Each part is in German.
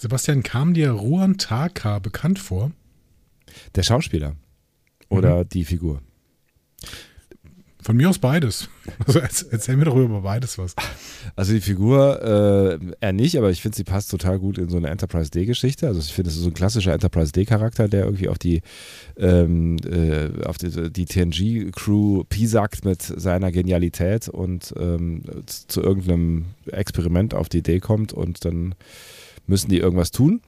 Sebastian, kam dir Ruan Taka bekannt vor? Der Schauspieler oder mhm. die Figur? Von mir aus beides. Also erzähl mir doch über beides was. Also die Figur äh, eher nicht, aber ich finde, sie passt total gut in so eine Enterprise D-Geschichte. Also ich finde, das ist so ein klassischer Enterprise D-Charakter, der irgendwie auf die, ähm, äh, auf die, die TNG-Crew piesackt mit seiner Genialität und ähm, zu irgendeinem Experiment auf die Idee kommt und dann müssen die irgendwas tun.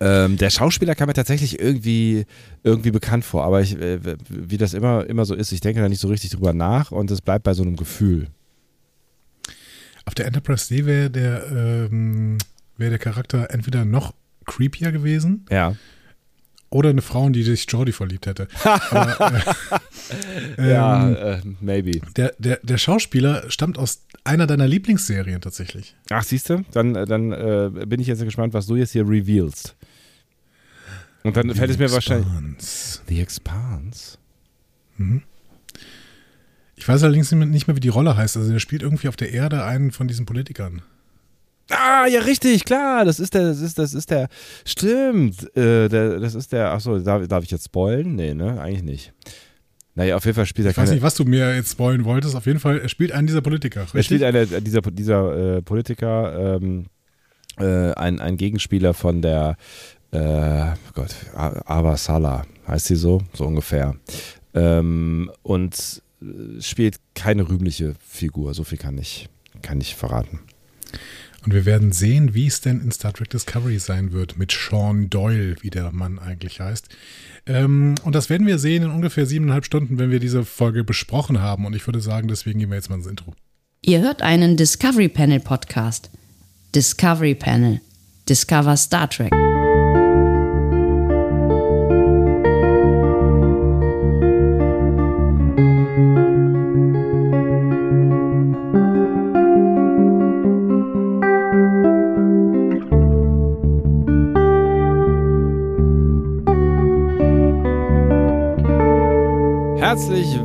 Ähm, der Schauspieler kam mir tatsächlich irgendwie, irgendwie bekannt vor, aber ich, äh, wie das immer, immer so ist, ich denke da nicht so richtig drüber nach und es bleibt bei so einem Gefühl. Auf der Enterprise D wäre der, ähm, wär der Charakter entweder noch creepier gewesen. Ja. Oder eine Frau, in die sich Jordi verliebt hätte. Aber, äh, ja, äh, maybe. Der, der, der Schauspieler stammt aus einer deiner Lieblingsserien tatsächlich. Ach, siehst du? Dann, dann äh, bin ich jetzt gespannt, was du jetzt hier revealst. Und dann The fällt es mir wahrscheinlich. The Expanse. Mhm. Ich weiß allerdings nicht mehr, wie die Rolle heißt. Also, der spielt irgendwie auf der Erde einen von diesen Politikern. Ah, ja, richtig, klar. Das ist der, das ist, das ist der, stimmt. Äh, der, das ist der, achso, darf, darf ich jetzt spoilen? Nee, ne, eigentlich nicht. Naja, auf jeden Fall spielt er Ich weiß nicht, was du mir jetzt spoilen wolltest. Auf jeden Fall, er spielt einen dieser Politiker. Richtig? Er spielt einen dieser, dieser äh, Politiker, ähm, äh, ein, ein Gegenspieler von der äh, Gott, Ava Sala, heißt sie so, so ungefähr. Ähm, und äh, spielt keine rühmliche Figur, so viel kann ich, kann ich verraten. Und wir werden sehen, wie es denn in Star Trek Discovery sein wird mit Sean Doyle, wie der Mann eigentlich heißt. Ähm, und das werden wir sehen in ungefähr siebeneinhalb Stunden, wenn wir diese Folge besprochen haben. Und ich würde sagen, deswegen gehen wir jetzt mal ins Intro. Ihr hört einen Discovery Panel Podcast. Discovery Panel. Discover Star Trek.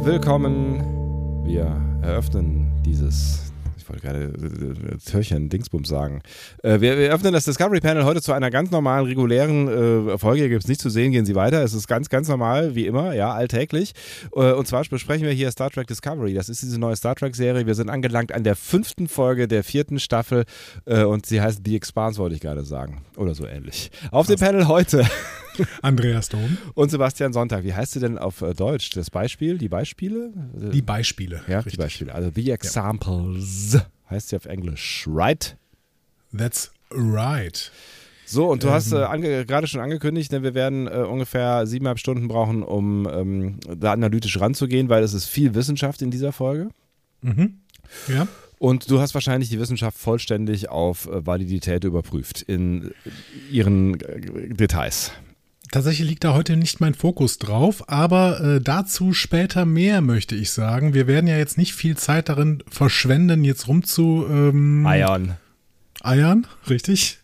Willkommen. Wir eröffnen dieses ich wollte gerade äh, Türchen, Dingsbums sagen. Äh, wir, wir, öffnen das Discovery Panel heute zu einer ganz normalen, regulären äh, Folge. Hier gibt es nichts zu sehen, gehen Sie weiter. Es ist ganz, ganz normal, wie immer, ja, alltäglich. Äh, und zwar besprechen wir hier Star Trek Discovery. Das ist diese neue Star Trek-Serie. Wir sind angelangt an der fünften Folge der vierten Staffel äh, und sie heißt The Expanse, wollte ich gerade sagen. Oder so ähnlich. Auf dem Panel heute. Andreas Dom. Und Sebastian Sonntag. Wie heißt sie denn auf äh, Deutsch? Das Beispiel? Die Beispiele? Die Beispiele. Ja, richtig. die Beispiele. Also The Examples ja. heißt sie auf Englisch. Right? That's right. So, und du ähm, hast äh, gerade schon angekündigt, ne, wir werden äh, ungefähr siebeneinhalb Stunden brauchen, um ähm, da analytisch ranzugehen, weil es ist viel Wissenschaft in dieser Folge. Mhm. Ja. Und du hast wahrscheinlich die Wissenschaft vollständig auf äh, Validität überprüft in ihren äh, Details. Tatsächlich liegt da heute nicht mein Fokus drauf, aber äh, dazu später mehr, möchte ich sagen. Wir werden ja jetzt nicht viel Zeit darin verschwenden, jetzt rumzu ähm, eiern. Eiern, richtig.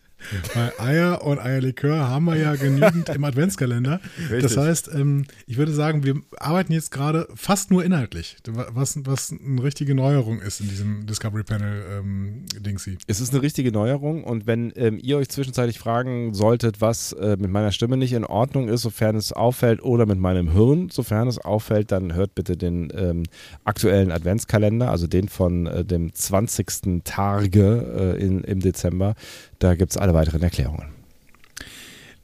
Weil Eier und Eierlikör haben wir ja genügend im Adventskalender. Richtig. Das heißt, ähm, ich würde sagen, wir arbeiten jetzt gerade fast nur inhaltlich, was, was eine richtige Neuerung ist in diesem Discovery Panel ähm, Dingsy. Es ist eine richtige Neuerung und wenn ähm, ihr euch zwischenzeitlich fragen solltet, was äh, mit meiner Stimme nicht in Ordnung ist, sofern es auffällt, oder mit meinem Hirn, sofern es auffällt, dann hört bitte den ähm, aktuellen Adventskalender, also den von äh, dem 20. Tage äh, in, im Dezember. Da gibt es alle weiteren Erklärungen.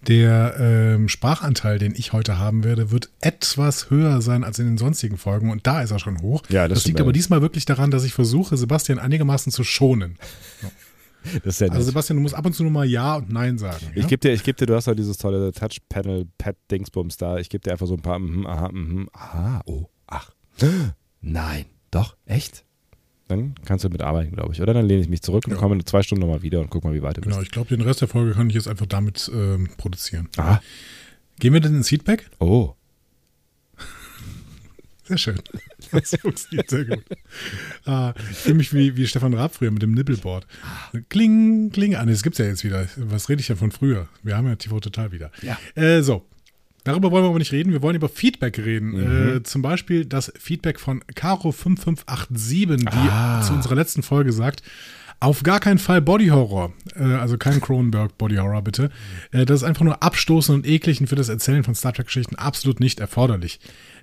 Der ähm, Sprachanteil, den ich heute haben werde, wird etwas höher sein als in den sonstigen Folgen und da ist er schon hoch. Ja, das, das liegt aber diesmal wirklich daran, dass ich versuche, Sebastian einigermaßen zu schonen. So. Das ist ja also Sebastian, du musst ab und zu nur mal Ja und Nein sagen. Ich ja? gebe dir, ich geb dir, du hast ja dieses tolle Touch-Panel-Pad-Dingsbums da. Ich gebe dir einfach so ein paar, mm, aha, mm, aha, oh, ach, nein, doch, echt? Dann kannst du mitarbeiten, glaube ich. Oder dann lehne ich mich zurück und ja. komme in zwei Stunden nochmal wieder und guck mal, wie weit du Genau, bist. ich glaube, den Rest der Folge kann ich jetzt einfach damit ähm, produzieren. Ah. Gehen wir denn ins Feedback? Oh. Sehr schön. Das funktioniert sehr gut. Ah, ich fühle mich wie, wie Stefan Raab früher mit dem Nippelboard. Kling, kling. Ah, nee, das gibt es ja jetzt wieder. Was rede ich denn von früher? Wir haben ja TV Total wieder. Ja. Äh, so, Darüber wollen wir aber nicht reden. Wir wollen über Feedback reden. Mhm. Äh, zum Beispiel das Feedback von Caro5587, die ah. zu unserer letzten Folge sagt, Auf gar keinen Fall Body Horror. Äh, also kein Cronenberg Body Horror, bitte. Äh, das ist einfach nur abstoßend und eklig und für das Erzählen von Star Trek-Geschichten absolut nicht erforderlich.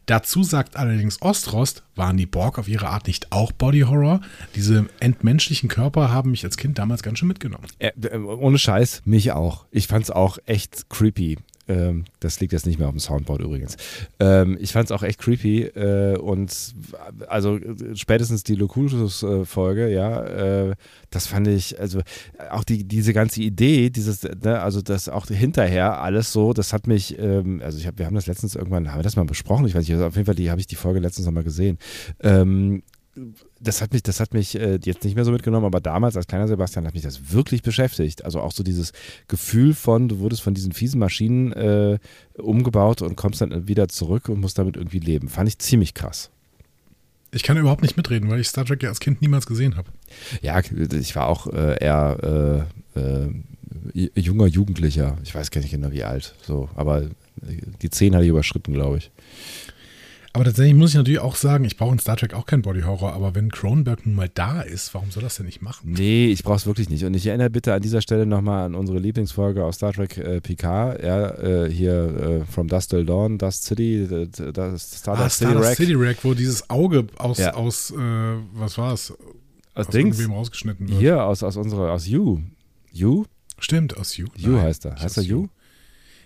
Dazu sagt allerdings Ostrost, waren die Borg auf ihre Art nicht auch Body Horror? Diese entmenschlichen Körper haben mich als Kind damals ganz schön mitgenommen. Äh, ohne Scheiß, mich auch. Ich fand es auch echt creepy. Ähm, das liegt jetzt nicht mehr auf dem Soundboard übrigens. Ähm, ich fand es auch echt creepy äh, und also spätestens die Locutus-Folge, ja, äh, das fand ich, also auch die, diese ganze Idee, dieses, ne, also das auch hinterher alles so, das hat mich, ähm, also ich hab, wir haben das letztens irgendwann, haben wir das mal besprochen? Ich weiß nicht, also auf jeden Fall habe ich die Folge letztens nochmal gesehen. Ähm, das hat mich, das hat mich äh, jetzt nicht mehr so mitgenommen, aber damals als kleiner Sebastian hat mich das wirklich beschäftigt. Also auch so dieses Gefühl von, du wurdest von diesen fiesen Maschinen äh, umgebaut und kommst dann wieder zurück und musst damit irgendwie leben. Fand ich ziemlich krass. Ich kann überhaupt nicht mitreden, weil ich Star Trek ja als Kind niemals gesehen habe. Ja, ich war auch äh, eher äh, äh, junger Jugendlicher. Ich weiß gar nicht genau wie alt. So, aber die zehn hatte ich überschritten, glaube ich. Aber tatsächlich muss ich natürlich auch sagen, ich brauche in Star Trek auch keinen Body Horror, aber wenn Cronenberg nun mal da ist, warum soll das denn nicht machen? Nee, ich brauche es wirklich nicht. Und ich erinnere bitte an dieser Stelle nochmal an unsere Lieblingsfolge aus Star Trek äh, Picard, ja, äh, hier äh, From Dust Till Dawn, Dust City, das Stardust ah, City Rack. City Rack, wo dieses Auge aus, ja. aus äh, was war es? Aus, aus Dings? rausgeschnitten wird. Hier, aus, aus unserer, aus You. You? Stimmt, aus You. You Nein, heißt er. Heißt er You?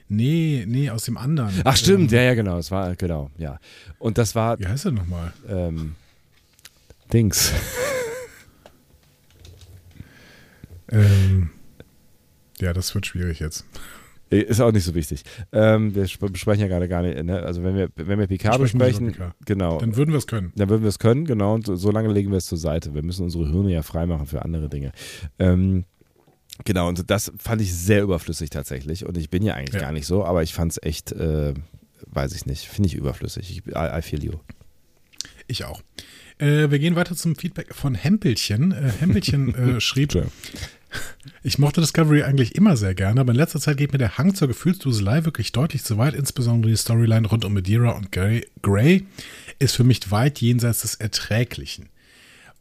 Nee, nee, aus dem anderen. Ach stimmt, ähm, ja, ja, genau. Es war, genau, ja. Und das war. Wie heißt er nochmal? Ähm, Dings. ähm, ja, das wird schwierig jetzt. Ist auch nicht so wichtig. Ähm, wir besprechen ja gerade gar nicht, ne? also wenn wir, wenn wir PK besprechen, PK. genau. Dann würden wir es können. Dann würden wir es können, genau, und so lange legen wir es zur Seite. Wir müssen unsere Hirne ja freimachen für andere Dinge. Ähm, Genau, und das fand ich sehr überflüssig tatsächlich. Und ich bin ja eigentlich ja. gar nicht so, aber ich fand es echt, äh, weiß ich nicht, finde ich überflüssig. Ich, I, I, feel you. Ich auch. Äh, wir gehen weiter zum Feedback von Hempelchen. Äh, Hempelchen äh, schrieb, ich mochte Discovery eigentlich immer sehr gerne, aber in letzter Zeit geht mir der Hang zur Gefühlsduselei wirklich deutlich zu weit, insbesondere die Storyline rund um Madeira und Gray ist für mich weit jenseits des Erträglichen.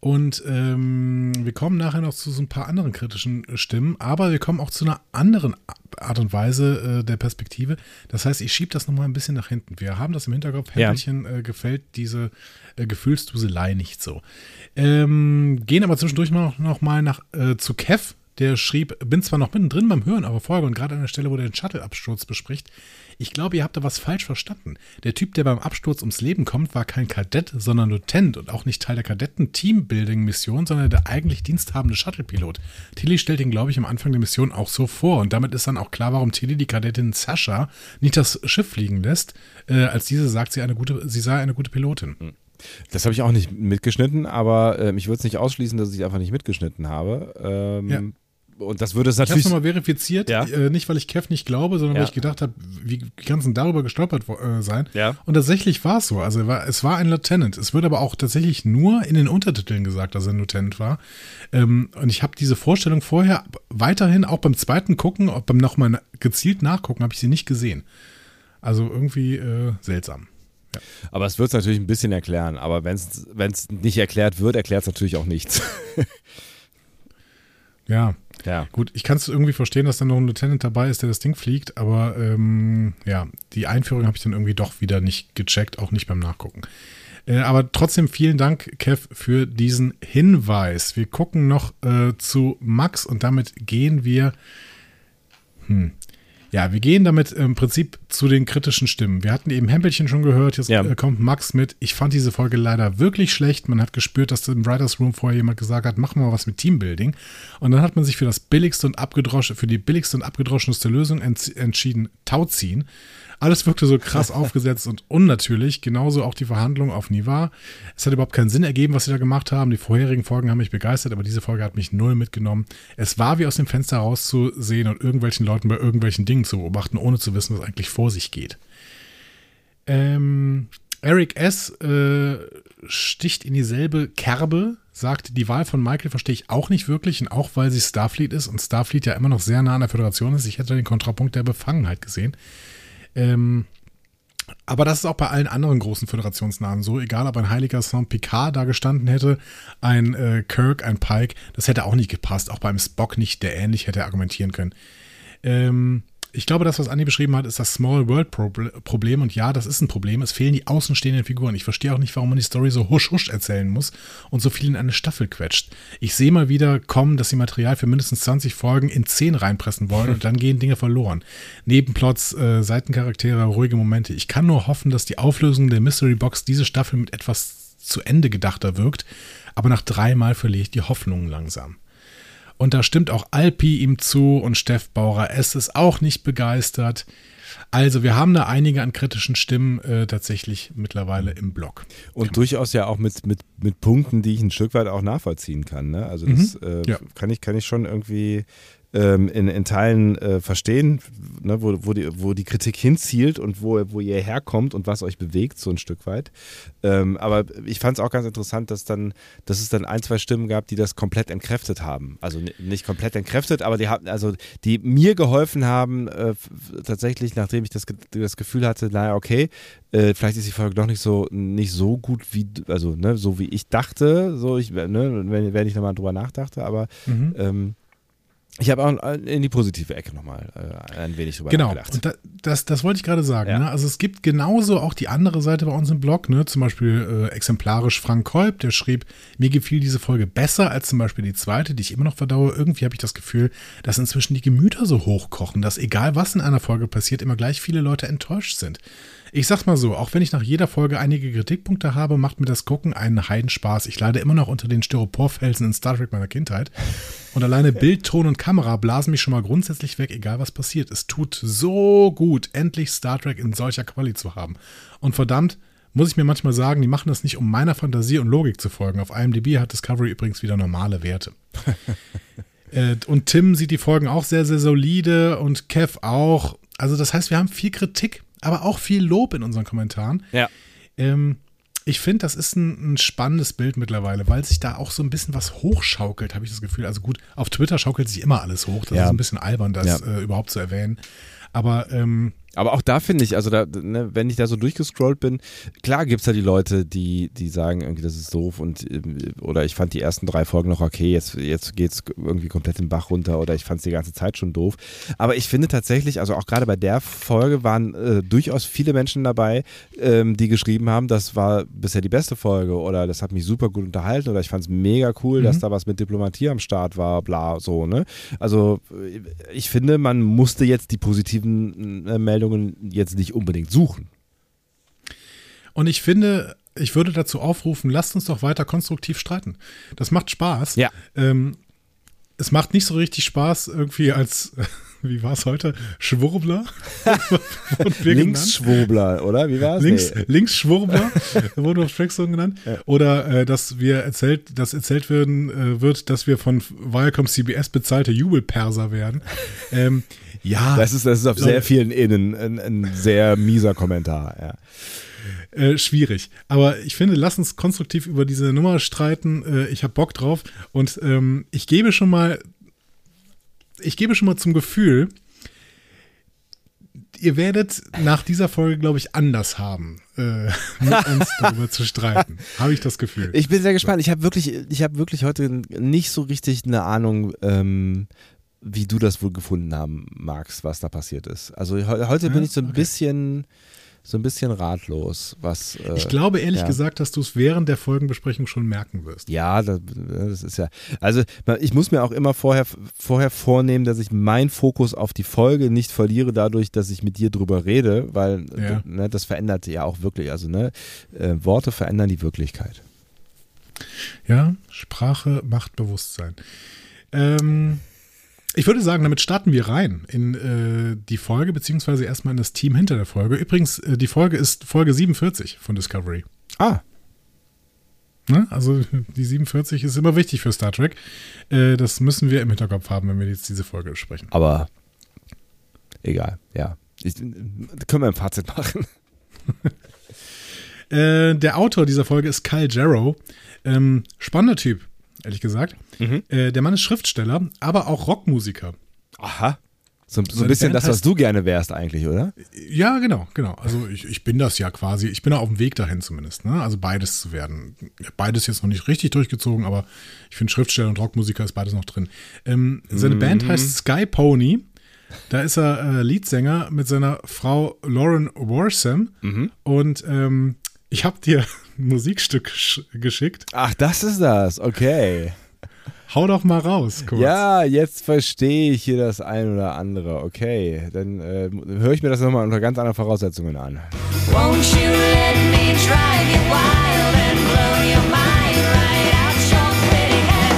Und ähm, wir kommen nachher noch zu so ein paar anderen kritischen Stimmen, aber wir kommen auch zu einer anderen Art und Weise äh, der Perspektive. Das heißt, ich schiebe das nochmal ein bisschen nach hinten. Wir haben das im Hinterkopf, Händchen ja. äh, gefällt diese äh, Gefühlsduselei nicht so. Ähm, gehen aber zwischendurch noch, noch mal nach, äh, zu Kev, der schrieb, bin zwar noch mittendrin beim Hören eurer Folge und gerade an der Stelle, wo der den Shuttle-Absturz bespricht, ich glaube, ihr habt da was falsch verstanden. Der Typ, der beim Absturz ums Leben kommt, war kein Kadett, sondern Lieutenant und auch nicht Teil der Kadetten-Teambuilding-Mission, sondern der eigentlich diensthabende Shuttle-Pilot. Tilly stellt ihn, glaube ich, am Anfang der Mission auch so vor und damit ist dann auch klar, warum Tilly die Kadettin Sascha nicht das Schiff fliegen lässt, äh, als diese sagt, sie, eine gute, sie sei eine gute Pilotin. Hm. Das habe ich auch nicht mitgeschnitten, aber äh, ich würde es nicht ausschließen, dass ich einfach nicht mitgeschnitten habe. Ähm, ja und das würde es natürlich. Ich habe nochmal verifiziert, ja? äh, nicht weil ich Kev nicht glaube, sondern ja. weil ich gedacht habe, wie kann es denn darüber gestolpert äh, sein? Ja. Und tatsächlich war es so. Also war, es war ein Lieutenant. Es wird aber auch tatsächlich nur in den Untertiteln gesagt, dass er ein Lieutenant war. Ähm, und ich habe diese Vorstellung vorher weiterhin, auch beim zweiten Gucken, auch beim nochmal gezielt nachgucken, habe ich sie nicht gesehen. Also irgendwie äh, seltsam. Ja. Aber es wird es natürlich ein bisschen erklären. Aber wenn es nicht erklärt wird, erklärt es natürlich auch nichts. ja. Ja. Gut, ich kann es irgendwie verstehen, dass da noch ein Lieutenant dabei ist, der das Ding fliegt, aber ähm, ja, die Einführung habe ich dann irgendwie doch wieder nicht gecheckt, auch nicht beim Nachgucken. Äh, aber trotzdem vielen Dank, Kev, für diesen Hinweis. Wir gucken noch äh, zu Max und damit gehen wir. Hm, ja, wir gehen damit im Prinzip zu den kritischen Stimmen. Wir hatten eben Hempelchen schon gehört, jetzt ja. Äh, kommt Max mit. Ich fand diese Folge leider wirklich schlecht. Man hat gespürt, dass im Writers Room vorher jemand gesagt hat, machen wir mal was mit Teambuilding. Und dann hat man sich für das billigste und abgedroschen, für die billigste und abgedroschenste Lösung entschieden, Tauziehen. Alles wirkte so krass aufgesetzt und unnatürlich. Genauso auch die Verhandlung auf Niva. Es hat überhaupt keinen Sinn ergeben, was sie da gemacht haben. Die vorherigen Folgen haben mich begeistert, aber diese Folge hat mich null mitgenommen. Es war wie aus dem Fenster rauszusehen und irgendwelchen Leuten bei irgendwelchen Dingen zu beobachten, ohne zu wissen, was eigentlich vor sich geht. Ähm, Eric S. Äh, sticht in dieselbe Kerbe, sagt, die Wahl von Michael verstehe ich auch nicht wirklich und auch weil sie Starfleet ist und Starfleet ja immer noch sehr nah an der Föderation ist. Ich hätte den Kontrapunkt der Befangenheit gesehen. Ähm, Aber das ist auch bei allen anderen großen Föderationsnamen so. Egal, ob ein heiliger Saint-Picard da gestanden hätte, ein äh, Kirk, ein Pike, das hätte auch nicht gepasst. Auch beim Spock nicht, der ähnlich hätte argumentieren können. Ähm, ich glaube, das, was Andi beschrieben hat, ist das Small World Problem. Und ja, das ist ein Problem. Es fehlen die außenstehenden Figuren. Ich verstehe auch nicht, warum man die Story so husch husch erzählen muss und so viel in eine Staffel quetscht. Ich sehe mal wieder kommen, dass sie Material für mindestens 20 Folgen in 10 reinpressen wollen und dann gehen Dinge verloren. Nebenplots, äh, Seitencharaktere, ruhige Momente. Ich kann nur hoffen, dass die Auflösung der Mystery Box diese Staffel mit etwas zu Ende gedachter wirkt. Aber nach dreimal verliere ich die Hoffnungen langsam. Und da stimmt auch Alpi ihm zu und Steff Bauer S. ist auch nicht begeistert. Also wir haben da einige an kritischen Stimmen äh, tatsächlich mittlerweile im Blog. Und durchaus ja auch mit, mit, mit Punkten, die ich ein Stück weit auch nachvollziehen kann. Ne? Also das mhm. äh, ja. kann, ich, kann ich schon irgendwie ähm, in, in Teilen äh, verstehen, ne, wo, wo, die, wo die Kritik hinzielt und wo, wo ihr herkommt und was euch bewegt, so ein Stück weit. Ähm, aber ich fand es auch ganz interessant, dass, dann, dass es dann ein, zwei Stimmen gab, die das komplett entkräftet haben. Also nicht komplett entkräftet, aber die haben, also die mir geholfen haben, äh, tatsächlich, nachdem ich das, das Gefühl hatte, naja, okay, äh, vielleicht ist die Folge doch nicht so, nicht so gut wie, also ne, so wie ich dachte, so ich, ne, wenn, wenn ich nochmal drüber nachdachte, aber mhm. ähm, ich habe auch in die positive Ecke nochmal äh, ein wenig drüber genau. nachgedacht. Genau, das, das, das wollte ich gerade sagen. Ja. Ne? Also es gibt genauso auch die andere Seite bei uns im Blog, ne? zum Beispiel äh, exemplarisch Frank Kolb, der schrieb, mir gefiel diese Folge besser als zum Beispiel die zweite, die ich immer noch verdaue. Irgendwie habe ich das Gefühl, dass inzwischen die Gemüter so hochkochen, dass egal was in einer Folge passiert, immer gleich viele Leute enttäuscht sind. Ich sag's mal so, auch wenn ich nach jeder Folge einige Kritikpunkte habe, macht mir das Gucken einen Heidenspaß. Ich leide immer noch unter den Styroporfelsen in Star Trek meiner Kindheit. Und alleine Bild, Ton und Kamera blasen mich schon mal grundsätzlich weg, egal was passiert. Es tut so gut, endlich Star Trek in solcher Quali zu haben. Und verdammt, muss ich mir manchmal sagen, die machen das nicht, um meiner Fantasie und Logik zu folgen. Auf IMDb hat Discovery übrigens wieder normale Werte. Äh, und Tim sieht die Folgen auch sehr, sehr solide und Kev auch. Also das heißt, wir haben viel Kritik aber auch viel Lob in unseren Kommentaren. Ja. Ähm, ich finde, das ist ein, ein, spannendes Bild mittlerweile, weil sich da auch so ein bisschen was hochschaukelt, habe ich das Gefühl. Also gut, auf Twitter schaukelt sich immer alles hoch. Das ja. ist ein bisschen albern, das ja. äh, überhaupt zu erwähnen. Aber ähm, aber auch da finde ich, also da, ne, wenn ich da so durchgescrollt bin, klar gibt es ja die Leute, die, die sagen, irgendwie, das ist doof und ähm, oder ich fand die ersten drei Folgen noch okay, jetzt, jetzt geht es irgendwie komplett den Bach runter oder ich fand es die ganze Zeit schon doof. Aber ich finde tatsächlich, also auch gerade bei der Folge waren äh, durchaus viele Menschen dabei, ähm, die geschrieben haben, das war bisher die beste Folge oder das hat mich super gut unterhalten oder ich fand es mega cool, mhm. dass da was mit Diplomatie am Start war, bla, so, ne? Also äh, ich finde, man musste jetzt die positiven äh, Meldungen Meinungen jetzt nicht unbedingt suchen. Und ich finde, ich würde dazu aufrufen, lasst uns doch weiter konstruktiv streiten. Das macht Spaß. Ja. Ähm, es macht nicht so richtig Spaß, irgendwie als, wie war es heute, Schwurbler? Linksschwurbler, oder? Wie war es? Links, nee. Linksschwurbler, wurde auf Track so genannt. Ja. Oder äh, dass wir erzählt, dass erzählt werden äh, wird, dass wir von Viacom CBS bezahlte Jubelperser werden. Ähm, ja. Das ist, das ist auf sehr vielen Innen ein, ein sehr mieser Kommentar, ja. Äh, schwierig. Aber ich finde, lass uns konstruktiv über diese Nummer streiten. Äh, ich habe Bock drauf und ähm, ich gebe schon mal, ich gebe schon mal zum Gefühl, ihr werdet nach dieser Folge, glaube ich, anders haben, äh, mit uns darüber zu streiten. Habe ich das Gefühl. Ich bin sehr gespannt. Ich habe wirklich, ich habe wirklich heute nicht so richtig eine Ahnung, ähm, wie du das wohl gefunden haben magst, was da passiert ist. Also heute bin ich so ein okay. bisschen so ein bisschen ratlos, was. Äh, ich glaube ehrlich ja. gesagt, dass du es während der Folgenbesprechung schon merken wirst. Ja, das, das, ist ja. Also ich muss mir auch immer vorher, vorher vornehmen, dass ich meinen Fokus auf die Folge nicht verliere, dadurch, dass ich mit dir drüber rede, weil ja. ne, das verändert ja auch wirklich. Also ne, äh, Worte verändern die Wirklichkeit. Ja, Sprache macht Bewusstsein. Ähm, ich würde sagen, damit starten wir rein in äh, die Folge, beziehungsweise erstmal in das Team hinter der Folge. Übrigens, äh, die Folge ist Folge 47 von Discovery. Ah. Ne? Also die 47 ist immer wichtig für Star Trek. Äh, das müssen wir im Hinterkopf haben, wenn wir jetzt diese Folge besprechen. Aber egal, ja. Ich, können wir ein Fazit machen. Äh, der Autor dieser Folge ist Kyle Jarrow. Ähm, spannender Typ ehrlich gesagt. Mhm. Äh, der Mann ist Schriftsteller, aber auch Rockmusiker. Aha. So, so ein bisschen das, was du gerne wärst eigentlich, oder? Ja, genau, genau. Also ich, ich bin das ja quasi. Ich bin auf dem Weg dahin zumindest. Ne? Also beides zu werden. Beides jetzt noch nicht richtig durchgezogen, aber ich finde Schriftsteller und Rockmusiker ist beides noch drin. Ähm, seine mhm. Band heißt Sky Pony. Da ist er äh, Leadsänger mit seiner Frau Lauren Warsam. Mhm. Und ähm, ich habe dir Musikstück geschickt. Ach, das ist das. Okay. Hau doch mal raus, kurz. Ja, jetzt verstehe ich hier das ein oder andere. Okay, dann äh, höre ich mir das nochmal unter ganz anderen Voraussetzungen an. Won't you let me drive you wild and blow your mind right out your pretty head?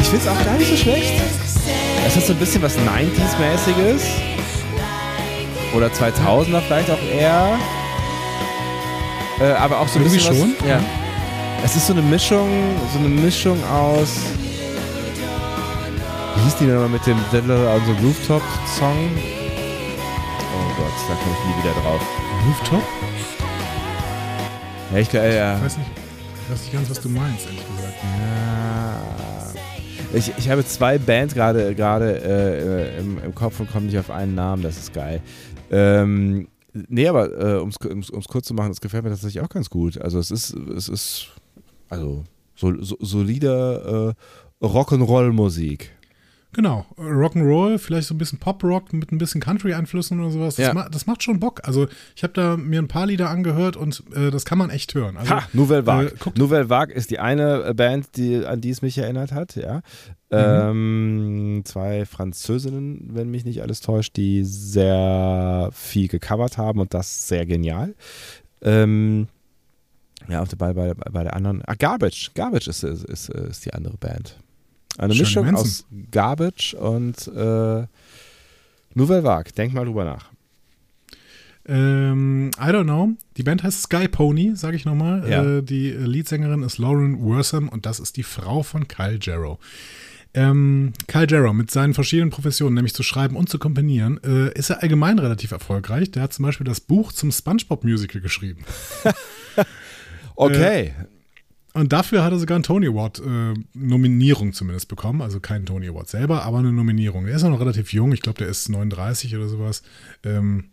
Ich finde es auch gar nicht so schlecht. Es ist so ein bisschen was 90s-mäßiges. Oder 2000er vielleicht auch eher. Äh, aber auch so ein Irgendwie bisschen. schon? Was, ja. Es ist so eine Mischung, so eine Mischung aus. Wie hieß die denn nochmal mit dem Deadler on the Rooftop Song? Oh Gott, da komme ich nie wieder drauf. Rooftop? Ja, ich, äh, ja. ich weiß nicht. Ich weiß nicht ganz, was du meinst, ehrlich gesagt. Ja. Ich, ich habe zwei Bands gerade gerade äh, im, im Kopf und komme nicht auf einen Namen, das ist geil. Ähm, Nee, aber äh, um es kurz zu machen, das gefällt mir tatsächlich auch ganz gut. Also es ist, es ist also so, so, solider äh, Rock'n'Roll-Musik. Genau, Rock'n'Roll, vielleicht so ein bisschen Pop-Rock mit ein bisschen Country-Einflüssen oder sowas. Das, ja. ma das, macht schon Bock. Also ich habe da mir ein paar Lieder angehört und äh, das kann man echt hören. Also, ha, Nouvelle Vague. Äh, Nouvelle Vague ist die eine äh, Band, die, an die es mich erinnert hat, ja. Mhm. Ähm, zwei Französinnen, wenn mich nicht alles täuscht, die sehr viel gecovert haben und das sehr genial. Ähm, ja, bei, bei, bei der anderen. Ah, Garbage. Garbage ist, ist, ist, ist die andere Band. Eine Mischung Manson. aus Garbage und äh, Nouvelle Vague. Denk mal drüber nach. Ähm, I don't know. Die Band heißt Sky Pony, sage ich nochmal. Ja. Äh, die Leadsängerin ist Lauren Wortham und das ist die Frau von Kyle Jarrow. Ähm, Kyle Jarrow mit seinen verschiedenen Professionen, nämlich zu schreiben und zu komponieren, äh, ist er allgemein relativ erfolgreich. Der hat zum Beispiel das Buch zum SpongeBob-Musical geschrieben. okay. Äh, und dafür hat er sogar eine Tony Award äh, Nominierung zumindest bekommen. Also keinen Tony Award selber, aber eine Nominierung. Er ist auch noch relativ jung. Ich glaube, der ist 39 oder sowas. Ähm,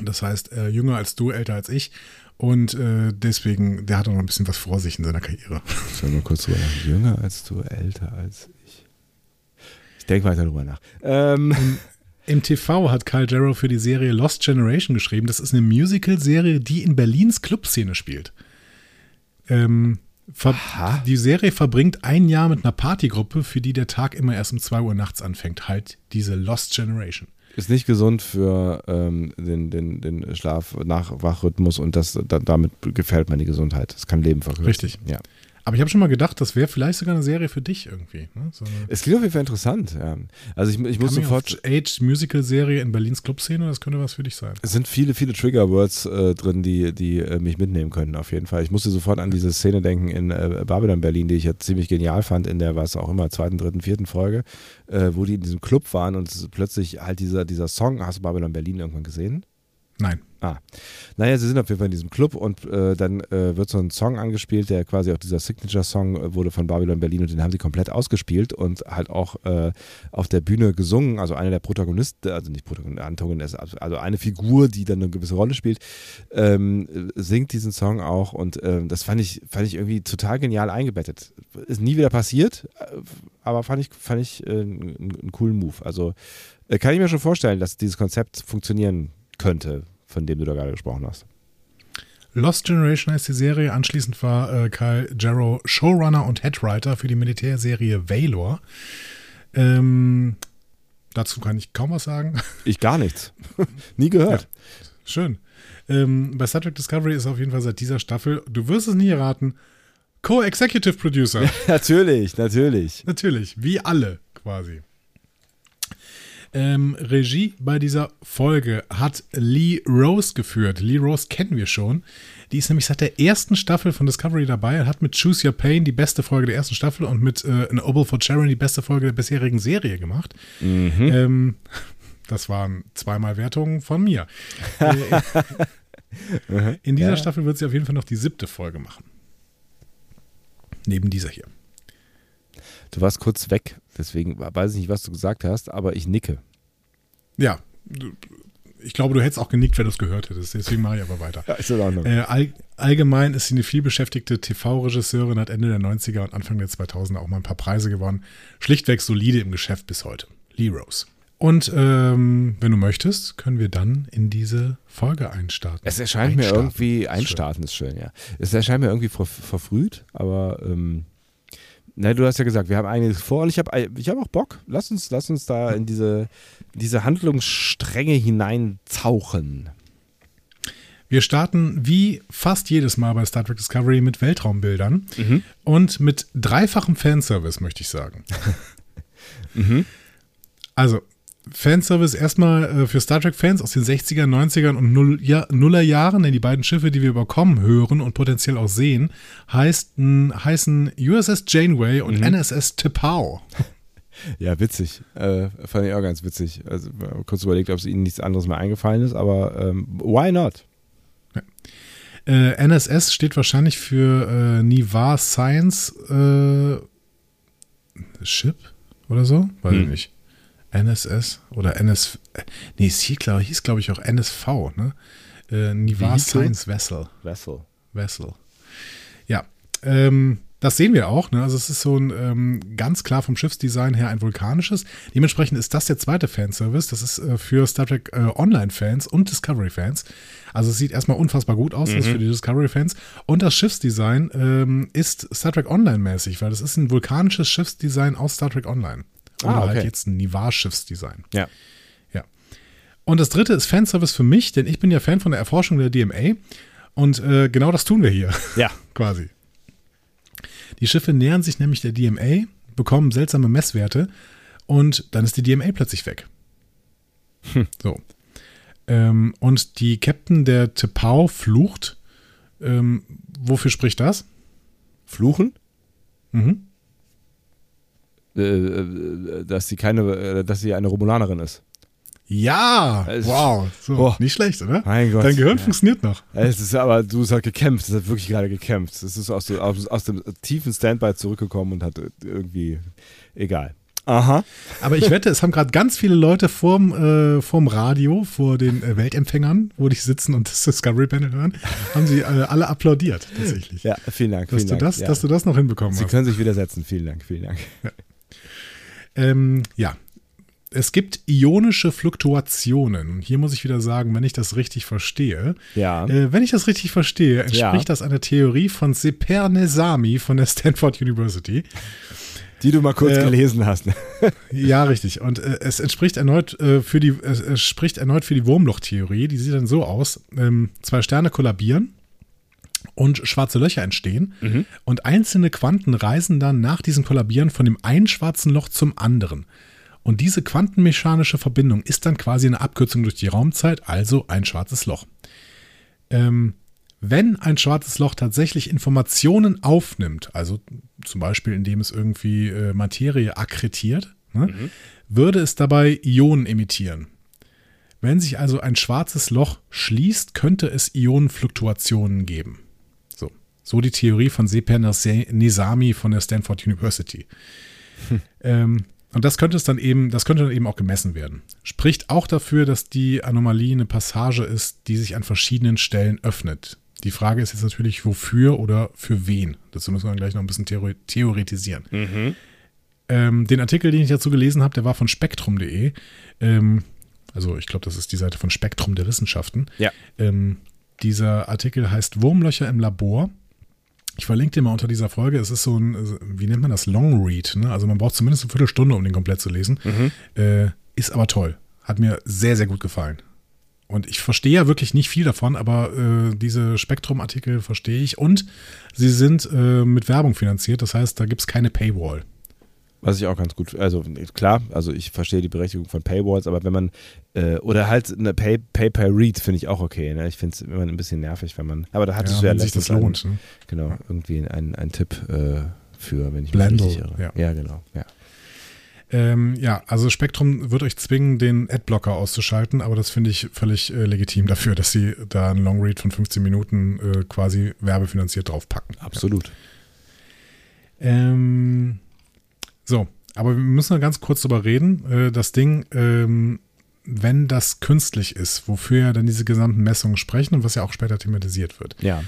das heißt, äh, jünger als du, älter als ich. Und äh, deswegen, der hat auch noch ein bisschen was vor sich in seiner Karriere. Schau mal kurz drüber nach. Jünger als du, älter als ich. Ich denke weiter drüber nach. Ähm. Im TV hat Kyle Jarrow für die Serie Lost Generation geschrieben. Das ist eine Musical-Serie, die in Berlins Clubszene spielt. Ähm, die Serie verbringt ein Jahr mit einer Partygruppe, für die der Tag immer erst um 2 Uhr nachts anfängt. Halt diese Lost Generation. Ist nicht gesund für ähm, den, den, den Schlaf-Nachwachrhythmus und das, da, damit gefällt man die Gesundheit. Das kann Leben verkürzen. Richtig. Ja. Aber ich habe schon mal gedacht, das wäre vielleicht sogar eine Serie für dich irgendwie. Ne? So es klingt auf jeden Fall interessant, ja. Also ich, ich muss sofort. Age Musical Serie in Berlins Clubszene, das könnte was für dich sein. Es sind viele, viele Trigger-Words äh, drin, die, die äh, mich mitnehmen können, auf jeden Fall. Ich musste sofort an diese Szene denken in äh, Babylon Berlin, die ich ja ziemlich genial fand, in der, was auch immer, zweiten, dritten, vierten Folge, äh, wo die in diesem Club waren und plötzlich halt dieser, dieser Song, hast du Babylon Berlin irgendwann gesehen? Nein. Ah. Naja, sie sind auf jeden Fall in diesem Club und äh, dann äh, wird so ein Song angespielt, der quasi auch dieser Signature-Song äh, wurde von Babylon Berlin und den haben sie komplett ausgespielt und halt auch äh, auf der Bühne gesungen. Also einer der Protagonisten, also nicht Protagonist, Antagonist, also, eine Figur, die dann eine gewisse Rolle spielt, ähm, singt diesen Song auch und ähm, das fand ich, fand ich irgendwie total genial eingebettet. Ist nie wieder passiert, äh, aber fand ich, fand ich äh, einen, einen coolen Move. Also kann ich mir schon vorstellen, dass dieses Konzept funktionieren könnte von dem du da gerade gesprochen hast. Lost Generation heißt die Serie. Anschließend war äh, Kyle Jarrow Showrunner und Headwriter für die Militärserie Valor. Ähm, dazu kann ich kaum was sagen. Ich gar nichts. Nie gehört. Ja, schön. Ähm, bei Star Trek Discovery ist auf jeden Fall seit dieser Staffel, du wirst es nie erraten, Co-Executive Producer. natürlich, natürlich. Natürlich, wie alle quasi. Ähm, Regie bei dieser Folge hat Lee Rose geführt. Lee Rose kennen wir schon. Die ist nämlich seit der ersten Staffel von Discovery dabei und hat mit Choose Your Pain die beste Folge der ersten Staffel und mit äh, An Oval for Sharon die beste Folge der bisherigen Serie gemacht. Mhm. Ähm, das waren zweimal Wertungen von mir. Äh, in dieser ja. Staffel wird sie auf jeden Fall noch die siebte Folge machen. Neben dieser hier. Du warst kurz weg, deswegen weiß ich nicht, was du gesagt hast, aber ich nicke. Ja, ich glaube, du hättest auch genickt, wenn du es gehört hättest. Deswegen mache ich aber weiter. Ja, ist in Ordnung. Äh, all, allgemein ist sie eine vielbeschäftigte TV-Regisseurin, hat Ende der 90er und Anfang der 2000er auch mal ein paar Preise gewonnen. Schlichtweg solide im Geschäft bis heute. Lee Rose. Und ähm, wenn du möchtest, können wir dann in diese Folge einstarten. Es erscheint einstarten. mir irgendwie, einstarten ist schön, ja. Es erscheint mir irgendwie ver, verfrüht, aber ähm, na, du hast ja gesagt, wir haben einiges vor und ich habe ich hab auch Bock. Lass uns, lass uns da in diese, diese Handlungsstränge hineinzauchen. Wir starten wie fast jedes Mal bei Star Trek Discovery mit Weltraumbildern mhm. und mit dreifachem Fanservice, möchte ich sagen. mhm. Also, Fanservice erstmal äh, für Star Trek-Fans aus den 60er, 90ern und Null, ja, Nullerjahren, denn die beiden Schiffe, die wir überkommen, hören und potenziell auch sehen, heißt, heißen USS Janeway und mhm. NSS Tipau. Ja, witzig. Äh, fand ich auch ganz witzig. Also kurz überlegt, ob es ihnen nichts anderes mehr eingefallen ist, aber ähm, why not? Ja. Äh, NSS steht wahrscheinlich für äh, Nivar Science äh, Ship oder so? Weiß hm. ich nicht. NSS oder NS. Nee, es hieß, glaube hieß, glaub ich, auch NSV, ne? Äh, Nivar Science Vessel. Vessel. Vessel. Ja. Ähm, das sehen wir auch. Ne? Also es ist so ein ähm, ganz klar vom Schiffsdesign her ein vulkanisches. Dementsprechend ist das der zweite Fanservice. Das ist äh, für Star Trek äh, Online-Fans und Discovery-Fans. Also es sieht erstmal unfassbar gut aus, mhm. das ist für die Discovery-Fans. Und das Schiffsdesign ähm, ist Star Trek Online-mäßig, weil das ist ein vulkanisches Schiffsdesign aus Star Trek Online. Ah, Oder ah, okay. halt jetzt ein Nivar-Schiffsdesign. Ja. Ja. Und das dritte ist Fanservice für mich, denn ich bin ja Fan von der Erforschung der DMA. Und äh, genau das tun wir hier. Ja. Quasi. Die Schiffe nähern sich nämlich der DMA, bekommen seltsame Messwerte und dann ist die DMA plötzlich weg. Hm. So. Ähm, und die Captain der Tepau flucht. Ähm, wofür spricht das? Fluchen? Mhm. Äh, äh, dass sie keine, äh, dass sie eine Romulanerin ist. Ja, wow, so, boah. nicht schlecht, oder? Mein Gott. Dein Gehirn ja. funktioniert noch. Es ist aber, du hast halt gekämpft, es hat wirklich gerade gekämpft. Es ist aus, aus, aus dem tiefen Standby zurückgekommen und hat irgendwie, egal. Aha. Aber ich wette, es haben gerade ganz viele Leute vorm, äh, vorm Radio, vor den äh, Weltempfängern, wo die sitzen und das Discovery Panel hören, haben sie äh, alle applaudiert, tatsächlich. Ja, vielen Dank. Dass, vielen du, Dank, das, ja. dass du das noch hinbekommen sie hast. Sie können sich widersetzen. Vielen Dank, vielen Dank. Ja. Ähm, ja. Es gibt ionische Fluktuationen. Hier muss ich wieder sagen, wenn ich das richtig verstehe. Ja. Äh, wenn ich das richtig verstehe, entspricht ja. das einer Theorie von Seper Nesami von der Stanford University. Die du mal kurz äh, gelesen hast. Ja, richtig. Und äh, es entspricht erneut äh, für die, es, spricht erneut für die Wurmlochtheorie. Die sieht dann so aus: ähm, Zwei Sterne kollabieren und schwarze Löcher entstehen. Mhm. Und einzelne Quanten reisen dann nach diesem Kollabieren von dem einen schwarzen Loch zum anderen. Und diese quantenmechanische Verbindung ist dann quasi eine Abkürzung durch die Raumzeit, also ein schwarzes Loch. Ähm, wenn ein schwarzes Loch tatsächlich Informationen aufnimmt, also zum Beispiel indem es irgendwie äh, Materie akkretiert, ne, mhm. würde es dabei Ionen emittieren. Wenn sich also ein schwarzes Loch schließt, könnte es Ionenfluktuationen geben. So die Theorie von Seper Nesami von der Stanford University. Hm. Ähm, und das könnte es dann eben, das könnte dann eben auch gemessen werden. Spricht auch dafür, dass die Anomalie eine Passage ist, die sich an verschiedenen Stellen öffnet. Die Frage ist jetzt natürlich, wofür oder für wen. Dazu müssen wir gleich noch ein bisschen theoretisieren. Mhm. Ähm, den Artikel, den ich dazu gelesen habe, der war von spektrum.de. Ähm, also ich glaube, das ist die Seite von Spektrum der Wissenschaften. Ja. Ähm, dieser Artikel heißt Wurmlöcher im Labor ich verlinke dir mal unter dieser Folge. Es ist so ein, wie nennt man das? Long Read. Ne? Also man braucht zumindest eine Viertelstunde, um den komplett zu lesen. Mhm. Äh, ist aber toll. Hat mir sehr, sehr gut gefallen. Und ich verstehe ja wirklich nicht viel davon, aber äh, diese Spektrum-Artikel verstehe ich. Und sie sind äh, mit Werbung finanziert. Das heißt, da gibt es keine Paywall. Was ich auch ganz gut, also klar, also ich verstehe die Berechtigung von Paywalls, aber wenn man, äh, oder halt eine Pay, Pay per Read finde ich auch okay. Ne? Ich finde es immer ein bisschen nervig, wenn man, aber da hattest ja, du ja sich das lohnt. Einen, ne? Genau, ja. irgendwie einen, einen Tipp äh, für, wenn ich mich richtig irre. Ja. ja, genau, ja. Ähm, ja, also Spektrum wird euch zwingen, den Adblocker auszuschalten, aber das finde ich völlig äh, legitim dafür, dass sie da einen Longread von 15 Minuten äh, quasi werbefinanziert draufpacken. Absolut. Ja. Ähm, So, aber wir müssen ganz kurz drüber reden. Äh, das Ding, ähm, wenn das künstlich ist, wofür ja dann diese gesamten Messungen sprechen und was ja auch später thematisiert wird. Ja.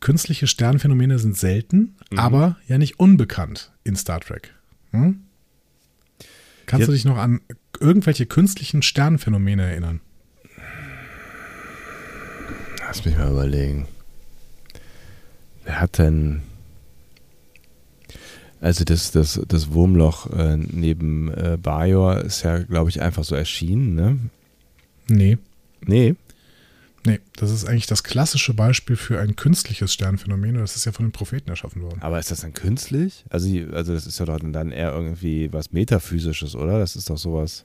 Künstliche Sternphänomene sind selten, aber ja nicht unbekannt in Star Trek. Hm? Kannst Ja. du dich noch an irgendwelche künstlichen Sternphänomene erinnern? Lass mich mal überlegen. Wer hat denn. Also das, das, das Wurmloch äh, neben äh, Bajor ist ja, glaube ich, einfach so erschienen, ne? Nee. Nee. Nee, das ist eigentlich das klassische Beispiel für ein künstliches Sternphänomen. und Das ist ja von den Propheten erschaffen worden. Aber ist das dann künstlich? Also, also das ist ja doch dann eher irgendwie was Metaphysisches, oder? Das ist doch sowas.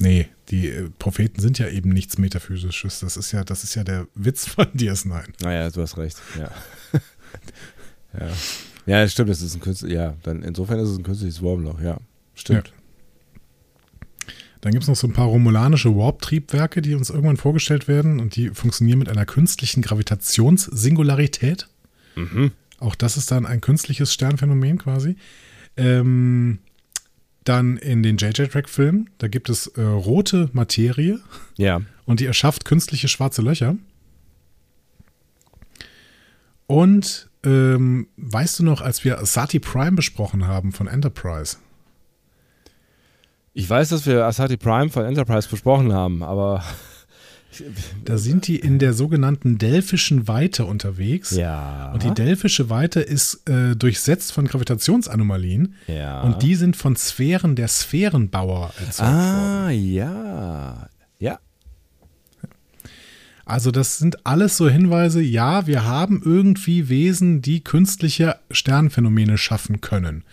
Nee, die äh, Propheten sind ja eben nichts Metaphysisches. Das ist ja, das ist ja der Witz von DS9. Naja, du hast recht, ja. ja. Ja, stimmt, es ist ein künstlich, ja, dann insofern ist es ein künstliches Wurmloch, ja. Stimmt. Dann gibt es noch so ein paar romulanische Warp-Triebwerke, die uns irgendwann vorgestellt werden und die funktionieren mit einer künstlichen Gravitationssingularität. Mhm. Auch das ist dann ein künstliches Sternphänomen quasi. Ähm, dann in den JJ-Track-Filmen, da gibt es äh, rote Materie Ja. und die erschafft künstliche schwarze Löcher. Und ähm, weißt du noch, als wir Sati Prime besprochen haben von Enterprise, Ich weiß, dass wir Asati Prime von Enterprise besprochen haben, aber da sind die in der sogenannten Delphischen Weite unterwegs. ja. Und die Delphische Weite ist äh, durchsetzt von Gravitationsanomalien ja. und die sind von Sphären der Sphärenbauer erzeugt worden. Ah, ja. Ja. Also das sind alles so Hinweise, ja, wir haben irgendwie Wesen, die künstliche Sternphänomene schaffen können.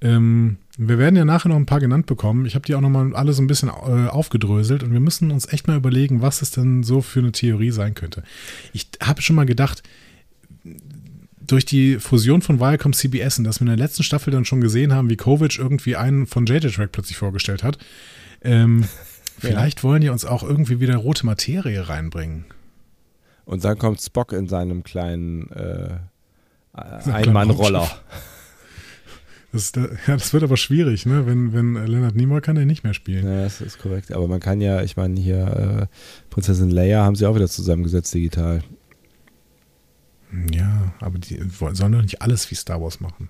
Ähm, wir werden ja nachher noch ein paar genannt bekommen. Ich habe die auch nochmal alle so ein bisschen äh, aufgedröselt und wir müssen uns echt mal überlegen, was es denn so für eine Theorie sein könnte. Ich habe schon mal gedacht, durch die Fusion von Viacom CBS und dass wir in der letzten Staffel dann schon gesehen haben, wie Kovic irgendwie einen von JJ Track plötzlich vorgestellt hat, ähm, vielleicht wollen die uns auch irgendwie wieder rote Materie reinbringen. Und dann kommt Spock in seinem kleinen äh, Einmannroller. Das, äh, ja, das wird aber schwierig, ne? Wenn, wenn Leonard Nimoy kann er nicht mehr spielen. Ja, das ist korrekt. Aber man kann ja, ich meine, hier äh, Prinzessin Leia haben sie auch wieder zusammengesetzt digital. Ja, aber die sollen doch nicht alles wie Star Wars machen.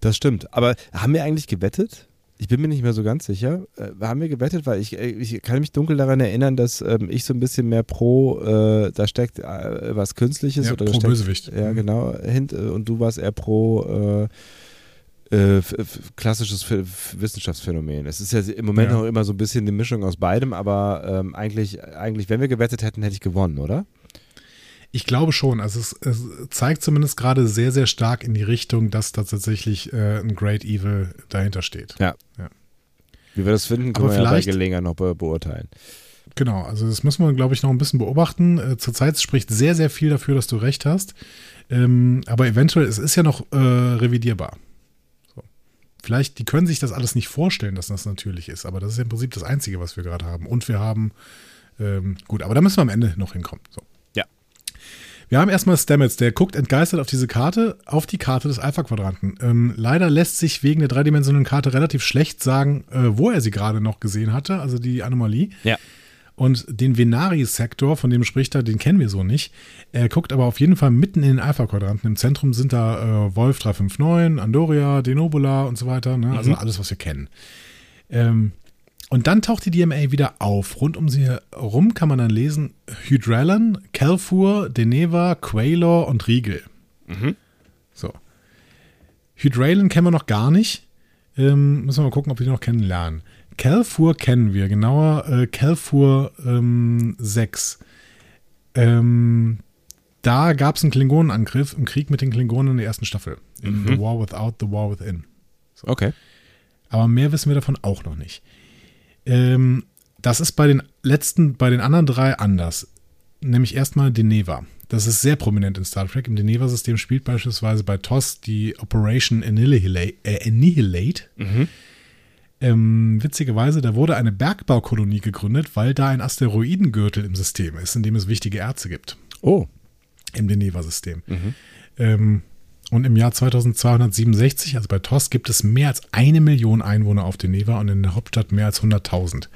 Das stimmt. Aber haben wir eigentlich gewettet? Ich bin mir nicht mehr so ganz sicher. Äh, haben wir gewettet? Weil ich, äh, ich kann mich dunkel daran erinnern, dass ähm, ich so ein bisschen mehr pro, äh, da steckt äh, was Künstliches Ja, oder pro steckt, Bösewicht. Ja, Mhm. genau. Hint, äh, und du warst eher pro äh, klassisches Wissenschaftsphänomen. Es ist ja im Moment Ja. noch immer so ein bisschen die Mischung aus beidem, aber ähm, eigentlich, eigentlich, wenn wir gewettet hätten, hätte ich gewonnen, oder? Ich glaube schon. Also es, es zeigt zumindest gerade sehr, sehr stark in die Richtung, dass da tatsächlich äh, ein Great Evil dahinter steht. Wie wir das finden, können Aber wir ja bei vielleicht- Gelegenheit noch be beurteilen. Genau, also das müssen wir, glaube ich, noch ein bisschen beobachten. Äh, zurzeit spricht sehr, sehr viel dafür, dass du recht hast. Ähm, aber eventuell, es ist ja noch äh, revidierbar. So. Vielleicht, die können sich das alles nicht vorstellen, dass das natürlich ist, aber das ist im Prinzip das Einzige, was wir gerade haben. Und wir haben, ähm, gut, aber da müssen wir am Ende noch hinkommen. So. Wir haben erstmal Stamets, der guckt entgeistert auf diese Karte, auf die Karte des Alpha-Quadranten. Ähm, leider lässt sich wegen der dreidimensionalen Karte relativ schlecht sagen, äh, wo er sie gerade noch gesehen hatte, also die Anomalie. Ja. Und den Venari-Sektor, von dem spricht er, den kennen wir so nicht. Er guckt aber auf jeden Fall mitten in den Alpha-Quadranten. Im Zentrum sind da äh, Wolf 359, Andoria, Denobula und so weiter. Ne? Also alles, was wir kennen. Ähm, und dann taucht die DMA wieder auf. Rund um sie herum kann man dann lesen Hydralon, Kelfur, Deneva, Quailor und Riegel. Mhm. So. Hydralon kennen wir noch gar nicht. Ähm, müssen wir mal gucken, ob wir die noch kennenlernen. Kelfur kennen wir, genauer äh, Kelfur ähm, 6. Ähm, da gab es einen Klingonenangriff im Krieg mit den Klingonen in der ersten Staffel. In Mhm. The War Without, The War Within. Okay. Aber mehr wissen wir davon auch noch nicht. Ähm, das ist bei den letzten, bei den anderen drei anders. Nämlich erstmal Deneva. Das ist sehr prominent in Star Trek. Im Deneva-System spielt beispielsweise bei TOS die Operation Annihilate. Äh, Annihilate. Mhm. Ähm, witzigerweise, da wurde eine Bergbaukolonie gegründet, weil da ein Asteroidengürtel im System ist, in dem es wichtige Erze gibt. Oh. Im Deneva-System. Mhm. Ähm, Und im Jahr 2267, also bei TOS, gibt es mehr als eine Million Einwohner auf Deneva und in der Hauptstadt mehr als 100.000.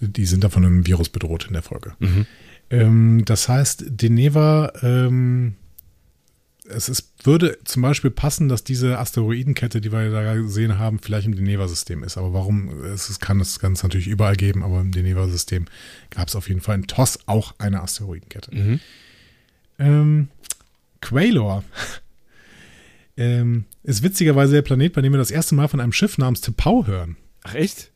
Die sind da von einem Virus bedroht in der Folge. Mhm. Ähm, das heißt, Deneva, ähm, es ist, würde zum Beispiel passen, dass diese Asteroidenkette, die wir da gesehen haben, vielleicht im Deneva-System ist. Aber warum? Es kann es ganz natürlich überall geben, aber im Deneva-System gab es auf jeden Fall in TOS auch eine Asteroidenkette. Mhm. Ähm, Quailor ähm, ist witzigerweise der Planet, bei dem wir das erste Mal von einem Schiff namens T'Pau hören. Ach echt?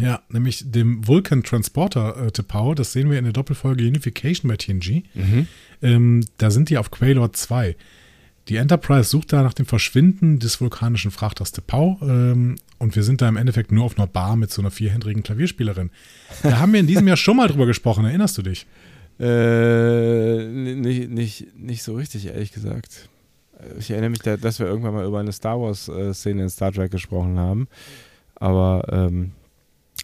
Ja, nämlich dem Vulcan Transporter äh, T'Pau. Das sehen wir in der Doppelfolge Unification bei TNG. Mhm. Ähm, da sind die auf Quailor 2. Die Enterprise sucht da nach dem Verschwinden des vulkanischen Frachters T'Pau ähm, und wir sind da im Endeffekt nur auf einer Bar mit so einer vierhändigen Klavierspielerin. Da haben wir in diesem Jahr schon mal drüber gesprochen, erinnerst du dich? Äh, nicht, nicht, nicht so richtig, ehrlich gesagt. Ich erinnere mich, da, dass wir irgendwann mal über eine Star Wars-Szene in Star Trek gesprochen haben. Aber ähm,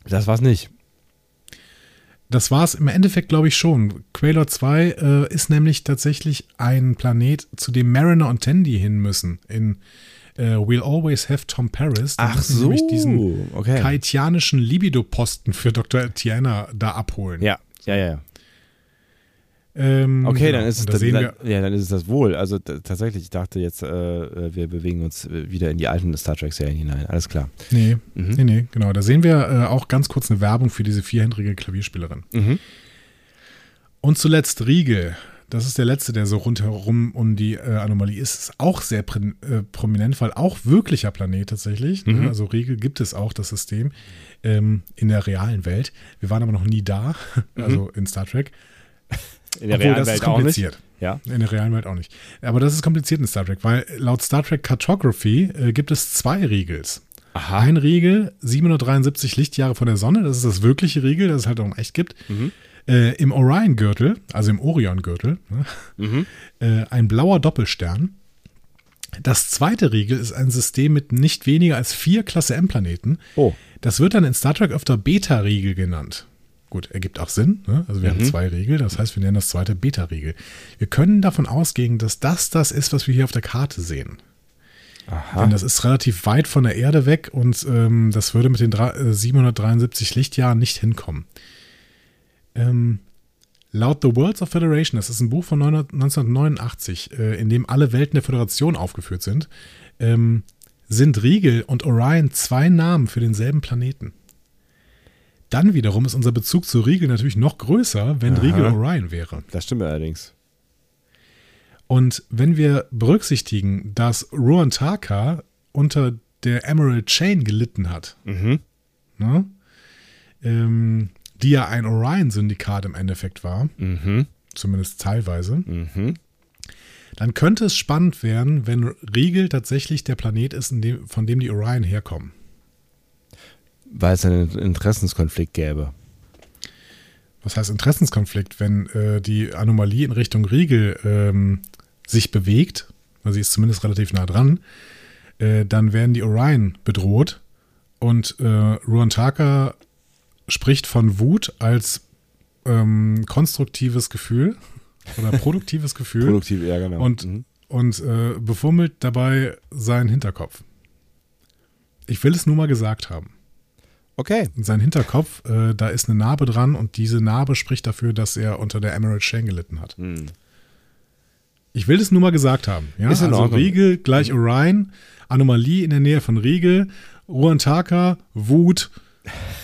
das war's nicht. Das war es im Endeffekt, glaube ich, schon. Quailor 2 äh, ist nämlich tatsächlich ein Planet, zu dem Mariner und Tandy hin müssen. In äh, We'll Always Have Tom Paris. Da Ach müssen so, nämlich diesen okay. kaitianischen Libido-Posten für Dr. Tiana da abholen. Ja, ja, ja. Ähm, Okay, genau. dann ist es das, dann, ja, dann ist es das wohl. Also tatsächlich, ich dachte jetzt, äh, wir bewegen uns wieder in die alten Star Trek-Serien hinein. Alles klar. nee, Mhm. nee, nee, genau. Da sehen wir äh, auch ganz kurz eine Werbung für diese vierhändige Klavierspielerin. Mhm. Und zuletzt Riegel. Das ist der letzte, der so rundherum um die äh, Anomalie ist. Ist auch sehr prin- äh, prominent, weil auch wirklicher Planet tatsächlich. Mhm. Ne? Also Riegel gibt es auch, das System, ähm, in der realen Welt. Wir waren aber noch nie da, also in Star Trek. In der Obwohl, realen das Welt ist auch nicht. kompliziert. Ja. In der realen Welt auch nicht. Aber das ist kompliziert in Star Trek, weil laut Star Trek Cartography äh, gibt es zwei Riegels. Aha. Ein Riegel, 773 Lichtjahre von der Sonne, das ist das wirkliche Riegel, das es halt auch in echt gibt. Mhm. Äh, Im Orion-Gürtel, also im Orion-Gürtel, ne, Mhm. äh, ein blauer Doppelstern. Das zweite Riegel ist ein System mit nicht weniger als vier Klasse M-Planeten. Oh. Das wird dann in Star Trek öfter Beta-Riegel genannt. Gut, ergibt auch Sinn. Ne? Also wir Mhm. haben zwei Riegel, das heißt, wir nennen das zweite Beta-Riegel. Wir können davon ausgehen, dass das das ist, was wir hier auf der Karte sehen. Aha. Denn das ist relativ weit von der Erde weg und ähm, das würde mit den drei- äh, 773 Lichtjahren nicht hinkommen. Ähm, laut The Worlds of Federation, das ist ein Buch von 1989, äh, in dem alle Welten der Föderation aufgeführt sind, ähm, sind Riegel und Orion zwei Namen für denselben Planeten. Dann wiederum ist unser Bezug zu Riegel natürlich noch größer, wenn Aha. Riegel Orion wäre. Das stimmt allerdings. Und wenn wir berücksichtigen, dass Ruan Taka unter der Emerald Chain gelitten hat, Mhm. ne? ähm, die ja ein Orion-Syndikat im Endeffekt war, Mhm. zumindest teilweise, Mhm. dann könnte es spannend werden, wenn Riegel tatsächlich der Planet ist, dem, von dem die Orion herkommen. Weil es einen Interessenskonflikt gäbe. Was heißt Interessenskonflikt, wenn äh, die Anomalie in Richtung Riegel ähm, sich bewegt, also sie ist zumindest relativ nah dran, äh, dann werden die Orion bedroht und äh, Ruantaka spricht von Wut als ähm, konstruktives Gefühl oder produktives Gefühl Produktiv, ja, genau. Und- mhm. und äh, befummelt dabei seinen Hinterkopf. Ich will es nur mal gesagt haben. Okay. Sein Hinterkopf, äh, da ist eine Narbe dran und diese Narbe spricht dafür, dass er unter der Emerald Chain gelitten hat. Mhm. Ich will es nur mal gesagt haben. Ja? Ist also. Riegel gleich Orion, Anomalie in der Nähe von Riegel, Ruantaka, Wut.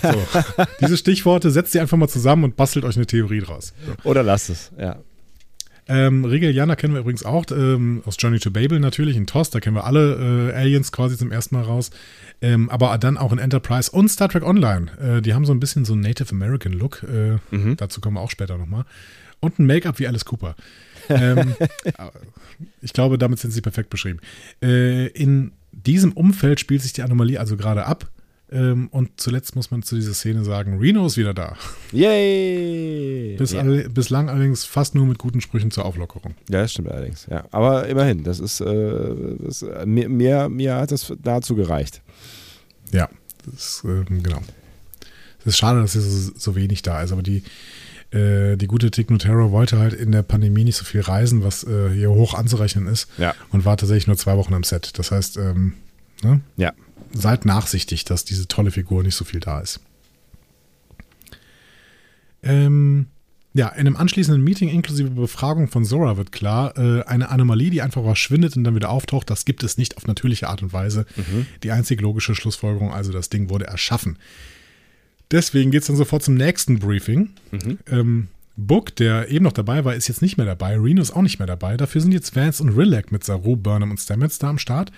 So. Diese Stichworte setzt ihr einfach mal zusammen und bastelt euch eine Theorie draus. Oder lasst es, ja. Ähm, Riegel Jana kennen wir übrigens auch ähm, aus Journey to Babel natürlich, in TOS, da kennen wir alle äh, Aliens quasi zum ersten Mal raus. Ähm, aber dann auch in Enterprise und Star Trek Online. Äh, die haben so ein bisschen so einen Native American Look. Äh, Mhm. Dazu kommen wir auch später nochmal. Und ein Make-up wie Alice Cooper. ähm, ich glaube, damit sind sie perfekt beschrieben. Äh, in diesem Umfeld spielt sich die Anomalie also gerade ab. Ähm, und zuletzt muss man zu dieser Szene sagen, Reno ist wieder da. Yay! Bis ja. alle, bislang allerdings fast nur mit guten Sprüchen zur Auflockerung. ja, das stimmt allerdings. Ja. Aber immerhin, das ist, äh, das, äh, mir, mir, mir hat das dazu gereicht. Ja, das ist, ähm, genau. Es ist schade, dass sie so, so wenig da ist, aber die äh, die gute Tig Notaro wollte halt in der Pandemie nicht so viel reisen, was äh, hier hoch anzurechnen ist. Ja. Und war tatsächlich nur zwei Wochen am Set. Das heißt, ähm, ne? Ja. Seid nachsichtig, dass diese tolle Figur nicht so viel da ist. Ähm, ja, in einem anschließenden Meeting inklusive Befragung von Zora wird klar, äh, eine Anomalie, die einfach verschwindet und dann wieder auftaucht, das gibt es nicht auf natürliche Art und Weise. Die einzig logische Schlussfolgerung, also das Ding wurde erschaffen. Deswegen geht es dann sofort zum nächsten Briefing. Ähm, Book, der eben noch dabei war, ist jetzt nicht mehr dabei. Reno ist auch nicht mehr dabei. Dafür sind jetzt Vance und Rillac mit Saru, Burnham und Stamets da am Start.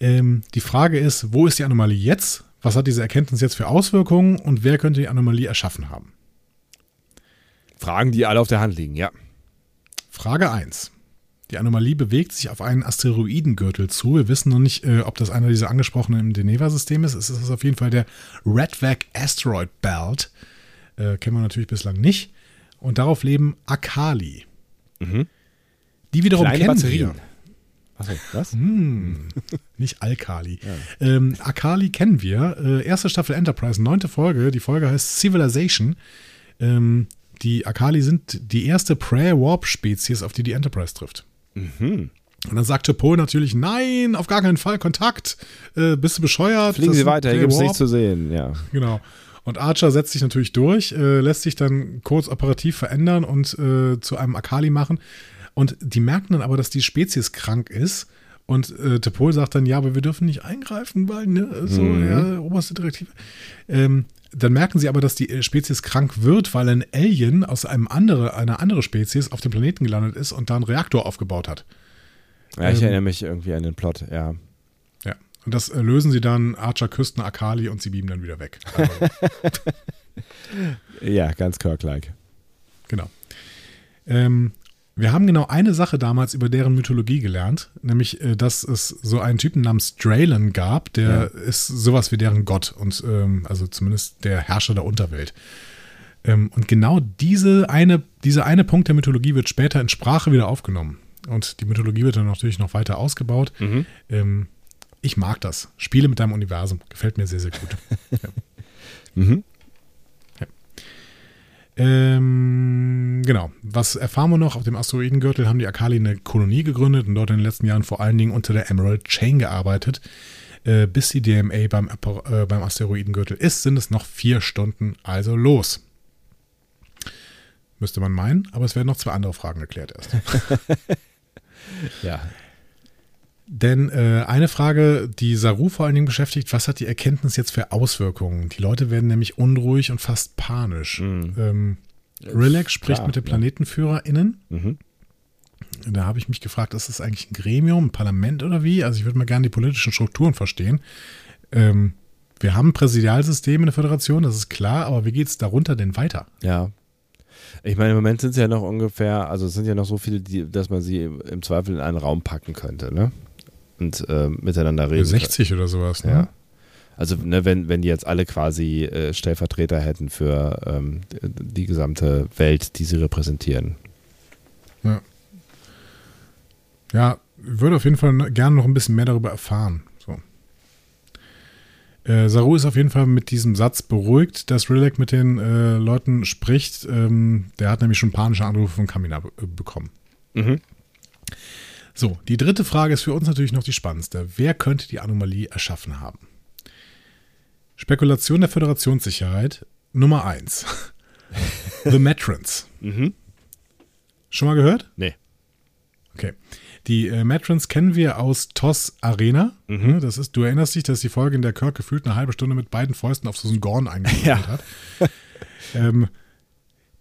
Ähm, die Frage ist, wo ist die Anomalie jetzt? Was hat diese Erkenntnis jetzt für Auswirkungen und wer könnte die Anomalie erschaffen haben? Fragen, die alle auf der Hand liegen, ja. Frage 1. Die Anomalie bewegt sich auf einen Asteroidengürtel zu. Wir wissen noch nicht, äh, ob das einer dieser angesprochenen im Deneva-System ist. Es ist auf jeden Fall der Redvac Asteroid Belt. Äh, kennen wir natürlich bislang nicht. Und darauf leben Akali. Die wiederum Mhm. Kleine kennen Batterien. wir. Achso, was? Hm, nicht Alkali. Ähm, Akali kennen wir. Äh, erste Staffel Enterprise, neunte Folge. Die Folge heißt Civilization. Ähm, die Akali sind die erste Prayer-Warp-Spezies, auf die die Enterprise trifft. Mhm. Und dann sagte Poe natürlich, nein, auf gar keinen Fall, Kontakt. Äh, bist du bescheuert? Fliegen Sie weiter, hier gibt es nichts zu sehen, ja. Genau. Und Archer setzt sich natürlich durch, äh, lässt sich dann kurz operativ verändern und äh, zu einem Akali machen. Und die merken dann aber, dass die Spezies krank ist. Und äh, Tepol sagt dann, ja, aber wir dürfen nicht eingreifen, weil, ne, so, ja, oberste Direktive. Ähm, dann merken sie aber, dass die äh, Spezies krank wird, weil ein Alien aus einem andere, einer anderen Spezies auf dem Planeten gelandet ist und da einen Reaktor aufgebaut hat. Ja, ich Ähm, erinnere mich irgendwie an den Plot, ja. Ja. Und das äh, lösen sie dann, Archer küsst eine Akali und sie beamen dann wieder weg. Also, Ja, ganz Kirk-like. Genau. Ähm, wir haben genau eine Sache damals über deren Mythologie gelernt, nämlich, äh, dass es so einen Typen namens Draylen gab, der ist sowas wie deren Gott und ähm, also zumindest der Herrscher der Unterwelt. Ähm, und genau diese eine, dieser eine Punkt der Mythologie wird später in Sprache wieder aufgenommen. Und die Mythologie wird dann natürlich noch weiter ausgebaut. Ähm, ich mag das. Spiele mit deinem Universum. Gefällt mir sehr, sehr gut. Mhm. Ähm, genau. Was erfahren wir noch? Auf dem Asteroidengürtel haben die Akali eine Kolonie gegründet und dort in den letzten Jahren vor allen Dingen unter der Emerald Chain gearbeitet. Äh, bis die DMA beim, äh, beim Asteroidengürtel ist, sind es noch vier Stunden, also los. Müsste man meinen, aber es werden noch zwei andere Fragen geklärt erst. Ja. Denn äh, eine Frage, die Saru vor allen Dingen beschäftigt, was hat die Erkenntnis jetzt für Auswirkungen? Die Leute werden nämlich unruhig und fast panisch. Ähm, Relax spricht klar, mit den. PlanetenführerInnen. Mhm. Da habe ich mich gefragt, ist das eigentlich ein Gremium, ein Parlament oder wie? Also ich würde mal gerne die politischen Strukturen verstehen. Ähm, wir haben ein Präsidialsystem in der Föderation, das ist klar, aber wie geht es darunter denn weiter? Ja. Ich meine, im Moment sind es ja noch ungefähr, also es sind ja noch so viele, die, dass man sie im Zweifel in einen Raum packen könnte, ne? Und äh, miteinander reden. 60 oder sowas, ne? Ja. Also, ne, wenn, wenn die jetzt alle quasi äh, Stellvertreter hätten für ähm, die gesamte Welt, die sie repräsentieren. Ja. Ja, würde auf jeden Fall gerne noch ein bisschen mehr darüber erfahren. So. Äh, Saru ist auf jeden Fall mit diesem Satz beruhigt, dass Rilek mit den äh, Leuten spricht. Ähm, der hat nämlich schon panische Anrufe von Kamina be bekommen. Mhm. So, die dritte Frage ist für uns natürlich noch die spannendste. Wer könnte die Anomalie erschaffen haben? Spekulation der Föderationssicherheit Nummer 1. The Matrons. Mhm. Schon mal gehört? Nee. Okay. Die äh, Matrons kennen wir aus TOS Arena. Ne, Das ist, du erinnerst dich, dass die Folge, in der Kirk gefühlt eine halbe Stunde mit beiden Fäusten auf so einen Gorn eingeschlagen Ja. hat. ähm,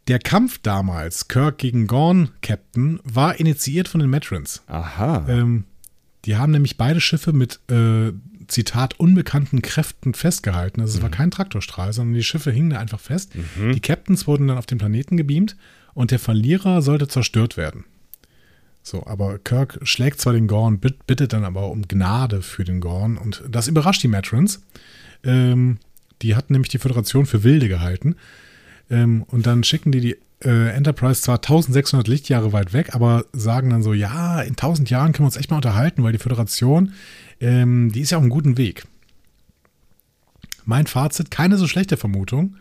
der Kampf damals, Kirk gegen Gorn Captain, war initiiert von den Matrons. Aha. Ähm, die haben nämlich beide Schiffe mit, äh, Zitat, unbekannten Kräften festgehalten. Also es war kein Traktorstrahl, sondern die Schiffe hingen da einfach fest. Die Captains wurden dann auf den Planeten gebeamt und der Verlierer sollte zerstört werden. So, aber Kirk schlägt zwar den Gorn, bitt- bittet dann aber um Gnade für den Gorn und das überrascht die Matrons. Ähm, die hatten nämlich die Föderation für Wilde gehalten. Ähm, und dann schicken die die äh, Enterprise zwar 1600 Lichtjahre weit weg, aber sagen dann so, ja, in 1000 Jahren können wir uns echt mal unterhalten, weil die Föderation, ähm, die ist ja auf einem guten Weg. Mein Fazit, keine so schlechte Vermutung.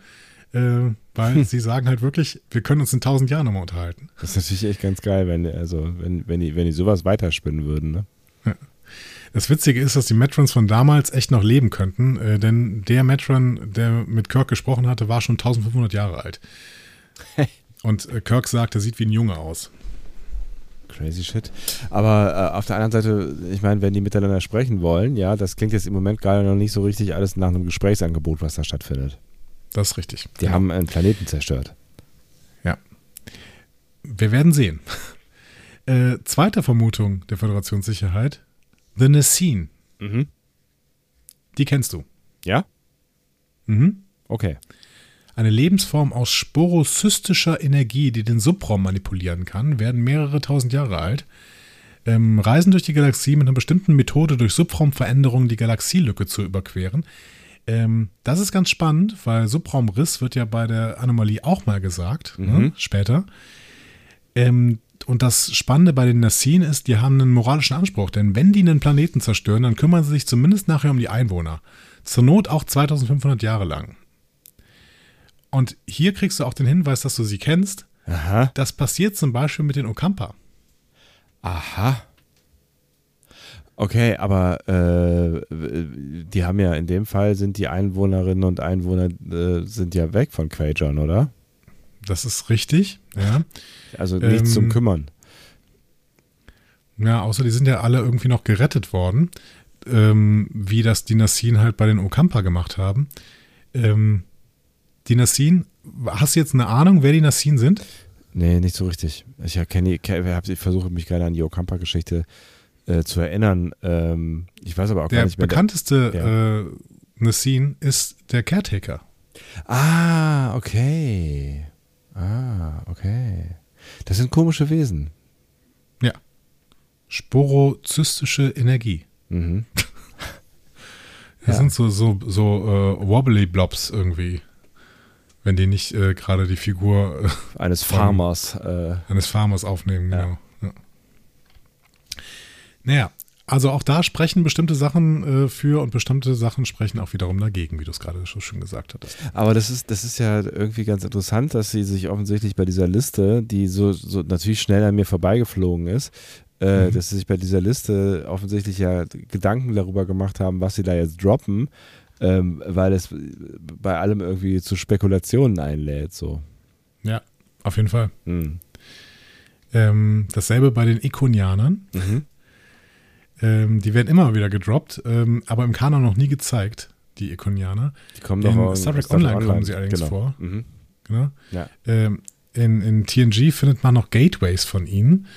äh, weil sie sagen halt wirklich, wir können uns in tausend Jahren nochmal unterhalten. Das ist natürlich echt ganz geil, wenn, also, wenn, wenn, die, wenn die sowas weiterspinnen würden. Ne? Das Witzige ist, dass die Metrons von damals echt noch leben könnten, äh, denn der Metron, der mit Kirk gesprochen hatte, war schon 1500 Jahre alt. Und äh, Kirk sagt, er sieht wie ein Junge aus. Crazy shit. Aber äh, auf der anderen Seite, ich meine, wenn die miteinander sprechen wollen, ja, das klingt jetzt im Moment gerade noch nicht so richtig alles nach einem Gesprächsangebot, was da stattfindet. Das ist richtig. Die ja. haben einen Planeten zerstört. Ja. Wir werden sehen. Äh, zweite Vermutung der Föderationssicherheit: The Nessine. Mhm. Die kennst du. Ja? Mhm. Okay. Eine Lebensform aus sporocystischer Energie, die den Subraum manipulieren kann, werden mehrere tausend Jahre alt, ähm, reisen durch die Galaxie mit einer bestimmten Methode durch Subraumveränderungen die Galaxielücke zu überqueren. Ähm, das ist ganz spannend, weil Subraumriss wird ja bei der Anomalie auch mal gesagt, ne, Mhm. ne, später. Ähm, und das Spannende bei den Nassin ist, die haben einen moralischen Anspruch, denn wenn die einen Planeten zerstören, dann kümmern sie sich zumindest nachher um die Einwohner. Zur Not auch 2500 Jahre lang. Und hier kriegst du auch den Hinweis, dass du sie kennst. Aha. Das passiert zum Beispiel mit den Okampa. Aha. Okay, aber äh, die haben ja in dem Fall sind die Einwohnerinnen und Einwohner äh, sind ja weg von Quajon, oder? Das ist richtig, ja. Also nichts Ähm, zum Kümmern. Ja, außer die sind ja alle irgendwie noch gerettet worden, ähm, wie das die Nassin halt bei den Okampa gemacht haben. Ähm, die Nassin, hast du jetzt eine Ahnung, wer die Nassin sind? Nee, nicht so richtig. Ich kenne, hab, ich versuche mich gerade an die Okampa-Geschichte äh, zu erinnern. Ähm, ich weiß aber auch Der gar nicht mehr. bekannteste Ja. äh, Nassin ist der Caretaker. Ah, okay. Ah, okay. Das sind komische Wesen. Sporozystische Energie. Mhm. Das Ja. sind so, so, so äh, wobbly Blobs irgendwie. Wenn die nicht äh, gerade die Figur äh, Eines Farmers. Äh, eines Farmers aufnehmen, Ja. genau. Ja. Naja, also auch da sprechen bestimmte Sachen äh, für und bestimmte Sachen sprechen auch wiederum dagegen, wie du es gerade schon schön gesagt hattest. Aber das ist, das ist ja irgendwie ganz interessant, dass sie sich offensichtlich bei dieser Liste, die so, so natürlich schnell an mir vorbeigeflogen ist, äh, Mhm. dass sie sich bei dieser Liste offensichtlich ja Gedanken darüber gemacht haben, was sie da jetzt droppen, ähm, weil es bei allem irgendwie zu Spekulationen einlädt. So. Ja, auf jeden Fall. Mhm. Ähm, dasselbe bei den Ikonianern. Mhm. Ähm, die werden immer wieder gedroppt, ähm, aber im Kanon noch nie gezeigt, die Ikonianer. Die kommen In doch auch Star Trek Online kommen sie allerdings genau. vor. Mhm. Genau. Ja. Ähm, in, in TNG findet man noch Gateways von ihnen.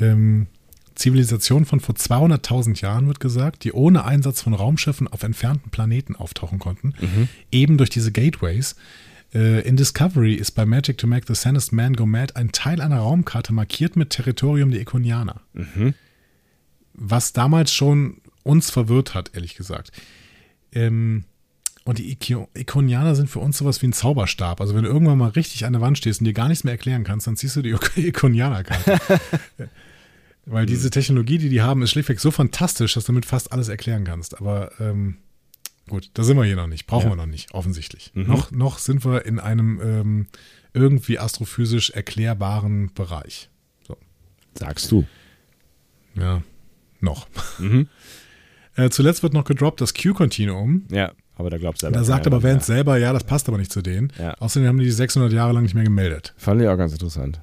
Ähm, Zivilisation von vor 200.000 Jahren wird gesagt, die ohne Einsatz von Raumschiffen auf entfernten Planeten auftauchen konnten, Mhm. eben durch diese Gateways. Äh, in Discovery ist bei Magic to Make the Sanest Man Go Mad ein Teil einer Raumkarte markiert mit Territorium der Ikonianer, Mhm. Was damals schon uns verwirrt hat, ehrlich gesagt. Ähm, und die Iko- Ikonianer sind für uns sowas wie ein Zauberstab. Also wenn du irgendwann mal richtig an der Wand stehst und dir gar nichts mehr erklären kannst, dann ziehst du die Ikonianerkarte. Weil diese Technologie, die die haben, ist schlichtweg so fantastisch, dass du damit fast alles erklären kannst. Aber ähm, gut, da sind wir hier noch nicht. Brauchen Ja. wir noch nicht, offensichtlich. Mhm. Noch, noch sind wir in einem ähm, irgendwie astrophysisch erklärbaren Bereich. Sagst du. Ja, noch. Mhm. Äh, zuletzt wird noch gedroppt das Q-Kontinuum. Ja, aber da glaubst du selber. Da sagt aber. Vance selber, ja, das passt aber nicht zu denen. Ja. Außerdem haben die die 600 Jahre lang nicht mehr gemeldet. Fand ich auch ganz interessant.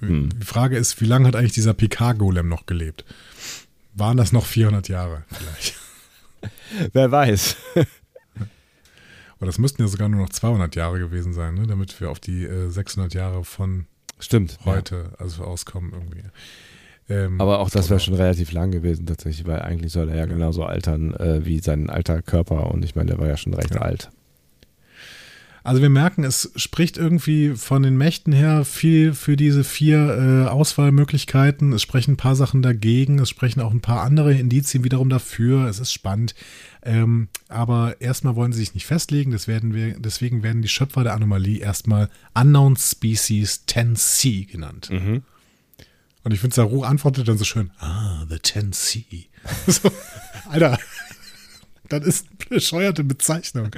Hm. Die Frage ist, wie lange hat eigentlich dieser PK-Golem noch gelebt? Waren das noch 400 Jahre vielleicht? Wer weiß. Oder das müssten ja sogar nur noch 200 Jahre gewesen sein, ne? damit wir auf die äh, 600 Jahre von Stimmt. heute also auskommen irgendwie. Ähm, Aber auch das wäre schon relativ lang gewesen tatsächlich, weil eigentlich soll er ja genauso altern äh, wie sein alter Körper und ich meine, der war ja schon recht Ja. alt. Also wir merken, es spricht irgendwie von den Mächten her viel für diese vier äh, Auswahlmöglichkeiten. Es sprechen ein paar Sachen dagegen, es sprechen auch ein paar andere Indizien wiederum dafür. Es ist spannend. Ähm, aber erstmal wollen sie sich nicht festlegen. Das werden wir, deswegen werden die Schöpfer der Anomalie erstmal Unknown Species 10C genannt. Mhm. Und ich finde, Saru antwortet dann so schön, ah, the 10C. so, Alter, Das ist eine bescheuerte Bezeichnung.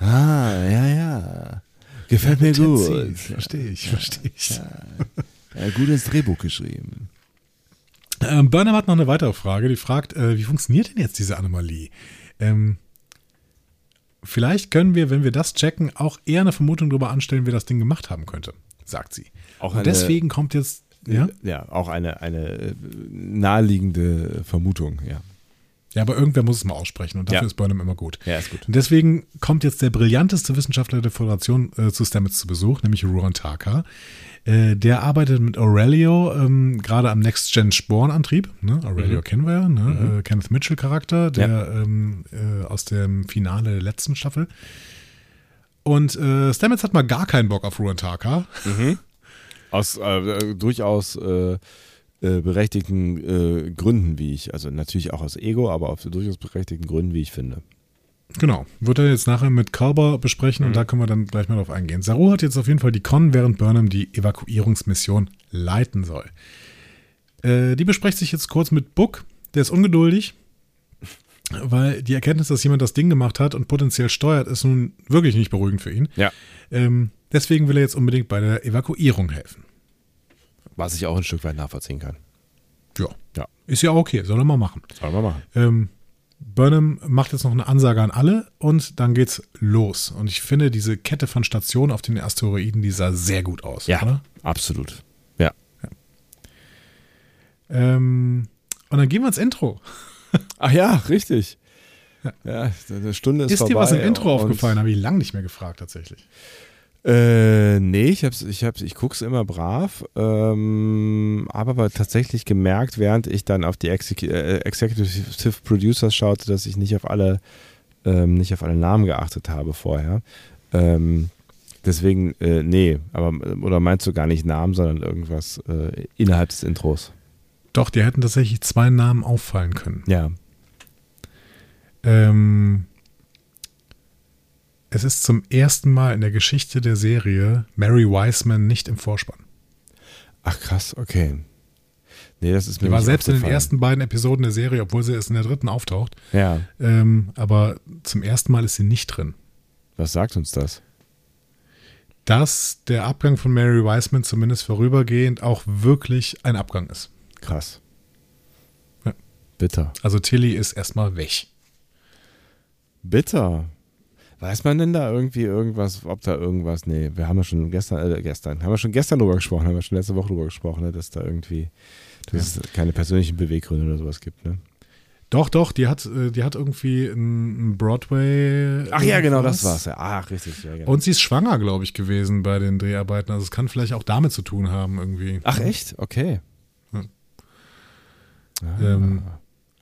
Ah, ja, ja. Gefällt mir gut. Verstehe ich, verstehe ich. Ja. Ja, gut ins Drehbuch geschrieben. Ähm, Burnham hat noch eine weitere Frage. Die fragt, äh, wie funktioniert denn jetzt diese Anomalie? Ähm, vielleicht können wir, wenn wir das checken, auch eher eine Vermutung darüber anstellen, wer das Ding gemacht haben könnte, sagt sie. Auch Und deswegen kommt jetzt, ja? Ja, auch eine, eine äh, naheliegende Vermutung, ja. Ja, aber irgendwer muss es mal aussprechen und dafür Ja. ist Burnham immer gut. Ja, ist gut. Und deswegen kommt jetzt der brillanteste Wissenschaftler der Föderation äh, zu Stamets zu Besuch, nämlich Ruan Taka. Äh, der arbeitet mit Aurelio ähm, gerade am Next-Gen-Sporenantrieb. Ne? Aurelio Mhm. kennen wir ja, ne? Mhm. äh, Kenneth Mitchell-Charakter, der ähm, äh, aus dem Finale der letzten Staffel. Und äh, Stamets hat mal gar keinen Bock auf Ruan Taka. Aus äh, durchaus äh, äh, berechtigten äh, Gründen, wie ich, also natürlich auch aus Ego, aber aus durchaus berechtigten Gründen, wie ich finde. Genau, wird er jetzt nachher mit Kalber besprechen und da können wir dann gleich mal drauf eingehen. Saru hat jetzt auf jeden Fall die Con, während Burnham die Evakuierungsmission leiten soll. Äh, die bespricht sich jetzt kurz mit Book, der ist ungeduldig, weil die Erkenntnis, dass jemand das Ding gemacht hat und potenziell steuert, ist nun wirklich nicht beruhigend für ihn. Ja. Ähm, deswegen will er jetzt unbedingt bei der Evakuierung helfen. Was ich auch ein Stück weit nachvollziehen kann. Ja, Ja. ist ja auch okay, soll er mal machen. Sollen wir machen. Ähm, Burnham macht jetzt noch eine Ansage an alle und dann geht's los. Und ich finde, diese Kette von Stationen auf den Asteroiden, die sah sehr gut aus. Ja, Oder? absolut. Ja. Ähm, und dann gehen wir ins Intro. Ach ja, richtig. Ja, eine Stunde ist, Ist, vorbei. dir was im Intro aufgefallen? Habe ich lange nicht mehr gefragt, tatsächlich. Äh, nee, ich hab's, ich hab's, ich guck's immer brav, ähm, habe aber tatsächlich gemerkt, während ich dann auf die Exec äh, Executive Producers schaute, dass ich nicht auf alle, ähm, nicht auf alle Namen geachtet habe vorher. Ähm, deswegen, äh, nee, aber oder meinst du gar nicht Namen, sondern irgendwas äh, innerhalb des Intros? Doch, dir hätten tatsächlich zwei Namen auffallen können. Ja. Ähm, es ist zum ersten Mal in der Geschichte der Serie Mary Wiseman nicht im Vorspann. Ach krass, okay. Nee, das ist mir Die war selbst in den ersten beiden Episoden der Serie, obwohl sie erst in der dritten auftaucht. Ja, Ähm, aber zum ersten Mal ist sie nicht drin. was sagt uns das? Dass der Abgang von Mary Wiseman zumindest vorübergehend auch wirklich ein Abgang ist. Krass. Ja. Bitter. Also Tilly ist erstmal weg. Bitter. Weiß man denn da irgendwie irgendwas, ob da irgendwas, nee, wir haben ja schon gestern, äh, gestern, haben wir schon gestern drüber gesprochen, haben wir schon letzte Woche drüber gesprochen, ne, dass da irgendwie, dass es keine persönlichen Beweggründe oder sowas gibt, ne? Doch, doch, die hat, äh, die hat irgendwie einen Broadway. Ach ja, genau, das war's. Ja. Ach, richtig, ja, genau. Und sie ist schwanger, glaube ich, gewesen bei den Dreharbeiten. Also es kann vielleicht auch damit zu tun haben irgendwie. Ach echt? Okay. Ja. Ah. Ähm,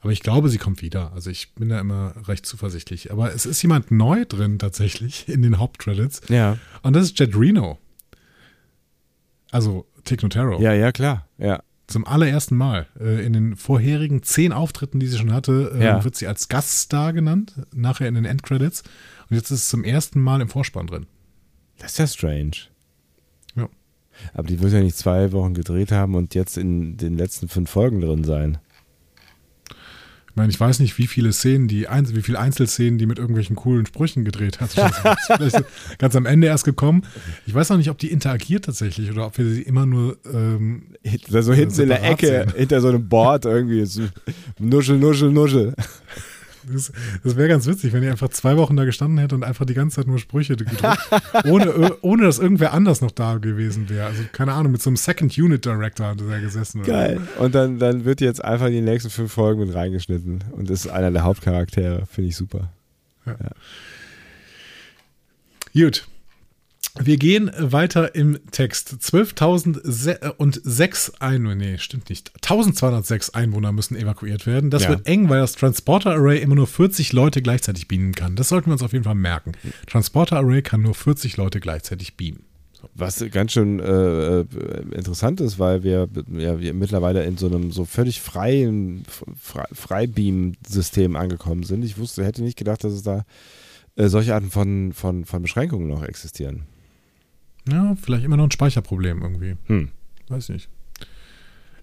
aber ich glaube, sie kommt wieder. Also ich bin da immer recht zuversichtlich. Aber es ist jemand neu drin tatsächlich in den Hauptcredits. ja, Und das ist Jet Reno. Also Tick Notaro. ja, ja, klar, ja. Zum allerersten Mal. Äh, in den vorherigen zehn Auftritten, die sie schon hatte, äh, Ja. wird sie als Gaststar genannt. Nachher in den Endcredits. Und jetzt ist es zum ersten Mal im Vorspann drin. Das ist ja strange. Ja. Aber die wird ja nicht zwei Wochen gedreht haben und jetzt in den letzten fünf Folgen drin sein. Ich meine, ich weiß nicht, wie viele Szenen, die wie viele Einzelszenen, die mit irgendwelchen coolen Sprüchen gedreht hat. Vielleicht ganz am Ende erst gekommen. Ich weiß noch nicht, ob die interagiert tatsächlich oder ob wir sie immer nur ähm, so hinten in der Ecke, sehen. hinter so einem Board irgendwie. So, nuschel, nuschel, nuschel. Das, das wäre ganz witzig, wenn ihr einfach zwei Wochen da gestanden hätte und einfach die ganze Zeit nur Sprüche gedrückt, ohne, ohne dass irgendwer anders noch da gewesen wäre. Also keine Ahnung, mit so einem Second Unit Director hat er da gesessen. oder Geil. Und dann, dann wird jetzt einfach in die nächsten fünf Folgen mit reingeschnitten und ist einer der Hauptcharaktere. Finde ich super. so. Gut. Wir gehen weiter im Text. 12.006 Einwohner, nee, stimmt nicht. 1206 Einwohner müssen evakuiert werden. Das Ja. wird eng, weil das Transporter Array immer nur 40 Leute gleichzeitig beamen kann. Das sollten wir uns auf jeden Fall merken. Transporter Array kann nur 40 Leute gleichzeitig beamen. Was ganz schön äh, äh, interessant ist, weil wir, ja, wir mittlerweile in so einem so völlig freien Fre Freibeam-System angekommen sind. Ich wusste, hätte nicht gedacht, dass es da äh, solche Arten von, von, von Beschränkungen noch existieren. Ja, vielleicht immer noch ein Speicherproblem irgendwie. Hm. Weiß nicht.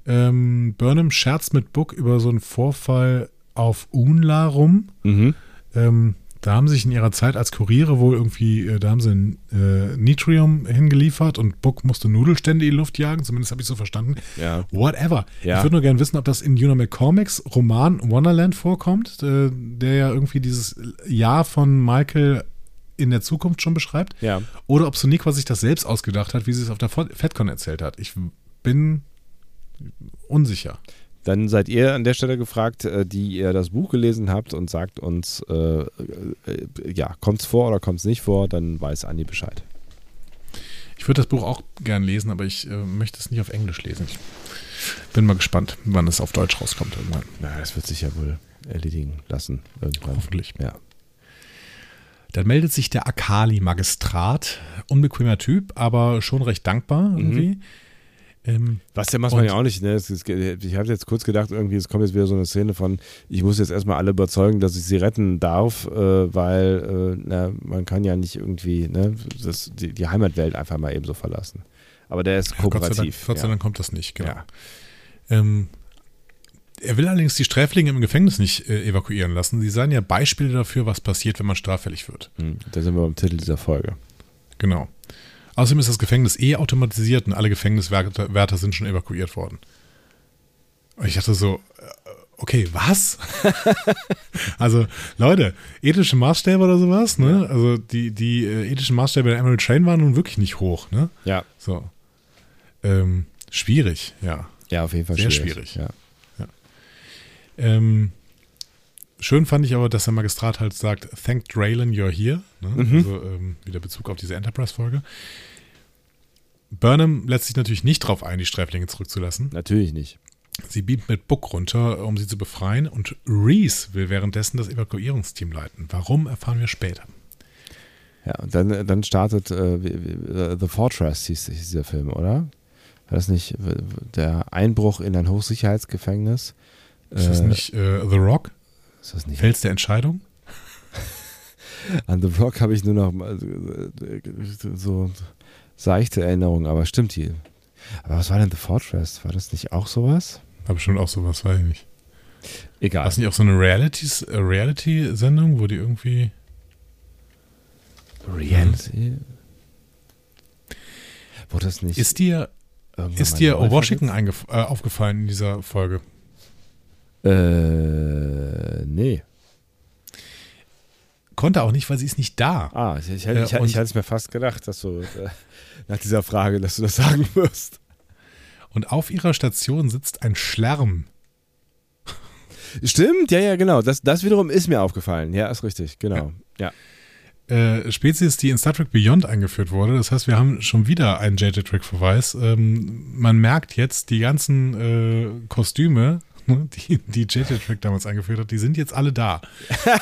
Ähm, Burnham scherzt mit Book über so einen Vorfall auf Unla rum. Mhm. Ähm, da haben sich in ihrer Zeit als Kuriere wohl irgendwie, äh, da haben sie ein äh, Nitrium hingeliefert und Book musste Nudelstände in die Luft jagen, zumindest habe ich so verstanden. Ja. Whatever. Ja. Ich würde nur gerne wissen, ob das in Una McCormicks Roman Wonderland vorkommt, äh, der ja irgendwie dieses Jahr von Michael in der Zukunft schon beschreibt. Ja. Oder ob Soniqua sich das selbst ausgedacht hat, wie sie es auf der FedCon erzählt hat. Ich bin unsicher. Dann seid ihr an der Stelle gefragt, äh, die ihr das Buch gelesen habt und sagt uns, äh, äh, ja, kommt es vor oder kommt es nicht vor, dann weiß Andi Bescheid. Ich würde das Buch auch gern lesen, aber ich äh, möchte es nicht auf Englisch lesen. Ich bin mal gespannt, wann es auf Deutsch rauskommt irgendwann. Na, das wird sich ja wohl erledigen lassen irgendwann. Hoffentlich. Ja. Dann meldet sich der Akali-Magistrat. Unbequemer Typ, aber schon recht dankbar irgendwie. Ähm, Was der macht man ja auch nicht. Ne? Ich habe jetzt kurz gedacht, irgendwie, es kommt jetzt wieder so eine Szene von, ich muss jetzt erstmal alle überzeugen, dass ich sie retten darf, äh, weil äh, na, man kann ja nicht irgendwie ne, das, die, die Heimatwelt einfach mal eben so verlassen. Aber der ist Gott sei Dank, kooperativ. Gott sei ja. Dank kommt das nicht, genau. Ja. Ähm, er will allerdings die Sträflinge im Gefängnis nicht äh, evakuieren lassen. Sie seien ja Beispiele dafür, was passiert, wenn man straffällig wird. Hm, Da sind wir beim Titel dieser Folge. Genau. Außerdem ist das Gefängnis eh automatisiert und alle Gefängniswärter Wärter sind schon evakuiert worden. Und ich dachte so, äh, okay, was? also, Leute, ethische Maßstäbe oder sowas, ne? Also die, die äh, ethischen Maßstäbe der Emerald Train waren nun wirklich nicht hoch, ne? Ja, So. Ähm, schwierig, ja. ja, auf jeden Fall Sehr schwierig. schwierig. Ja. Ähm, schön fand ich aber, dass der Magistrat halt sagt, thank Draylen, you're here. Ne? Mhm. Also ähm, wieder Bezug auf diese Enterprise-Folge. Burnham lässt sich natürlich nicht darauf ein, die Sträflinge zurückzulassen. Natürlich nicht. Sie beamt mit Book runter, um sie zu befreien. Und Reese will währenddessen das Evakuierungsteam leiten. Warum, erfahren wir später. Ja, und dann, dann startet äh, äh, The Fortress, hieß, hieß dieser Film, oder? War das nicht der Einbruch in ein Hochsicherheitsgefängnis? Ist das Äh, nicht äh, The Rock? Ist das nicht? Fels der Entscheidung? An The Rock habe ich nur noch mal äh, so seichte Erinnerungen, aber stimmt hier. Aber was war denn The Fortress? War das nicht auch sowas? War bestimmt auch sowas, weiß ich nicht. Egal. War es nicht auch so eine äh, Reality-Sendung, wo die irgendwie. Reality? Wurde das nicht Ist dir, ist dir Washington äh, aufgefallen in dieser Folge? Äh, nee. Konnte auch nicht, weil sie ist nicht da. Ah, ich, ich, ich, Äh, ich, ich, hatte es mir fast gedacht, dass du äh, nach dieser Frage, dass du das sagen wirst. Und auf ihrer Station sitzt ein Schlärm. Stimmt, ja, ja, genau. Das, das wiederum ist mir aufgefallen. Ja, ist richtig, genau. Ja. Äh, Spezies, die in Star Trek Beyond eingeführt wurde. Das heißt, wir haben schon wieder einen JJ-Trick-Verweis. Ähm, man merkt jetzt, die ganzen äh, Kostüme, ne, die, die JJ-Trick damals eingeführt hat, die sind jetzt alle da.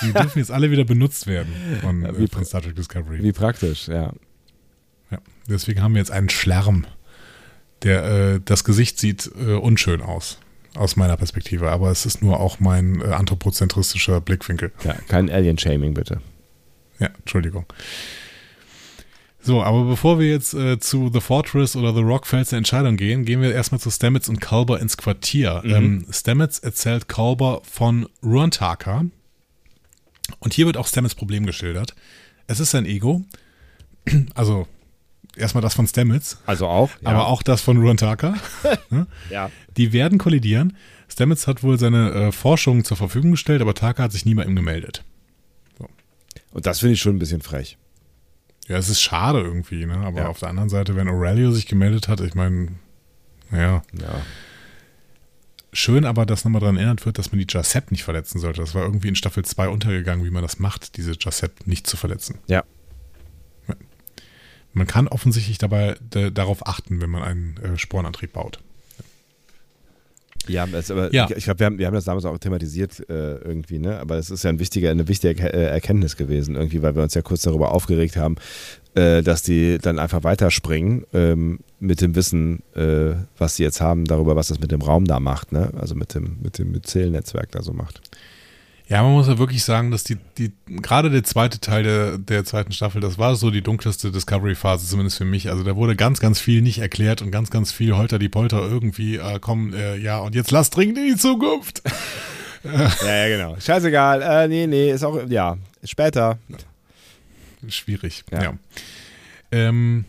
Die dürfen jetzt alle wieder benutzt werden von, Ja, wie äh, von Star Trek Discovery. Wie praktisch, ja. Ja, deswegen haben wir jetzt einen Schlärm. Der, äh, das Gesicht sieht äh, unschön aus, aus meiner Perspektive, aber es ist nur auch mein äh, anthropozentristischer Blickwinkel. Ja, kein Alien-Shaming, bitte. Ja, Entschuldigung. So, aber bevor wir jetzt äh, zu The Fortress oder The Rock Fels der Entscheidung gehen, gehen wir erstmal zu Stamets und Culber ins Quartier. Mhm. Ähm, Stamets erzählt Culber von Ruantaka. Und hier wird auch Stamets Problem geschildert. Es ist sein Ego. Also erstmal das von Stamets, Also auch, ja. aber auch das von Ruantaka. ja. Die werden kollidieren. Stamets hat wohl seine äh, Forschung zur Verfügung gestellt, aber Taka hat sich nie bei ihm gemeldet. Und das finde ich schon ein bisschen frech. Ja, es ist schade irgendwie, ne? Aber Ja. auf der anderen Seite, wenn Aurelio sich gemeldet hat, ich meine, naja, Ja. schön aber, dass nochmal daran erinnert wird, dass man die Jacep nicht verletzen sollte. Das war irgendwie in Staffel 2 untergegangen, wie man das macht, diese Jacep nicht zu verletzen. Ja. Ja. Man kann offensichtlich dabei darauf achten, wenn man einen äh, Sporenantrieb baut. Ja, das, aber Ja. ich, ich glaube, wir haben, wir haben das damals auch thematisiert äh, irgendwie, ne? Aber es ist ja ein wichtiger, eine wichtige äh, Erkenntnis gewesen, irgendwie, weil wir uns ja kurz darüber aufgeregt haben, äh, dass die dann einfach weiterspringen ähm, mit dem Wissen, äh, was sie jetzt haben, darüber, was das mit dem Raum da macht, ne? Also mit dem, mit dem Myzel-Netzwerk da so macht. Ja, man muss ja wirklich sagen, dass die, die gerade der zweite Teil der, der zweiten Staffel, das war so die dunkelste Discovery-Phase, zumindest für mich. Also da wurde ganz, ganz viel nicht erklärt und ganz, ganz viel Holter die Polter irgendwie, äh, komm, äh, ja, und jetzt lass dringend in die Zukunft. ja, ja, genau. Scheißegal. Äh, nee, nee, ist auch, ja, später. Schwierig, ja. ja. Ähm,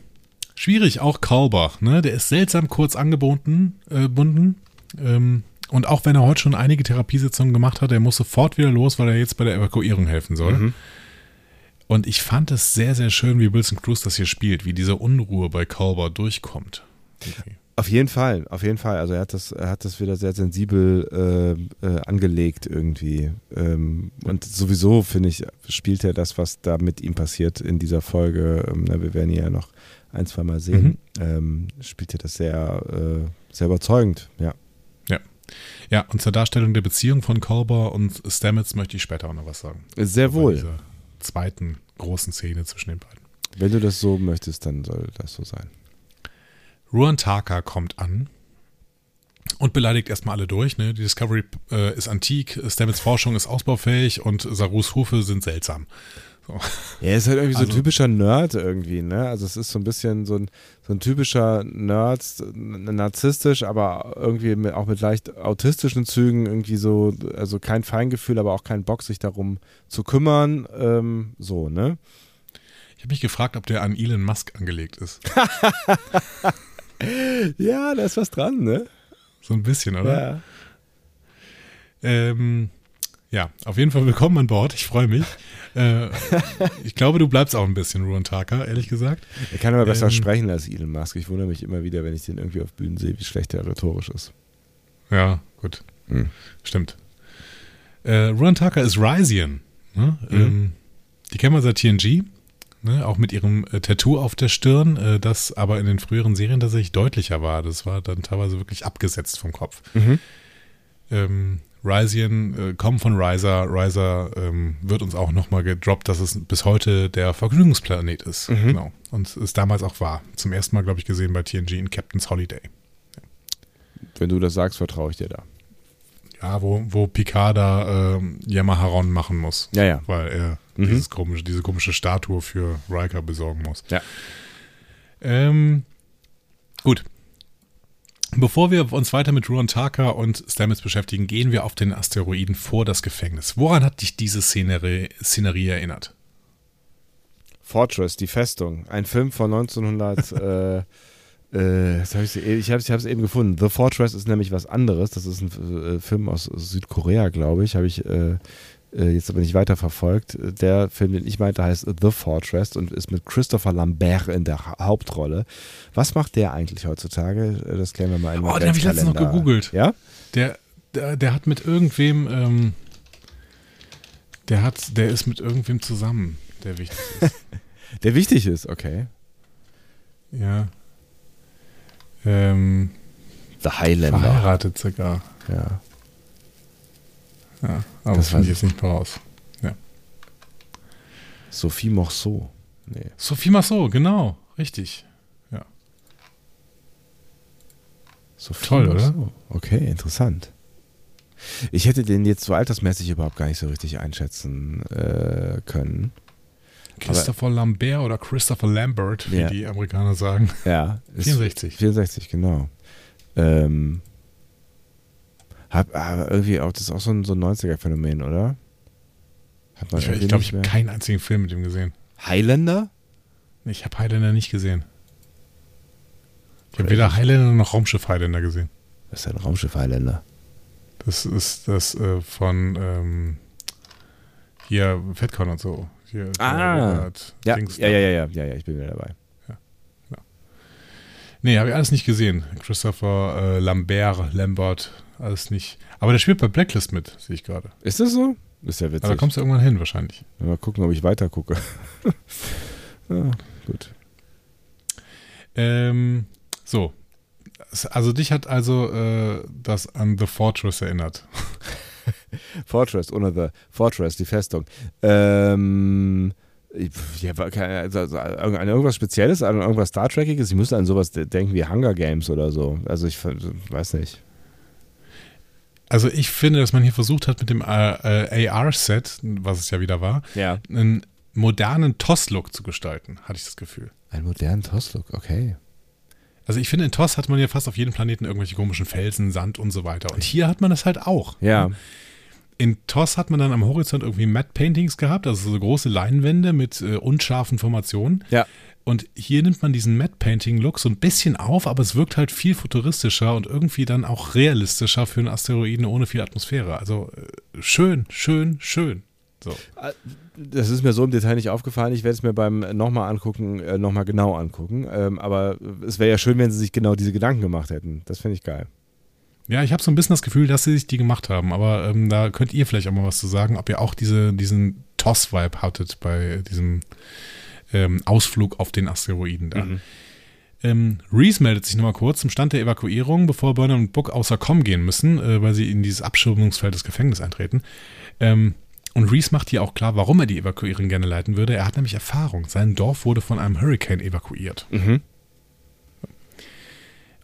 schwierig auch Kaulbach, ne? Der ist seltsam kurz angebunden, äh, bunden. Ähm, und auch wenn er heute schon einige Therapiesitzungen gemacht hat, er muss sofort wieder los, weil er jetzt bei der Evakuierung helfen soll. Mhm. Und ich fand es sehr, sehr schön, wie Wilson Cruz das hier spielt, wie diese Unruhe bei Culber durchkommt. Okay. Auf jeden Fall, auf jeden Fall. Also er hat das, er hat das wieder sehr sensibel äh, äh, angelegt irgendwie. Ähm, und sowieso, finde ich, spielt er das, was da mit ihm passiert in dieser Folge. Ähm, wir werden ihn ja noch ein, zwei Mal sehen. Mhm. Ähm, spielt er das sehr, äh, sehr überzeugend, ja. Ja. Und zur Darstellung der Beziehung von Kolber und Stamets möchte ich später auch noch was sagen. Sehr wohl. Dieser zweiten großen Szene zwischen den beiden. Wenn du das so möchtest, dann soll das so sein. Ruan Taka kommt an und beleidigt erstmal alle durch. Ne? Die Discovery äh, ist antik, Stamets Forschung ist ausbaufähig und Sarus Hufe sind seltsam. So. Er ist halt irgendwie also, so ein typischer Nerd irgendwie, ne? Also es ist so ein bisschen so ein, so ein typischer Nerd, narzisstisch, aber irgendwie mit, auch mit leicht autistischen Zügen, irgendwie so, also kein Feingefühl, aber auch kein Bock, sich darum zu kümmern. Ähm, so, ne? Ich habe mich gefragt, ob der an Elon Musk angelegt ist. ja, da ist was dran, ne? So ein bisschen, oder? Ja. Ähm, ja, auf jeden Fall willkommen an Bord. Ich freue mich. äh, ich glaube, du bleibst auch ein bisschen Ruan Taka, ehrlich gesagt. Er kann aber besser ähm, sprechen als Elon Musk. Ich wundere mich immer wieder, wenn ich den irgendwie auf Bühnen sehe, wie schlecht er rhetorisch ist. Ja, gut. Hm. Stimmt. Äh, Ruan Taka ist Rysian. Ne? Mhm. Ähm, die kennen wir seit TNG. Ne, auch mit ihrem äh, Tattoo auf der Stirn, äh, das aber in den früheren Serien tatsächlich deutlicher war. Das war dann teilweise wirklich abgesetzt vom Kopf. Mhm. Ähm, Rysian äh, kommen von Riser. Riser ähm, wird uns auch nochmal gedroppt, dass es bis heute der Vergnügungsplanet ist. Mhm. Genau. Und es damals auch war. Zum ersten Mal, glaube ich, gesehen bei TNG in Captain's Holiday. Ja. Wenn du das sagst, vertraue ich dir da. Ja, wo, wo Picard da äh, Yamaharon machen muss. Ja, ja. Weil er mhm. dieses komische, diese komische Statue für Riker besorgen muss. Ja. Ähm, gut. Bevor wir uns weiter mit Ruan Taka und Stamets beschäftigen, gehen wir auf den Asteroiden vor das Gefängnis. Woran hat dich diese Szenerie, Szenerie erinnert? Fortress, die Festung. Ein Film von 1900. äh, äh, hab ich ich habe es eben gefunden. The Fortress ist nämlich was anderes. Das ist ein äh, Film aus Südkorea, glaube ich. Habe ich äh, jetzt aber nicht weiter verfolgt. Der Film, den ich meinte, heißt The Fortress und ist mit Christopher Lambert in der Hauptrolle. Was macht der eigentlich heutzutage? Äh, das klären wir mal in Oh, den habe ich letztens noch gegoogelt. Ja? Der, der, der hat mit irgendwem, ähm, der hat, der ist mit irgendwem zusammen, der wichtig ist. der wichtig ist, okay. Ja. Ähm, The Highlander. Verheiratet sogar. Ja. Ja, aber das finde ich jetzt nicht mehr raus. Ja. Sophie Morceau. Nee. Sophie Marceau, genau. Richtig. Ja. Sophie Toll, Marceau. oder? Okay, interessant. Ich hätte den jetzt so altersmäßig überhaupt gar nicht so richtig einschätzen äh, können. Christopher Aber, Lambert oder Christopher Lambert, wie ja. die Amerikaner sagen. Ja. 64. 64, genau. Ähm, hab, aber irgendwie auch, das ist auch so ein, so ein 90er-Phänomen, oder? ich ich glaube, ich habe keinen einzigen Film mit ihm gesehen. Highlander? Ich habe Highlander nicht gesehen. Ich habe weder Highlander noch Raumschiff Highlander gesehen. Was ist ein Raumschiff Highlander? Das ist das äh, von ähm, hier Fatcon und so. Hier, ah, ja, ja, ja, ja, ja, ja, ja, ich bin wieder dabei. Ja, ja. Nee, habe ich alles nicht gesehen. Christopher äh, Lambert, Lambert, alles nicht. Aber der spielt bei Blacklist mit, sehe ich gerade. Ist das so? Ist ja witzig. Aber da kommst du irgendwann hin wahrscheinlich. Mal gucken, ob ich weiter gucke. ja, gut. Ähm, so. Also dich hat also äh, das an The Fortress erinnert. Fortress, ohne The Fortress, die Festung. Ähm, ja, also, also, an irgendwas Spezielles, an irgendwas Star Trekiges. Ich müsste an sowas denken wie Hunger Games oder so. Also ich weiß nicht. Also ich finde, dass man hier versucht hat, mit dem äh, AR-Set, was es ja wieder war, ja. einen modernen TOS-Look zu gestalten, hatte ich das Gefühl. Einen modernen TOS-Look, okay. Also ich finde, in TOS hat man ja fast auf jedem Planeten irgendwelche komischen Felsen, Sand und so weiter. Und hier hat man das halt auch. Ja. in TOS hat man dann am Horizont irgendwie Matte Paintings gehabt, also so große Leinwände mit äh, unscharfen Formationen. Ja. Und hier nimmt man diesen Matte Painting Look so ein bisschen auf, aber es wirkt halt viel futuristischer und irgendwie dann auch realistischer für einen Asteroiden ohne viel Atmosphäre. Also äh, schön, schön, schön. So. Das ist mir so im Detail nicht aufgefallen. Ich werde es mir beim nochmal angucken, äh, nochmal genau angucken. Ähm, aber es wäre ja schön, wenn sie sich genau diese Gedanken gemacht hätten. Das finde ich geil. Ja, ich habe so ein bisschen das Gefühl, dass sie sich die gemacht haben, aber ähm, da könnt ihr vielleicht auch mal was zu sagen, ob ihr auch diese, diesen Toss-Vibe hattet bei diesem ähm, Ausflug auf den Asteroiden da. Mhm. Ähm, Reese meldet sich nochmal kurz zum Stand der Evakuierung, bevor Burnham und Book außer Com gehen müssen, äh, weil sie in dieses Abschirmungsfeld des Gefängnisses eintreten. Ähm, und Reese macht hier auch klar, warum er die Evakuierung gerne leiten würde. Er hat nämlich Erfahrung. Sein Dorf wurde von einem Hurricane evakuiert. Mhm.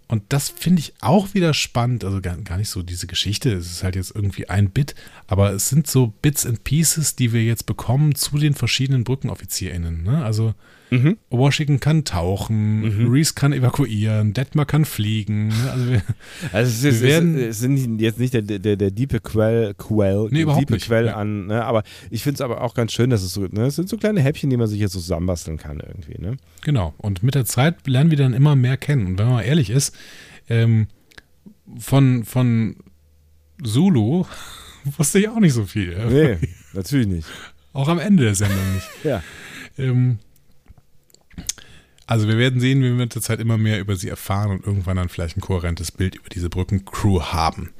Und das finde ich auch wieder spannend. Also gar, gar, nicht so diese Geschichte. Es ist halt jetzt irgendwie ein Bit, aber es sind so Bits and Pieces, die wir jetzt bekommen zu den verschiedenen BrückenoffizierInnen. Ne? Also mhm. Washington kann tauchen, mhm. Reese kann evakuieren, Detmar kann fliegen. Ne? Also, wir, also es, ist, werden, es, sind jetzt nicht der, der, der diepe Quell, Quell, nee, überhaupt nicht. Quell ja. an, ne? aber ich finde es aber auch ganz schön, dass es so, ne? es sind so kleine Häppchen, die man sich jetzt so zusammenbasteln kann irgendwie. Ne? Genau. Und mit der Zeit lernen wir dann immer mehr kennen. Und wenn man mal ehrlich ist, ähm, von, von Zulu wusste ich auch nicht so viel. Nee, natürlich nicht. Auch am Ende der Sendung nicht. ja. Ähm, also wir werden sehen, wie wir mit der Zeit immer mehr über sie erfahren und irgendwann dann vielleicht ein kohärentes Bild über diese Brückencrew haben.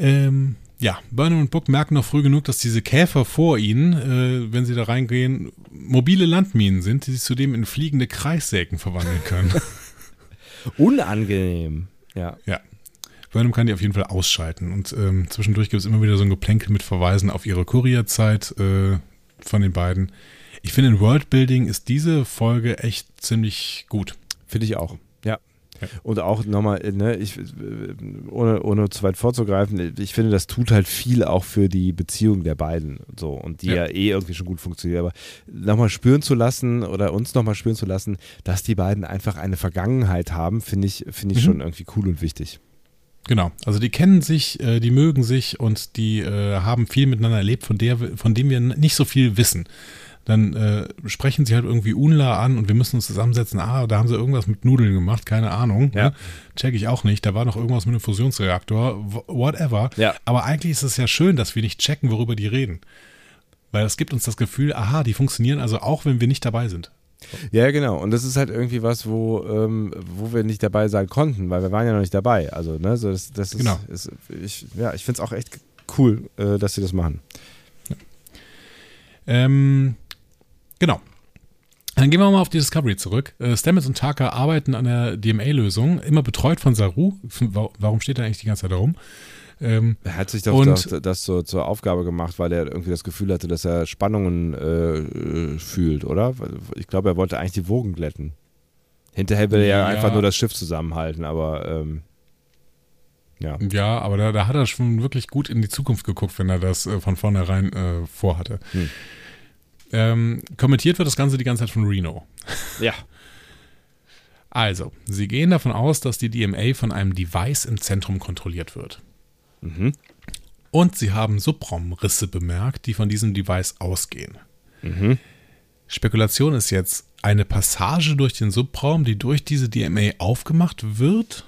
Ähm, ja, Burnham und Book merken noch früh genug, dass diese Käfer vor ihnen, äh, wenn sie da reingehen, mobile Landminen sind, die sich zudem in fliegende Kreissägen verwandeln können. Unangenehm. Ja. Ja. Burnham kann die auf jeden Fall ausschalten. Und ähm, zwischendurch gibt es immer wieder so ein Geplänkel mit Verweisen auf ihre Kurierzeit äh, von den beiden. Ich finde, in Worldbuilding ist diese Folge echt ziemlich gut. Finde ich auch. Ja. Und auch nochmal, ne, ich, ohne, ohne zu weit vorzugreifen, ich finde, das tut halt viel auch für die Beziehung der beiden. So, und die ja, ja eh irgendwie schon gut funktioniert. Aber nochmal spüren zu lassen oder uns nochmal spüren zu lassen, dass die beiden einfach eine Vergangenheit haben, finde ich, finde ich mhm. schon irgendwie cool und wichtig. Genau, also die kennen sich, äh, die mögen sich und die äh, haben viel miteinander erlebt, von, der, von dem wir nicht so viel wissen dann äh, sprechen sie halt irgendwie Unla an und wir müssen uns zusammensetzen. Ah, da haben sie irgendwas mit Nudeln gemacht, keine Ahnung. Ja. Ne? Check ich auch nicht. Da war noch irgendwas mit einem Fusionsreaktor, whatever. Ja. Aber eigentlich ist es ja schön, dass wir nicht checken, worüber die reden. Weil das gibt uns das Gefühl, aha, die funktionieren also auch, wenn wir nicht dabei sind. Ja, genau. Und das ist halt irgendwie was, wo, ähm, wo wir nicht dabei sein konnten, weil wir waren ja noch nicht dabei. Also, ne, so das, das ist, genau. ist ich, ja, ich finde es auch echt cool, äh, dass sie das machen. Ja. Ähm, Genau. Dann gehen wir mal auf die Discovery zurück. Äh, Stamets und Tucker arbeiten an der DMA-Lösung, immer betreut von Saru. Warum steht er eigentlich die ganze Zeit da rum? Ähm, er hat sich doch und, das, das so, zur Aufgabe gemacht, weil er irgendwie das Gefühl hatte, dass er Spannungen äh, fühlt, oder? Ich glaube, er wollte eigentlich die Wogen glätten. Hinterher will er ja, ja einfach nur das Schiff zusammenhalten, aber ähm, ja. Ja, aber da, da, hat er schon wirklich gut in die Zukunft geguckt, wenn er das äh, von vornherein äh, vorhatte. Hm. Ähm, kommentiert wird das Ganze die ganze Zeit von Reno. Ja. Also, sie gehen davon aus, dass die DMA von einem Device im Zentrum kontrolliert wird. Mhm. Und sie haben Subraumrisse bemerkt, die von diesem Device ausgehen. Mhm. Spekulation ist jetzt eine Passage durch den Subraum, die durch diese DMA aufgemacht wird.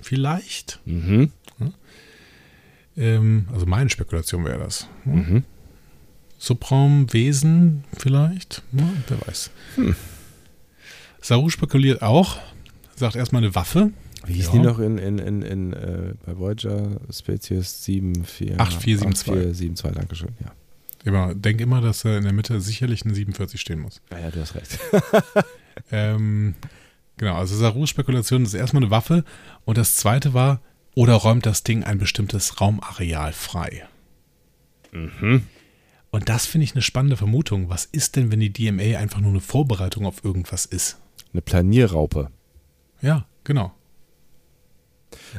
Vielleicht. Mhm. Ähm, also meine Spekulation wäre das. Mhm. Subraumwesen vielleicht? Ja, wer weiß. Hm. Saru spekuliert auch, sagt erstmal eine Waffe. Wie hieß ja. die noch in, in, in, in äh, bei Voyager Spezies 74? 8472. 8472, Dankeschön, ja. Immer, denk immer, dass er in der Mitte sicherlich eine 47 stehen muss. Ja, ja, du hast recht. ähm, genau, also Sarus Spekulation ist erstmal eine Waffe und das zweite war, oder räumt das Ding ein bestimmtes Raumareal frei? Mhm. Und das finde ich eine spannende Vermutung. Was ist denn, wenn die DMA einfach nur eine Vorbereitung auf irgendwas ist? Eine Planierraupe. Ja, genau.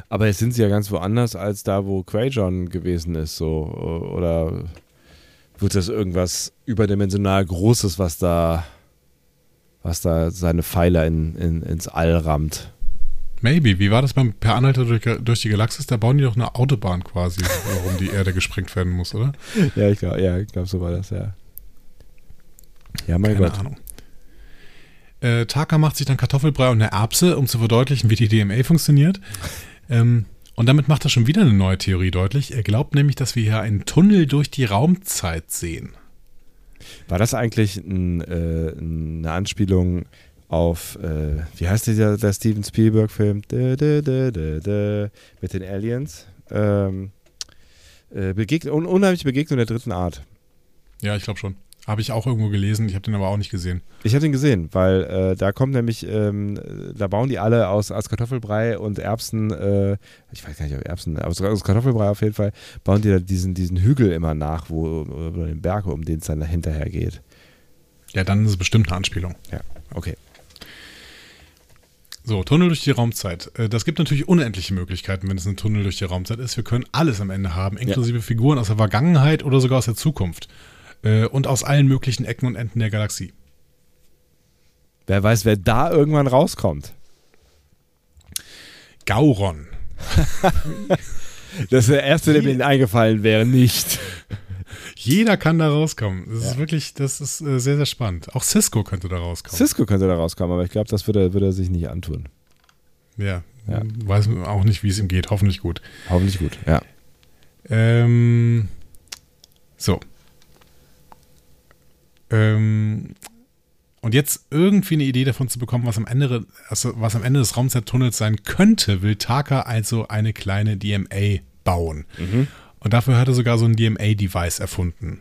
Aber jetzt sind sie ja ganz woanders als da, wo Quajon gewesen ist, so. Oder wird das irgendwas überdimensional Großes, was da, was da seine Pfeiler in, in, ins All rammt? Maybe. Wie war das beim Per Anhalter durch, durch, die Galaxis? Da bauen die doch eine Autobahn quasi, warum die Erde gesprengt werden muss, oder? Ja, ich glaube, ja, glaub, so war das, ja. Ja, mein Keine Gott. Ahnung. Äh, Taka macht sich dann Kartoffelbrei und eine Erbse, um zu verdeutlichen, wie die DMA funktioniert. Ähm, und damit macht er schon wieder eine neue Theorie deutlich. Er glaubt nämlich, dass wir hier einen Tunnel durch die Raumzeit sehen. War das eigentlich ein, äh, eine Anspielung auf, äh, wie heißt dieser, der Steven Spielberg-Film? Mit den Aliens? Ähm, äh, Begegn un unheimliche Begegnung der dritten Art. Ja, ich glaube schon. Habe ich auch irgendwo gelesen, ich habe den aber auch nicht gesehen. Ich habe den gesehen, weil äh, da kommt nämlich, ähm, da bauen die alle aus, aus Kartoffelbrei und Erbsen, äh, ich weiß gar nicht, ob Erbsen, aus, aus Kartoffelbrei auf jeden Fall, bauen die da diesen, diesen Hügel immer nach, wo, oder den Berg, um den es dann hinterher geht. Ja, dann ist es bestimmt eine Anspielung. Ja, okay. So, Tunnel durch die Raumzeit. Äh, das gibt natürlich unendliche Möglichkeiten, wenn es ein Tunnel durch die Raumzeit ist. Wir können alles am Ende haben, inklusive ja. Figuren aus der Vergangenheit oder sogar aus der Zukunft. Äh, und aus allen möglichen Ecken und Enden der Galaxie. Wer weiß, wer da irgendwann rauskommt. Gauron. das ist der erste, der mir eingefallen wäre, nicht. Jeder kann da rauskommen. Das ja. ist wirklich, das ist äh, sehr, sehr spannend. Auch Cisco könnte da rauskommen. Cisco könnte da rauskommen, aber ich glaube, das würde, würde er sich nicht antun. Ja, ja. Weiß auch nicht, wie es ihm geht. Hoffentlich gut. Hoffentlich gut, ja. Ähm, so. Ähm, und jetzt irgendwie eine Idee davon zu bekommen, was am Ende, also was am Ende des Raumzeittunnels sein könnte, will Taka also eine kleine DMA bauen. Mhm. Und dafür hat er sogar so ein DMA-Device erfunden.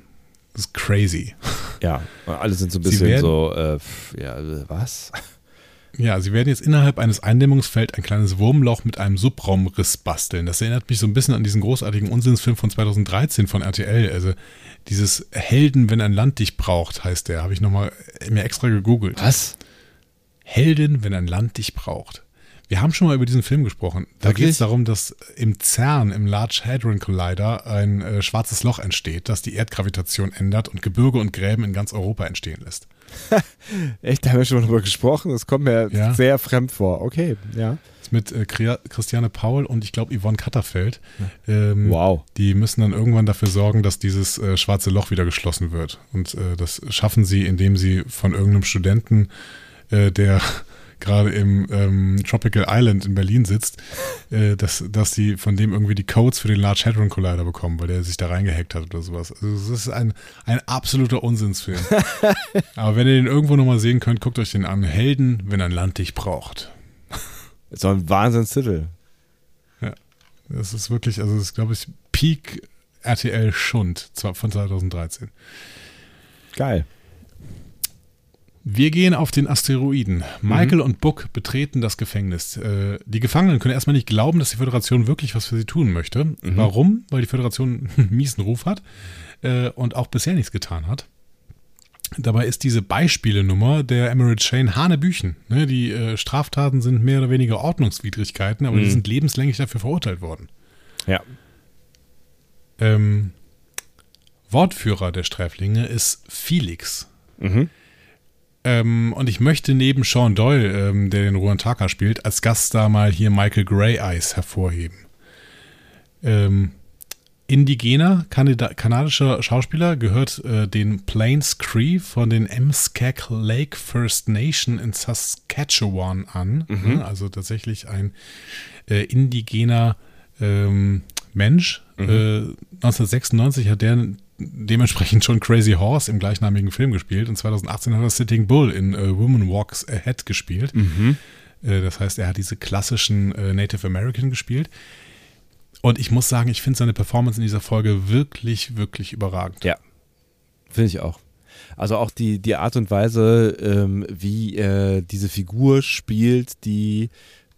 Das ist crazy. Ja, alle sind so ein bisschen werden, so, äh, ja, was? Ja, sie werden jetzt innerhalb eines Eindämmungsfelds ein kleines Wurmloch mit einem Subraumriss basteln. Das erinnert mich so ein bisschen an diesen großartigen Unsinnsfilm von 2013 von RTL. Also dieses Helden, wenn ein Land dich braucht, heißt der. Habe ich nochmal mir extra gegoogelt. Was? Helden, wenn ein Land dich braucht. Wir haben schon mal über diesen Film gesprochen. Da geht es darum, dass im CERN, im Large Hadron Collider, ein äh, schwarzes Loch entsteht, das die Erdgravitation ändert und Gebirge und Gräben in ganz Europa entstehen lässt. Echt, da haben wir schon mal drüber gesprochen. Das kommt mir ja. sehr fremd vor. Okay, ja mit äh, Christiane Paul und ich glaube Yvonne Katterfeld. Ähm, wow. Die müssen dann irgendwann dafür sorgen, dass dieses äh, schwarze Loch wieder geschlossen wird. Und äh, das schaffen sie, indem sie von irgendeinem Studenten, äh, der gerade im ähm, Tropical Island in Berlin sitzt, äh, dass, dass sie von dem irgendwie die Codes für den Large Hadron Collider bekommen, weil der sich da reingehackt hat oder sowas. Also das ist ein, ein absoluter Unsinnsfilm. Aber wenn ihr den irgendwo nochmal sehen könnt, guckt euch den an. Helden, wenn ein Land dich braucht. So ein Wahnsinnstitel. Ja, das ist wirklich, also das ist, glaube ich, Peak RTL Schund von 2013. Geil. Wir gehen auf den Asteroiden. Michael mhm. und Book betreten das Gefängnis. Äh, die Gefangenen können erstmal nicht glauben, dass die Föderation wirklich was für sie tun möchte. Mhm. Warum? Weil die Föderation einen miesen Ruf hat äh, und auch bisher nichts getan hat. Dabei ist diese Beispiele-Nummer der Emerald Chain Hanebüchen. Ne, die äh, Straftaten sind mehr oder weniger Ordnungswidrigkeiten, aber mhm. die sind lebenslänglich dafür verurteilt worden. Ja. Ähm, Wortführer der Sträflinge ist Felix. Mhm. Ähm, und ich möchte neben Sean Doyle, ähm, der den Ruan Taka spielt, als Gast da mal hier Michael Grey Eyes hervorheben. Ähm, indigener Kanada kanadischer Schauspieler, gehört äh, den Plains Cree von den Mskak Lake First Nation in Saskatchewan an. Mhm. Also tatsächlich ein äh, indigener ähm, Mensch. Mhm. Äh, 1996 hat der dementsprechend schon Crazy Horse im gleichnamigen Film gespielt und 2018 hat er Sitting Bull in äh, Woman Walks Ahead gespielt. Mhm. Äh, das heißt, er hat diese klassischen äh, Native American gespielt. Und ich muss sagen, ich finde seine Performance in dieser Folge wirklich, wirklich überragend. Ja, finde ich auch. Also auch die, die Art und Weise, ähm, wie er diese Figur spielt, die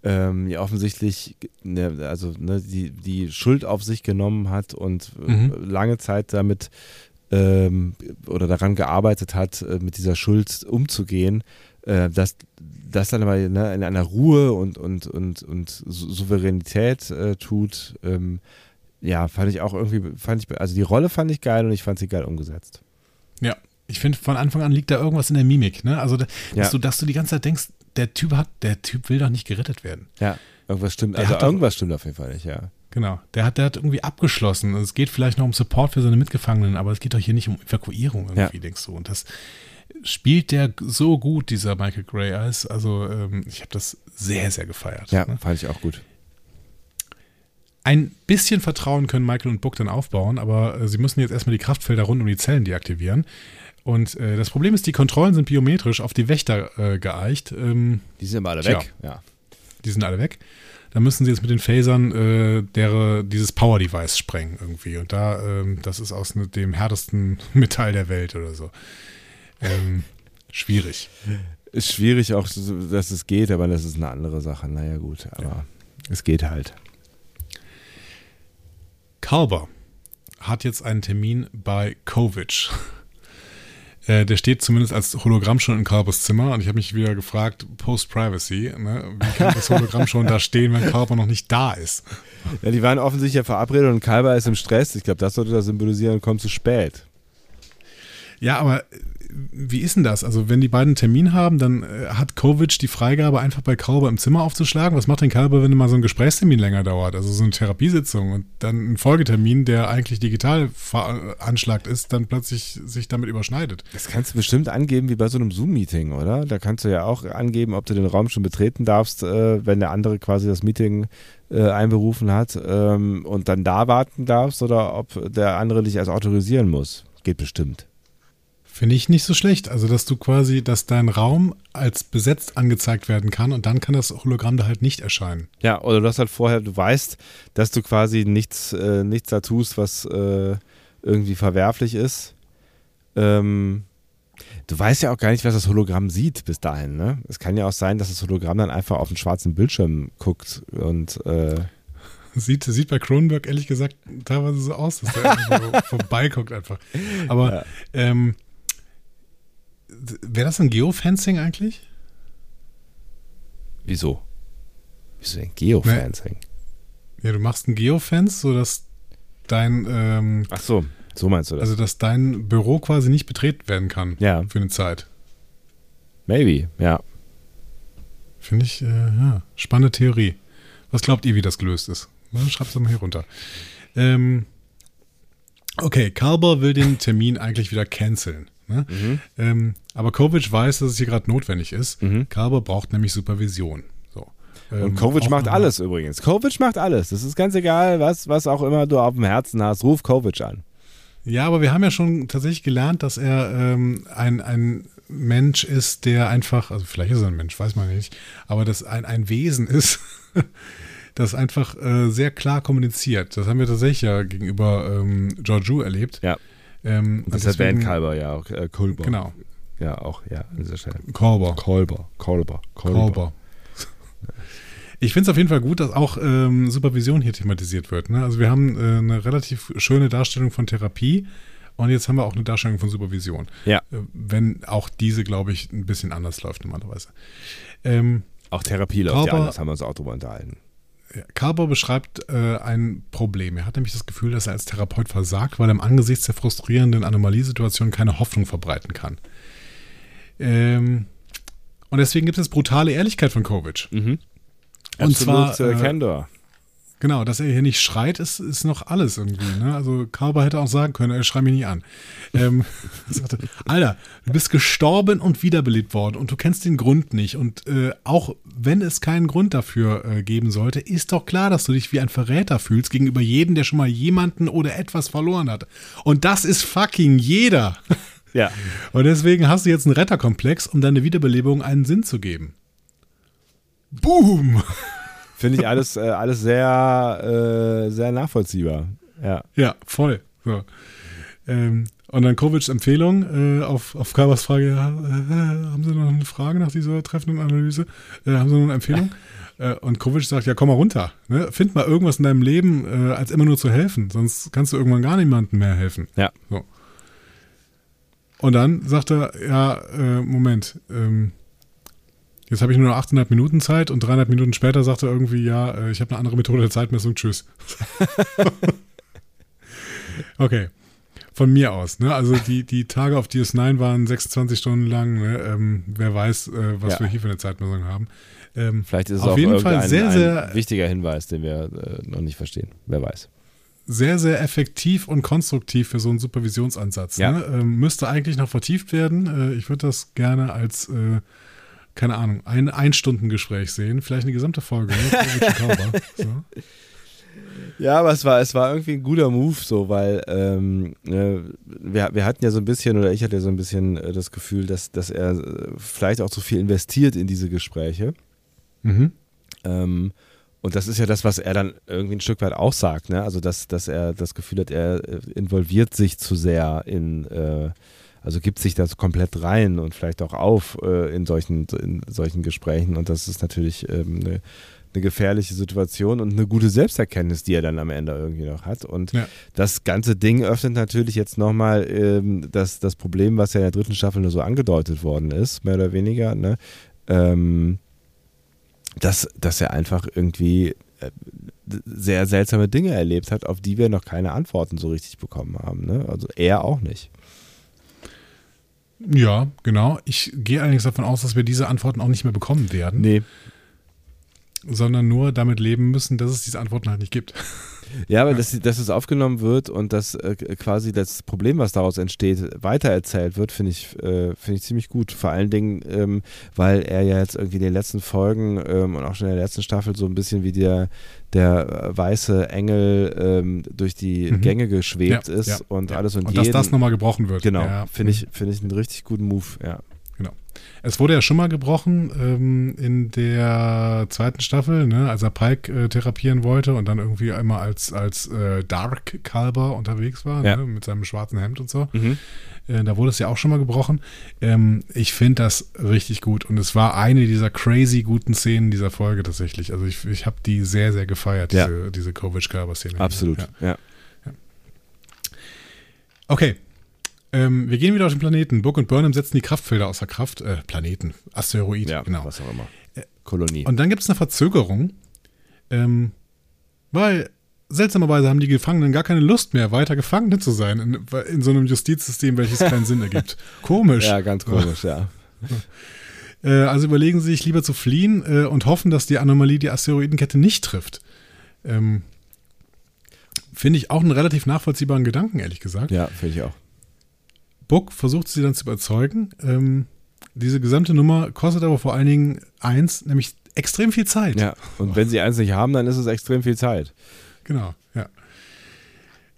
ähm, ja offensichtlich ne, also ne, die, die Schuld auf sich genommen hat und äh, mhm. lange Zeit damit ähm, oder daran gearbeitet hat, äh, mit dieser Schuld umzugehen, äh, dass das dann aber ne, in einer Ruhe und, und, und, und Souveränität äh, tut, ähm, ja, fand ich auch irgendwie, fand ich, also die Rolle fand ich geil und ich fand sie geil umgesetzt. Ja, ich finde, von Anfang an liegt da irgendwas in der Mimik, ne? Also, dass, ja. du, dass du die ganze Zeit denkst, der Typ hat, der Typ will doch nicht gerettet werden. Ja. Irgendwas stimmt, Der also hat doch- irgendwas stimmt auf jeden Fall nicht, ja. Genau. Der hat, der hat irgendwie abgeschlossen. Es geht vielleicht noch um Support für seine Mitgefangenen, aber es geht doch hier nicht um Evakuierung irgendwie, Ja. denkst du. Und das spielt der so gut, dieser Michael Gray als. Also ähm, ich habe das sehr, sehr gefeiert. Ja, ne? fand ich auch gut. Ein bisschen Vertrauen können Michael und Book dann aufbauen, aber äh, sie müssen jetzt erstmal die Kraftfelder rund um die Zellen deaktivieren. Und äh, das Problem ist, die Kontrollen sind biometrisch auf die Wächter äh, geeicht. Ähm, Die sind immer alle Tja. weg. Ja. die sind alle weg. Da müssen sie jetzt mit den Phasern äh, der, dieses Power-Device sprengen irgendwie. Und da, ähm, das ist aus ne- dem härtesten Metall der Welt oder so. Ähm, schwierig. Ist schwierig auch, dass es geht, aber das ist eine andere Sache. Naja, gut, aber es geht halt. Kalber hat jetzt einen Termin bei Kovic. Äh, der steht zumindest als Hologramm schon in Kalbers Zimmer und ich habe mich wieder gefragt, Post-Privacy, ne? wie kann das Hologramm schon da stehen, wenn Kalber noch nicht da ist? Ja, die waren offensichtlich ja verabredet und Kalber ist im Stress. Ich glaube, das sollte das symbolisieren und kommt zu spät. Ja, aber wie ist denn das? Also, wenn die beiden einen Termin haben, dann äh, hat Kovic die Freigabe, einfach bei Kalber im Zimmer aufzuschlagen. Was macht denn Kalber, wenn mal so ein Gesprächstermin länger dauert? Also so eine Therapiesitzung und dann ein Folgetermin, der eigentlich digital veranschlagt ist, dann plötzlich sich damit überschneidet. Das kannst du bestimmt angeben wie bei so einem Zoom-Meeting, oder? Da kannst du ja auch angeben, ob du den Raum schon betreten darfst, äh, wenn der andere quasi das Meeting äh, einberufen hat ähm, und dann da warten darfst oder ob der andere dich erst autorisieren muss. Geht bestimmt. Finde ich nicht so schlecht. Also, dass du quasi, dass dein Raum als besetzt angezeigt werden kann und dann kann das Hologramm da halt nicht erscheinen. Ja, oder du hast halt vorher, du weißt, dass du quasi nichts, äh, nichts da tust, was äh, irgendwie verwerflich ist. Ähm, du weißt ja auch gar nicht, was das Hologramm sieht bis dahin, ne? Es kann ja auch sein, dass das Hologramm dann einfach auf den schwarzen Bildschirm guckt und äh, Sieht, sieht bei Cronenberg ehrlich gesagt teilweise so aus, dass so vorbeiguckt einfach. Aber Ja. ähm, wäre das ein Geofencing eigentlich? wieso? Wieso denn Geofencing? Ja, du machst ein Geofence, sodass dein, ähm, Ach so, so meinst du das? also dass dein Büro quasi nicht betreten werden kann ja, für eine Zeit. maybe, ja. Finde ich, äh, ja, spannende Theorie. Was glaubt ihr, wie das gelöst ist? Schreibt es mal hier runter. Ähm, okay, Kalber will den Termin eigentlich wieder canceln. Ne? Mhm. Ähm, aber Kovic weiß, dass es hier gerade notwendig ist. Mhm. Kalber braucht nämlich Supervision. So. Und Ähm, Kovic macht alles übrigens. Kovic macht alles. Das ist ganz egal, was, was auch immer du auf dem Herzen hast. Ruf Kovic an. Ja, aber wir haben ja schon tatsächlich gelernt, dass er ähm, ein, ein Mensch ist, der einfach, also vielleicht ist er ein Mensch, weiß man nicht, aber dass ein, ein Wesen ist, das einfach äh, sehr klar kommuniziert. Das haben wir tatsächlich ja gegenüber ähm, Georgiou erlebt. Ja. Ähm, Und das hat Van Kalber ja auch. Äh, Kolber. Genau, Ja, auch, ja, an dieser Stelle. Kolber. Kolber. Kolber. Kolber. Ich finde es auf jeden Fall gut, dass auch ähm, Supervision hier thematisiert wird. Ne? Also wir haben äh, eine relativ schöne Darstellung von Therapie und jetzt haben wir auch eine Darstellung von Supervision. Ja. Äh, wenn auch diese, glaube ich, ein bisschen anders läuft normalerweise. Ähm, Auch Therapie läuft ja Kolber- anders, haben wir uns auch drüber unterhalten. ja, Carver beschreibt äh, ein Problem. Er hat nämlich das Gefühl, dass er als Therapeut versagt, weil er im Angesichts der frustrierenden Anomaliesituation keine Hoffnung verbreiten kann. Ähm, und deswegen gibt es brutale Ehrlichkeit von Kovic. Mhm. Und zwar, Absolute äh, Candor. Genau, dass er hier nicht schreit, ist, ist noch alles irgendwie. Ne? Also Carver hätte auch sagen können, ey, schrei mich nicht an. Ähm, er sagte, Alter, du bist gestorben und wiederbelebt worden und du kennst den Grund nicht. Und äh, auch wenn es keinen Grund dafür äh, geben sollte, ist doch klar, dass du dich wie ein Verräter fühlst gegenüber jedem, der schon mal jemanden oder etwas verloren hat. Und das ist fucking jeder. Ja. Und deswegen hast du jetzt einen Retterkomplex, um deine Wiederbelebung einen Sinn zu geben. Boom! Finde ich alles, äh, alles sehr, äh, sehr nachvollziehbar. Ja. Ja, voll. So. Ähm, und dann Kovics Empfehlung äh, auf, auf Kabas Frage, ja, äh, haben Sie noch eine Frage nach dieser treffenden Analyse? Äh, haben Sie noch eine Empfehlung? äh, und Kovic sagt, ja, komm mal runter. Ne? Find mal irgendwas in deinem Leben, äh, als immer nur zu helfen. Sonst kannst du irgendwann gar niemandem mehr helfen. Ja. So. Und dann sagt er, ja, äh, Moment, ähm, jetzt habe ich nur noch 8,5 Minuten Zeit und dreieinhalb Minuten später sagt er irgendwie, ja, äh, ich habe eine andere Methode der Zeitmessung, tschüss. okay. von mir aus. Ne? Also die, die Tage auf DS9 waren 26 Stunden lang. Ne? Ähm, wer weiß, äh, was Ja. wir hier für eine Zeitmessung haben. Ähm, Vielleicht ist es Auf auch jeden Fall sehr, ein sehr- wichtiger Hinweis, den wir äh, noch nicht verstehen. Wer weiß. Sehr, sehr effektiv und konstruktiv für so einen Supervisionsansatz. Ja. Ne? Ähm, müsste eigentlich noch vertieft werden. Äh, ich würde das gerne als, äh, keine Ahnung, ein Ein-Stunden-Gespräch sehen. Vielleicht eine gesamte Folge. Ne? So. Ja, aber es war, es war irgendwie ein guter Move, so, weil ähm, äh, wir, wir hatten ja so ein bisschen, oder ich hatte ja so ein bisschen äh, das Gefühl, dass, dass er äh, vielleicht auch zu viel investiert in diese Gespräche. Mhm. Ähm, und das ist ja das, was er dann irgendwie ein Stück weit auch sagt, ne? Also, dass, dass er das Gefühl hat, er äh, involviert sich zu sehr in, äh, also gibt sich da so komplett rein und vielleicht auch auf äh, in, solchen, in solchen Gesprächen. Und das ist natürlich ähm, eine, eine gefährliche Situation und eine gute Selbsterkenntnis, die er dann am Ende irgendwie noch hat. Und Ja. das ganze Ding öffnet natürlich jetzt nochmal ähm, das, das Problem, was ja in der dritten Staffel nur so angedeutet worden ist, mehr oder weniger, ne? Ähm, dass, dass er einfach irgendwie äh, sehr seltsame Dinge erlebt hat, auf die wir noch keine Antworten so richtig bekommen haben. Ne? Also er auch nicht. Ja, genau. Ich gehe allerdings davon aus, dass wir diese Antworten auch nicht mehr bekommen werden, Nee. sondern nur damit leben müssen, dass es diese Antworten halt nicht gibt. Ja, aber dass, dass es aufgenommen wird und dass äh, quasi das Problem, was daraus entsteht, weitererzählt wird, finde ich, äh, finde ich ziemlich gut. Vor allen Dingen, ähm, weil er ja jetzt irgendwie in den letzten Folgen ähm, und auch schon in der letzten Staffel so ein bisschen wie der, der äh, weiße Engel ähm, durch die Mhm. Gänge geschwebt Ja, ist ja, und ja. alles und, Und jeden. dass das nochmal gebrochen wird. Genau, finde ich, finde ich einen richtig guten Move, ja. Es wurde ja schon mal gebrochen ähm, in der zweiten Staffel, ne, als er Pike äh, therapieren wollte und dann irgendwie einmal als, als äh, Dark Kalber unterwegs war, Ja. ne, mit seinem schwarzen Hemd und so. Mhm. Äh, da wurde es ja auch schon mal gebrochen. Ähm, ich finde das richtig gut und es war eine dieser crazy guten Szenen dieser Folge tatsächlich. Also ich, ich habe die sehr, sehr gefeiert, Ja. diese, diese Kovic-Kalber-Szene. Absolut, Ja. ja. Okay. Ähm, wir gehen wieder auf den Planeten. Book und Burnham setzen die Kraftfelder außer Kraft. Äh, Planeten. Asteroid, Ja, genau. was auch immer. Kolonie. Und dann gibt es eine Verzögerung, ähm, weil seltsamerweise haben die Gefangenen gar keine Lust mehr, weiter Gefangene zu sein in, in so einem Justizsystem, welches keinen Sinn ergibt. Komisch. ja, ganz komisch, ja. Äh, also überlegen sie sich lieber zu fliehen äh, und hoffen, dass die Anomalie die Asteroidenkette nicht trifft. Ähm, Finde ich auch einen relativ nachvollziehbaren Gedanken, ehrlich gesagt. Ja, finde ich auch. Book versucht sie dann zu überzeugen. Ähm, diese gesamte Nummer kostet aber vor allen Dingen eins, nämlich extrem viel Zeit. Ja, und wenn sie eins nicht haben, dann ist es extrem viel Zeit. Genau, ja.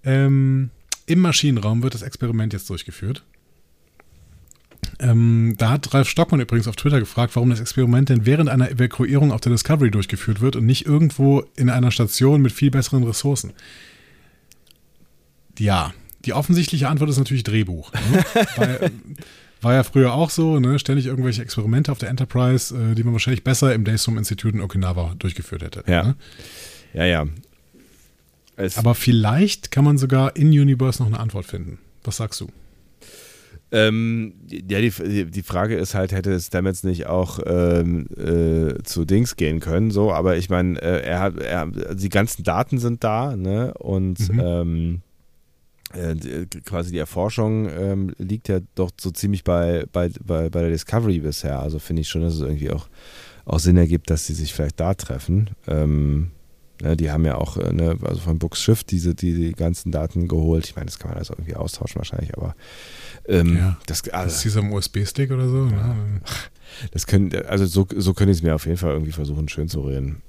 Ähm, Im Maschinenraum wird das Experiment jetzt durchgeführt. Ähm, da hat Ralf Stockmann übrigens auf Twitter gefragt, warum das Experiment denn während einer Evakuierung auf der Discovery durchgeführt wird und nicht irgendwo in einer Station mit viel besseren Ressourcen. Ja, die offensichtliche Antwort ist natürlich Drehbuch. Ne? Weil, war ja früher auch so, ne? ständig irgendwelche Experimente auf der Enterprise, äh, die man wahrscheinlich besser im Daystrom Institute in Okinawa durchgeführt hätte. Ja. Ne? Ja, ja. Es, Aber vielleicht kann man sogar in Universe noch eine Antwort finden. Was sagst du? ähm, ja, die, die Frage ist halt, hätte Stamets nicht auch ähm, äh, zu Dings gehen können, so, aber ich meine, äh, er hat, er, die ganzen Daten sind da, ne, und Mhm. ähm, äh, die- quasi die Erforschung ähm, liegt ja doch so ziemlich bei, bei, bei, bei der Discovery bisher, also finde ich schon, dass es irgendwie auch, auch Sinn ergibt, dass sie sich vielleicht da treffen. Ähm, Ne, die haben ja auch äh, ne, also von Books Schiff diese, die, die ganzen Daten geholt. Ich meine, das kann man also irgendwie austauschen wahrscheinlich, aber ähm, Ja. das, Das also, ist hier so ein USB-Stick oder so. Ne? das können, also so, so könnte ich es mir auf jeden Fall irgendwie versuchen, schön zu reden.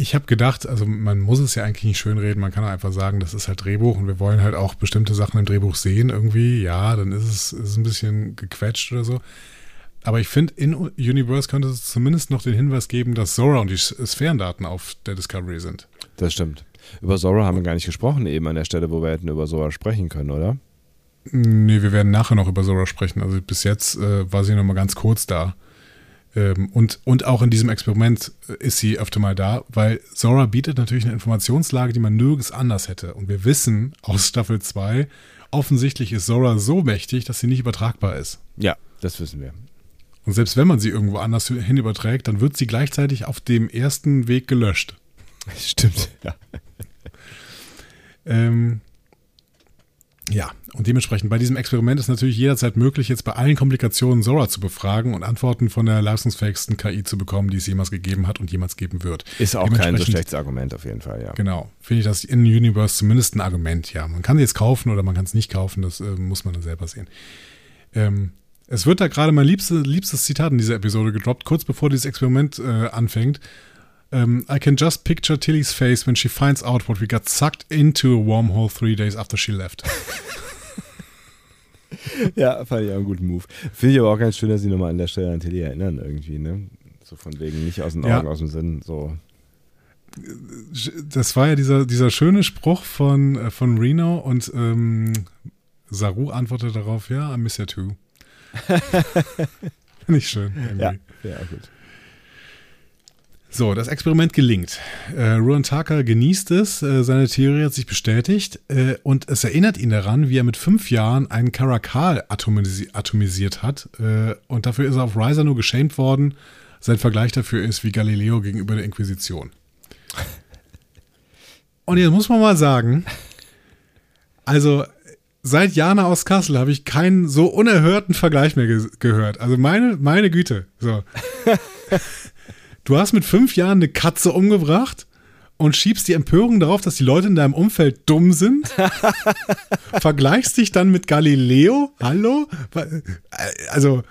Ich habe gedacht, also man muss es ja eigentlich nicht schönreden, man kann einfach sagen, das ist halt Drehbuch und wir wollen halt auch bestimmte Sachen im Drehbuch sehen irgendwie. Ja, dann ist es ist ein bisschen gequetscht oder so. Aber ich finde, in Universe könnte es zumindest noch den Hinweis geben, dass Zora und die Sphärendaten auf der Discovery sind. Das stimmt. Über Zora haben wir gar nicht gesprochen, eben an der Stelle, wo wir hätten über Zora sprechen können, oder? Nee, wir werden nachher noch über Zora sprechen. Also bis jetzt äh, war sie noch mal ganz kurz da. Ähm, und, und auch in diesem Experiment äh, ist sie öfter mal da, weil Zora bietet natürlich eine Informationslage, die man nirgends anders hätte. Und wir wissen aus Staffel 2, offensichtlich ist Zora so mächtig, dass sie nicht übertragbar ist. Ja, das wissen wir. Und selbst wenn man sie irgendwo anders hin überträgt, dann wird sie gleichzeitig auf dem ersten Weg gelöscht. Stimmt, ja. Ähm, Ja, und dementsprechend bei diesem Experiment ist natürlich jederzeit möglich, jetzt bei allen Komplikationen Zora zu befragen und Antworten von der leistungsfähigsten KI zu bekommen, die es jemals gegeben hat und jemals geben wird. Ist auch kein so schlechtes Argument auf jeden Fall, ja. Genau. Finde ich das in Universe zumindest ein Argument, ja. Man kann jetzt kaufen oder man kann es nicht kaufen, das äh, muss man dann selber sehen. Ähm, es wird da gerade mein liebstes, liebstes Zitat in dieser Episode gedroppt, kurz bevor dieses Experiment äh, anfängt. Um, I can just picture Tilly's face when she finds out what we got sucked into a wormhole three days after she left. ja, fand ich auch einen guten Move. Finde ich aber auch ganz schön, dass sie nochmal an der Stelle an Tilly erinnern, irgendwie, ne? So von wegen nicht aus den Augen, ja. aus dem Sinn, so. Das war ja dieser, dieser schöne Spruch von, äh, von Reno und ähm, Saru antwortet darauf, ja, I miss you too. Nicht schön. Irgendwie. Ja, ja, gut. So, das Experiment gelingt. Äh, Ruan Tucker genießt es, äh, seine Theorie hat sich bestätigt äh, und es erinnert ihn daran, wie er mit fünf Jahren einen Karakal atomisi atomisiert hat äh, und dafür ist er auf Riser nur geschämt worden. Sein Vergleich dafür ist wie Galileo gegenüber der Inquisition. Und jetzt muss man mal sagen, also seit Jana aus Kassel habe ich keinen so unerhörten Vergleich mehr ge gehört. Also meine, meine Güte. So. Du hast mit fünf Jahren eine Katze umgebracht und schiebst die Empörung darauf, dass die Leute in deinem Umfeld dumm sind. Vergleichst dich dann mit Galileo? Hallo? Also.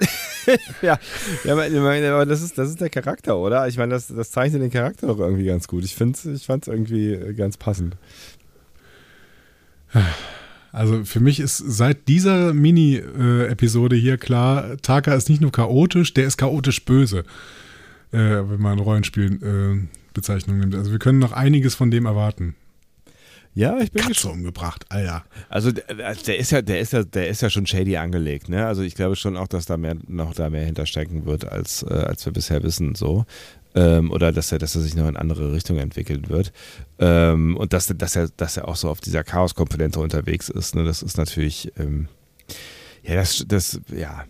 ja, ja aber das ist, das ist der Charakter, oder? Ich meine, das, das zeichnet den Charakter doch irgendwie ganz gut. Ich, ich fand es irgendwie ganz passend. Also für mich ist seit dieser Mini-Episode hier klar, Taka ist nicht nur chaotisch, der ist chaotisch böse äh, wenn man Rollenspiel äh, Bezeichnung nimmt. Also wir können noch einiges von dem erwarten. Ja, ich bin Katze umgebracht, Alter. Also der, der, ist ja, der ist ja, der ist ja schon shady angelegt, ne? Also ich glaube schon auch, dass da mehr noch da mehr hinterstecken wird, als, äh, als wir bisher wissen, so. Ähm, oder dass er, dass er sich noch in andere Richtungen entwickeln wird. Ähm, und dass, dass, er, dass er auch so auf dieser Chaos-Komponente unterwegs ist, ne? Das ist natürlich, ähm, ja, das, das, ja,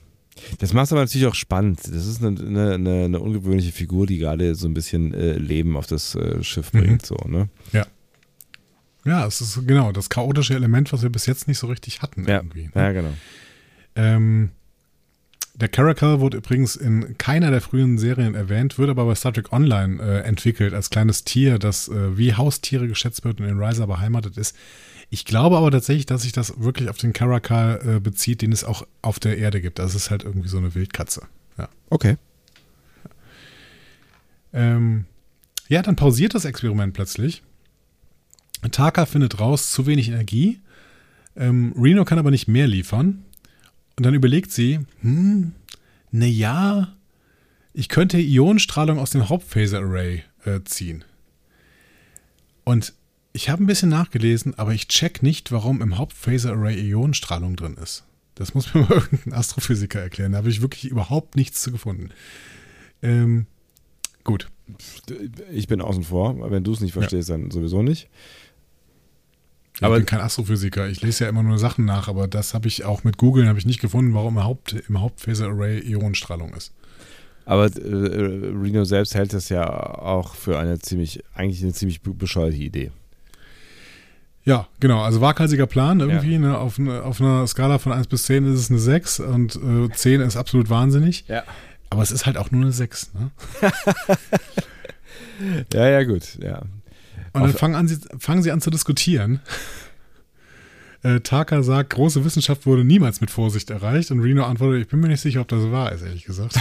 das macht es aber natürlich auch spannend. Das ist eine, eine, eine, ungewöhnliche Figur, die gerade so ein bisschen äh, Leben auf das äh, Schiff mhm. bringt. Mhm. So, ne? Ja. Ja, es ist genau das chaotische Element, was wir bis jetzt nicht so richtig hatten. Ja, irgendwie, ne? ja genau. Ähm, der Caracal wurde übrigens in keiner der frühen Serien erwähnt, wird aber bei Star Trek Online äh, entwickelt als kleines Tier, das äh, wie Haustiere geschätzt wird und in Riser beheimatet ist. Ich glaube aber tatsächlich, dass sich das wirklich auf den Caracal äh, bezieht, den es auch auf der Erde gibt. Das ist halt irgendwie so eine Wildkatze. Ja. Okay. Ähm, ja, dann pausiert das Experiment plötzlich. Taka findet raus, zu wenig Energie. Ähm, Reno kann aber nicht mehr liefern. Und dann überlegt sie, hm, na ja, ich könnte Ionenstrahlung aus dem Hauptphaser-Array äh, ziehen. Und ich habe ein bisschen nachgelesen, aber ich check nicht, warum im Hauptphaser-Array Ionenstrahlung drin ist. Das muss mir mal irgendein Astrophysiker erklären. Da habe ich wirklich überhaupt nichts zu gefunden. Ähm, gut. Ich bin außen vor. Wenn du es nicht verstehst, ja. dann sowieso nicht. Ich aber bin kein Astrophysiker. Ich lese ja immer nur Sachen nach, aber das habe ich auch mit Google habe ich nicht gefunden, warum im, Haupt, im Hauptphaser-Array Ionenstrahlung ist. Aber äh, Reno selbst hält das ja auch für eine ziemlich, eigentlich eine ziemlich bescheuerte Idee. Ja, genau. Also waghalsiger Plan irgendwie. Ja. Ne, auf, ne, auf, einer Skala von 1 bis 10 ist es eine 6 und äh, 10 ist absolut wahnsinnig. Ja. Aber es ist halt auch nur eine 6. Ne? ja, ja, gut. Ja. Und dann fangen, an, fangen sie an zu diskutieren. Äh, Taka sagt, große Wissenschaft wurde niemals mit Vorsicht erreicht. Und Reno antwortet, ich bin mir nicht sicher, ob das wahr ist, ehrlich gesagt.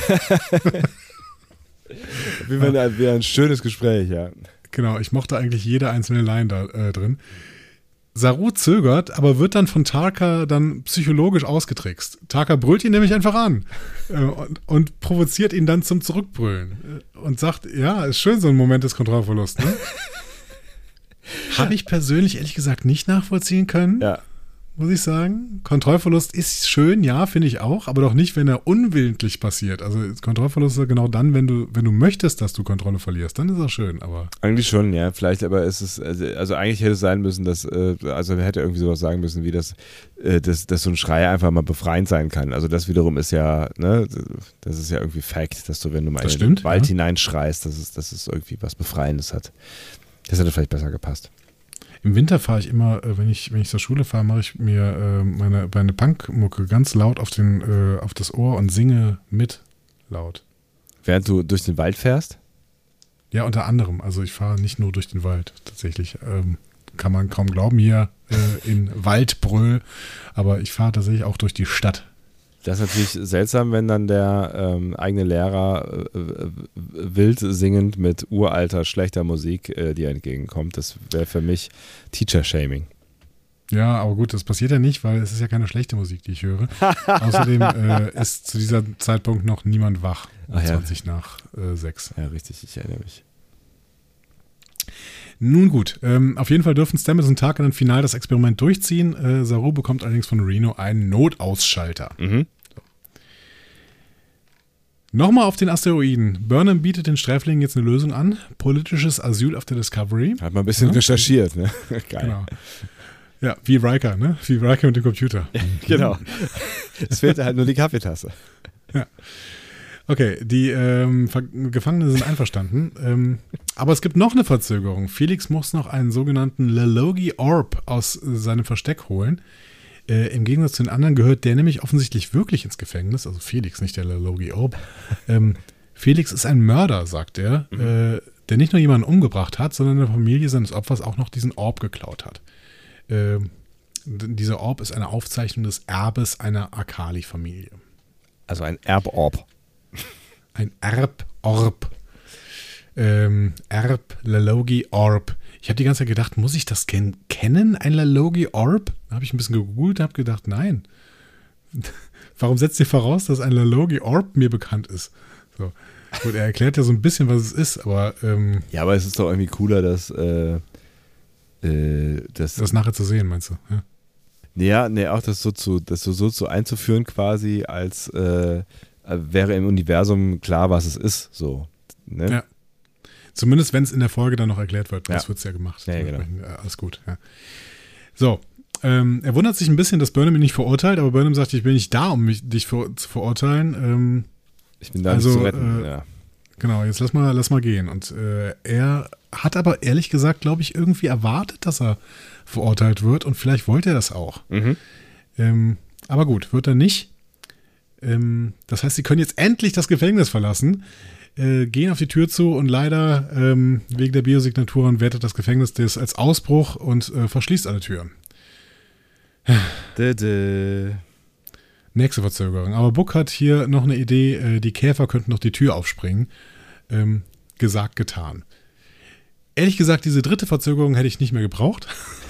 Wie wenn wieder ein schönes Gespräch, ja. Genau, ich mochte eigentlich jede einzelne Line da äh, drin. Saru zögert, aber wird dann von Tarka dann psychologisch ausgetrickst. Tarka brüllt ihn nämlich einfach an äh, und, und, provoziert ihn dann zum Zurückbrüllen äh, und sagt, ja, ist schön so ein Moment des Kontrollverlusts. Ne? Habe ich persönlich ehrlich gesagt nicht nachvollziehen können. Ja muss ich sagen. Kontrollverlust ist schön, ja, finde ich auch, aber doch nicht, wenn er unwillentlich passiert. Also Kontrollverlust ist genau dann, wenn du, wenn du möchtest, dass du Kontrolle verlierst, dann ist er schön, aber. Eigentlich schon, ja. Vielleicht aber ist es, also, also eigentlich hätte es sein müssen, dass, äh, also hätte irgendwie sowas sagen müssen, wie das, äh, dass, dass so ein Schrei einfach mal befreiend sein kann. Also das wiederum ist ja, ne, das ist ja irgendwie Fact, dass du, wenn du mal in den Wald ja. hineinschreist, dass es, dass es irgendwie was Befreiendes hat. Das hätte vielleicht besser gepasst. Im Winter fahre ich immer, äh, wenn ich, wenn ich zur Schule fahre, mache ich mir äh, meine, meine Punkmucke ganz laut auf, den, äh, auf das Ohr und singe mit laut. Während du durch den Wald fährst? Ja, unter anderem. Also ich fahre nicht nur durch den Wald, tatsächlich. Ähm, kann man kaum glauben hier äh, in Waldbrüll. Aber ich fahre tatsächlich auch durch die Stadt. Das ist natürlich seltsam, wenn dann der ähm, eigene Lehrer äh, äh wild singend mit uralter, schlechter Musik äh, dir entgegenkommt. Das wäre für mich Teacher-Shaming. Ja, aber gut, das passiert ja nicht, weil es ist ja keine schlechte Musik, die ich höre. Außerdem äh, ist zu diesem Zeitpunkt noch niemand wach. Um 20 ja. nach äh, 6. Ja, richtig, ich erinnere mich. Nun gut, ähm, auf jeden Fall dürfen Stamets und Tarkin dann final das Experiment durchziehen. Äh, Saru bekommt allerdings von Reno einen Notausschalter. Mhm. Nochmal auf den Asteroiden. Burnham bietet den Sträflingen jetzt eine Lösung an. Politisches Asyl auf der Discovery. Hat man ein bisschen ja. recherchiert, ne? Geil. Genau. Ja, wie Riker, ne? Wie Riker mit dem Computer. genau. Es fehlte halt nur die Kaffeetasse. Ja. Okay, die ähm, Gefangenen sind einverstanden. ähm, aber es gibt noch eine Verzögerung. Felix muss noch einen sogenannten Lalogi Orb aus seinem Versteck holen. Äh, Im Gegensatz zu den anderen gehört der nämlich offensichtlich wirklich ins Gefängnis. Also Felix, nicht der Lalogi Orb. Ähm, Felix ist ein Mörder, sagt er, mhm. äh, der nicht nur jemanden umgebracht hat, sondern der Familie seines Opfers auch noch diesen Orb geklaut hat. Äh, dieser Orb ist eine Aufzeichnung des Erbes einer Akali-Familie. Also ein Erborb ein Erb-Orb. Ähm, Erb, Lalogi, Orb. Ich habe die ganze Zeit gedacht, muss ich das ken kennen, ein Lalogi Orb? Da habe ich ein bisschen gegoogelt und habe gedacht, nein. Warum setzt ihr voraus, dass ein Lalogi Orb mir bekannt ist? So. Gut, er erklärt ja so ein bisschen, was es ist, aber. Ähm, ja, aber es ist doch irgendwie cooler, dass. Äh, äh, das, das nachher zu sehen, meinst du? Ja. Ja, nee, auch das so zu, das so, so zu einzuführen quasi als äh, wäre im Universum klar, was es ist. So, ne? Ja. Zumindest, wenn es in der Folge dann noch erklärt wird. Das ja. wird es ja gemacht. Ja, genau. Alles gut. Ja. So, ähm, er wundert sich ein bisschen, dass Burnham ihn nicht verurteilt, aber Burnham sagt, ich bin nicht da, um mich, dich für, zu verurteilen. Ähm, ich bin da also, zu retten. Äh, ja. Genau, jetzt lass mal, lass mal gehen. Und äh, er hat aber ehrlich gesagt, glaube ich, irgendwie erwartet, dass er verurteilt wird und vielleicht wollte er das auch. Mhm. Ähm, aber gut, wird er nicht. Ähm, das heißt, sie können jetzt endlich das Gefängnis verlassen, äh, gehen auf die Tür zu und leider ähm, wegen der Biosignaturen wertet das Gefängnis das als Ausbruch und äh, verschließt alle Türen. Nächste Verzögerung. Aber Buck hat hier noch eine Idee, äh, die Käfer könnten noch die Tür aufspringen. Ähm, gesagt, getan. Ehrlich gesagt, diese dritte Verzögerung hätte ich nicht mehr gebraucht.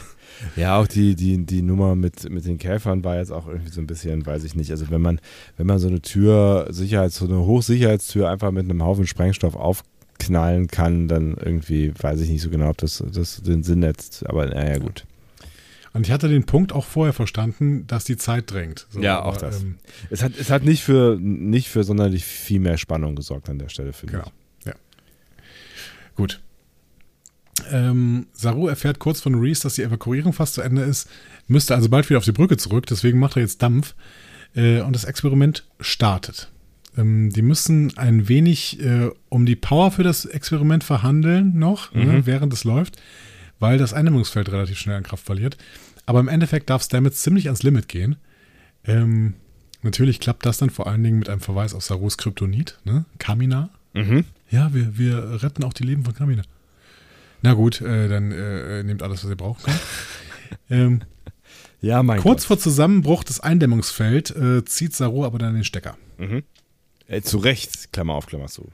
Ja, auch die, die, die Nummer mit, mit den Käfern war jetzt auch irgendwie so ein bisschen, weiß ich nicht. Also wenn man, wenn man so eine Tür, Sicherheits, so eine Hochsicherheitstür einfach mit einem Haufen Sprengstoff aufknallen kann, dann irgendwie weiß ich nicht so genau, ob das, das den Sinn netzt. Aber naja, gut. Und ich hatte den Punkt auch vorher verstanden, dass die Zeit drängt. So, ja, auch aber, das. Ähm, es, hat, es hat nicht für, nicht für sonderlich viel mehr Spannung gesorgt an der Stelle, finde genau. ich. Ja. Gut. Ähm, Saru erfährt kurz von Reese, dass die Evakuierung fast zu Ende ist, müsste also bald wieder auf die Brücke zurück, deswegen macht er jetzt Dampf äh, und das Experiment startet. Ähm, die müssen ein wenig äh, um die Power für das Experiment verhandeln noch, ne, mhm. ne, während es läuft, weil das Eindämmungsfeld relativ schnell an Kraft verliert. Aber im Endeffekt darf Stamets ziemlich ans Limit gehen. Ähm, natürlich klappt das dann vor allen Dingen mit einem Verweis auf Sarus Kryptonit, ne? Kamina. Mhm. Ja, wir, wir retten auch die Leben von Kamina. Na gut, äh, dann äh, nehmt alles, was ihr braucht. ähm, ja, mein Kurz Gott. vor Zusammenbruch des Eindämmungsfelds äh, zieht Saru aber dann den Stecker. Mhm. Äh, zu Recht, Klammer auf, Klammer zu.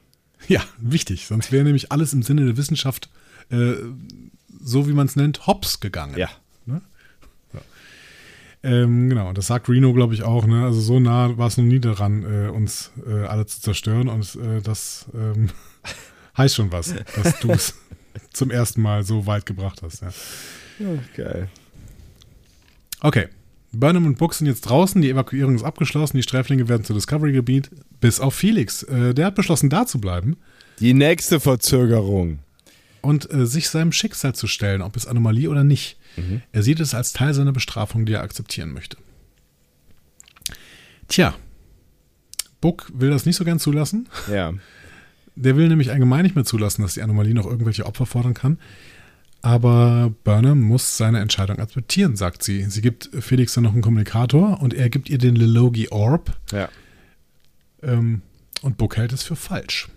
Ja, wichtig. Sonst wäre nämlich alles im Sinne der Wissenschaft, äh, so wie man es nennt, hops gegangen. Ja. Ne? So. Ähm, genau, das sagt Reno, glaube ich, auch. Ne? Also so nah war es noch nie daran, äh, uns äh, alle zu zerstören. Und äh, das ähm, heißt schon was, dass du es zum ersten Mal so weit gebracht hast. Ja. Oh, geil. Okay. Burnham und Book sind jetzt draußen, die Evakuierung ist abgeschlossen, die Sträflinge werden zu Discovery-Gebiet, bis auf Felix. Äh, der hat beschlossen, da zu bleiben. Die nächste Verzögerung. Und äh, sich seinem Schicksal zu stellen, ob es Anomalie oder nicht. Mhm. Er sieht es als Teil seiner Bestrafung, die er akzeptieren möchte. Tja, Book will das nicht so gern zulassen. Ja. Der will nämlich allgemein nicht mehr zulassen, dass die Anomalie noch irgendwelche Opfer fordern kann. Aber Burnham muss seine Entscheidung akzeptieren, sagt sie. Sie gibt Felix dann noch einen Kommunikator und er gibt ihr den Lilogi Orb. Ja. Ähm, und Book hält es für falsch.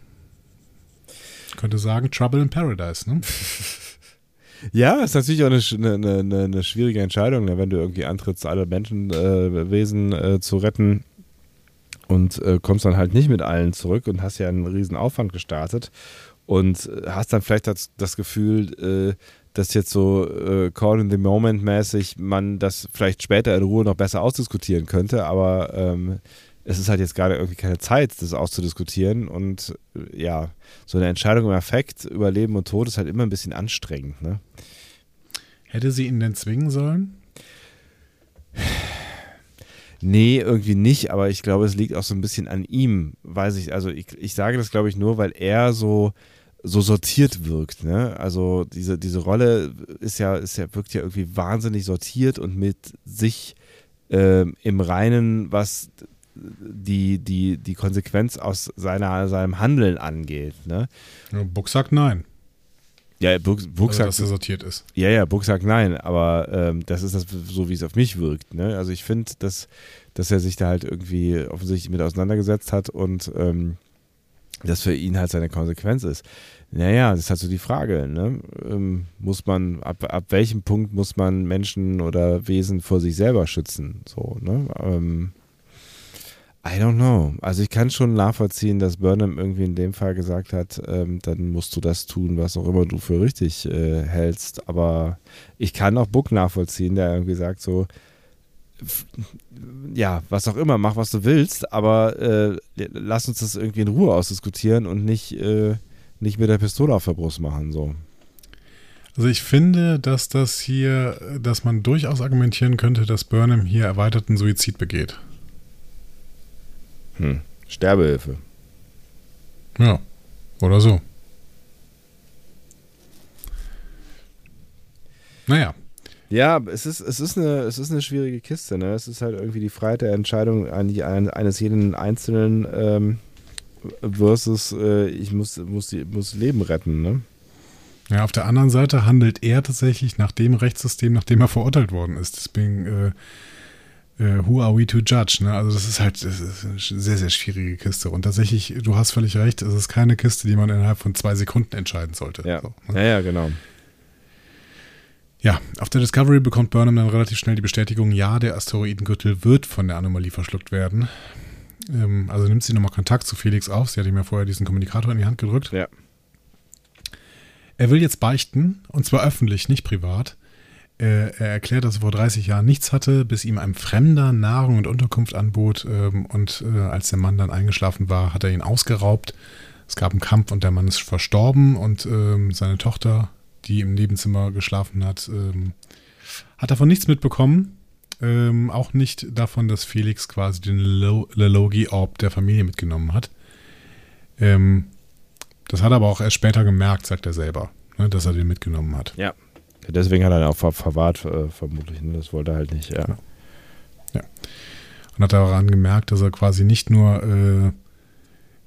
Könnte sagen, Trouble in Paradise, ne? Ja, ist natürlich auch eine, eine, eine, eine schwierige Entscheidung, ne, wenn du irgendwie antrittst, alle Menschenwesen äh, äh, zu retten und äh, kommst dann halt nicht mit allen zurück und hast ja einen riesen Aufwand gestartet und hast dann vielleicht das, das Gefühl, äh, dass jetzt so äh, Call in the Moment mäßig man das vielleicht später in Ruhe noch besser ausdiskutieren könnte, aber ähm, es ist halt jetzt gerade irgendwie keine Zeit, das auszudiskutieren und äh, ja, so eine Entscheidung im Affekt über Leben und Tod ist halt immer ein bisschen anstrengend. Ne? Hätte sie ihn denn zwingen sollen? Nee, irgendwie nicht, aber ich glaube, es liegt auch so ein bisschen an ihm, weiß ich, also ich, ich sage das glaube ich nur, weil er so so sortiert wirkt, ne? Also diese, diese Rolle ist ja, ist ja, wirkt ja irgendwie wahnsinnig sortiert und mit sich äh, im Reinen, was die, die, die Konsequenz aus seiner, seinem Handeln angeht. Ne? Ja, Buck sagt nein. Ja, Buck, Buck also, sagt, dass er sortiert ist. Ja, ja, Buck sagt nein, aber ähm, das ist das so, wie es auf mich wirkt. Ne? Also ich finde, dass, dass er sich da halt irgendwie offensichtlich mit auseinandergesetzt hat und ähm, das für ihn halt seine Konsequenz ist. Naja, das ist halt so die Frage. Ne? Ähm, muss man, ab, ab welchem Punkt muss man Menschen oder Wesen vor sich selber schützen? So, ne? Ähm, I don't know. Also ich kann schon nachvollziehen, dass Burnham irgendwie in dem Fall gesagt hat, ähm, dann musst du das tun, was auch immer du für richtig äh, hältst. Aber ich kann auch Book nachvollziehen, der irgendwie sagt so, ja, was auch immer, mach was du willst, aber äh, lass uns das irgendwie in Ruhe ausdiskutieren und nicht, äh, nicht mit der Pistole auf der Brust machen. So. Also ich finde, dass das hier, dass man durchaus argumentieren könnte, dass Burnham hier erweiterten Suizid begeht. Hm. Sterbehilfe. Ja, oder so. Naja. Ja, es ist, es ist, eine, es ist eine schwierige Kiste. Ne? Es ist halt irgendwie die Freiheit der Entscheidung eines jeden Einzelnen ähm, versus äh, ich muss, muss, muss Leben retten. Ne? Ja, auf der anderen Seite handelt er tatsächlich nach dem Rechtssystem, nach dem er verurteilt worden ist. Deswegen äh, who are we to judge? Ne? Also das ist halt das ist eine sehr, sehr schwierige Kiste. Und tatsächlich, du hast völlig recht, es ist keine Kiste, die man innerhalb von zwei Sekunden entscheiden sollte. Ja, so, ne? ja, ja, genau. Ja, auf der Discovery bekommt Burnham dann relativ schnell die Bestätigung, ja, der Asteroidengürtel wird von der Anomalie verschluckt werden. Ähm, also nimmt sie nochmal Kontakt zu Felix auf. Sie hat ihm ja vorher diesen Kommunikator in die Hand gedrückt. Ja. Er will jetzt beichten, und zwar öffentlich, nicht privat. Äh, er erklärt, dass er vor 30 Jahren nichts hatte, bis ihm ein Fremder Nahrung und Unterkunft anbot. Ähm, und äh, als der Mann dann eingeschlafen war, hat er ihn ausgeraubt. Es gab einen Kampf und der Mann ist verstorben. Und ähm, seine Tochter, die im Nebenzimmer geschlafen hat, ähm, hat davon nichts mitbekommen. auch nicht davon, dass Felix quasi den Lelogi-Orb der Familie mitgenommen hat. das hat er aber auch erst später gemerkt, sagt er selber, ne, dass er den mitgenommen hat. Ja, Deswegen hat er ihn auch ver verwahrt, äh, vermutlich. Ne? Das wollte er halt nicht, ja. ja. Und hat daran gemerkt, dass er quasi nicht nur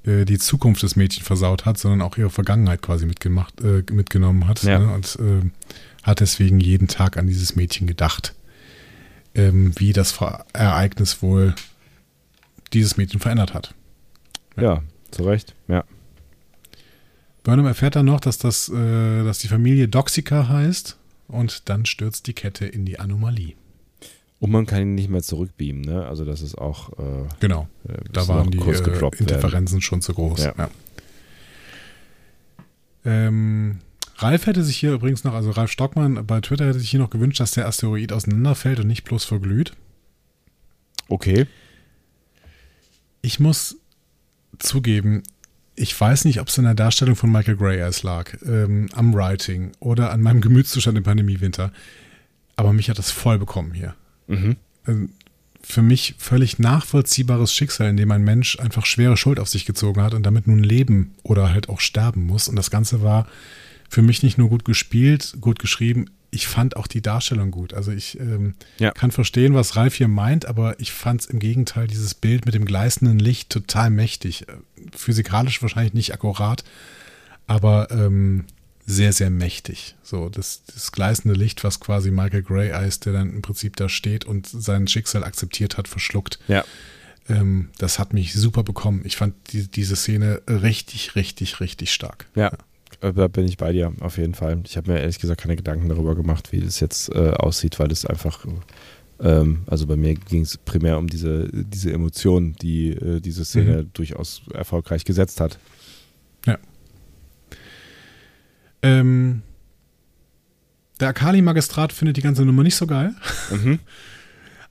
äh, äh, die Zukunft des Mädchens versaut hat, sondern auch ihre Vergangenheit quasi mitgemacht, äh, mitgenommen hat. Ja. Ne? Und äh, hat deswegen jeden Tag an dieses Mädchen gedacht. Ähm, wie das Ereignis wohl dieses Mädchen verändert hat. Ja, ja zu Recht, ja. Burnham erfährt dann noch, dass, das, äh, dass die Familie Doxica heißt und dann stürzt die Kette in die Anomalie. Und man kann ihn nicht mehr zurückbeamen, ne? Also das ist auch. Äh, genau. Äh, da waren die äh, Interferenzen werden. schon zu groß. Ja. ja. Ähm, Ralf hätte sich hier übrigens noch, also Ralf Stockmann bei Twitter hätte sich hier noch gewünscht, dass der Asteroid auseinanderfällt und nicht bloß verglüht. Okay. Ich muss zugeben, ich weiß nicht, ob es an der Darstellung von Michael Gray erst lag, ähm, am Writing oder an meinem Gemütszustand im Pandemiewinter. Aber mich hat das voll bekommen hier. Mhm. Ähm, für mich völlig nachvollziehbares Schicksal, in dem ein Mensch einfach schwere Schuld auf sich gezogen hat und damit nun leben oder halt auch sterben muss. Und das Ganze war für mich nicht nur gut gespielt, gut geschrieben, ich fand auch die Darstellung gut. Also ich ähm, ja. kann verstehen, was Ralf hier meint, aber ich fand es im Gegenteil, dieses Bild mit dem gleißenden Licht total mächtig. Physikalisch wahrscheinlich nicht akkurat, aber ähm, sehr, sehr mächtig. So, das, das gleißende Licht, was quasi Michael Gray Eyes, der dann im Prinzip da steht und sein Schicksal akzeptiert hat, verschluckt. Ja. Ähm, das hat mich super bekommen. Ich fand die, diese Szene richtig, richtig, richtig stark. Ja. Äh, da bin ich bei dir, auf jeden Fall. Ich habe mir ehrlich gesagt keine Gedanken darüber gemacht, wie das jetzt äh, aussieht, weil es einfach, ähm, also bei mir ging es primär um diese, diese Emotion, die äh, diese Szene mhm. durchaus erfolgreich gesetzt hat. Ja. Ähm, der Akali-Magistrat findet die ganze Nummer nicht so geil. Mhm.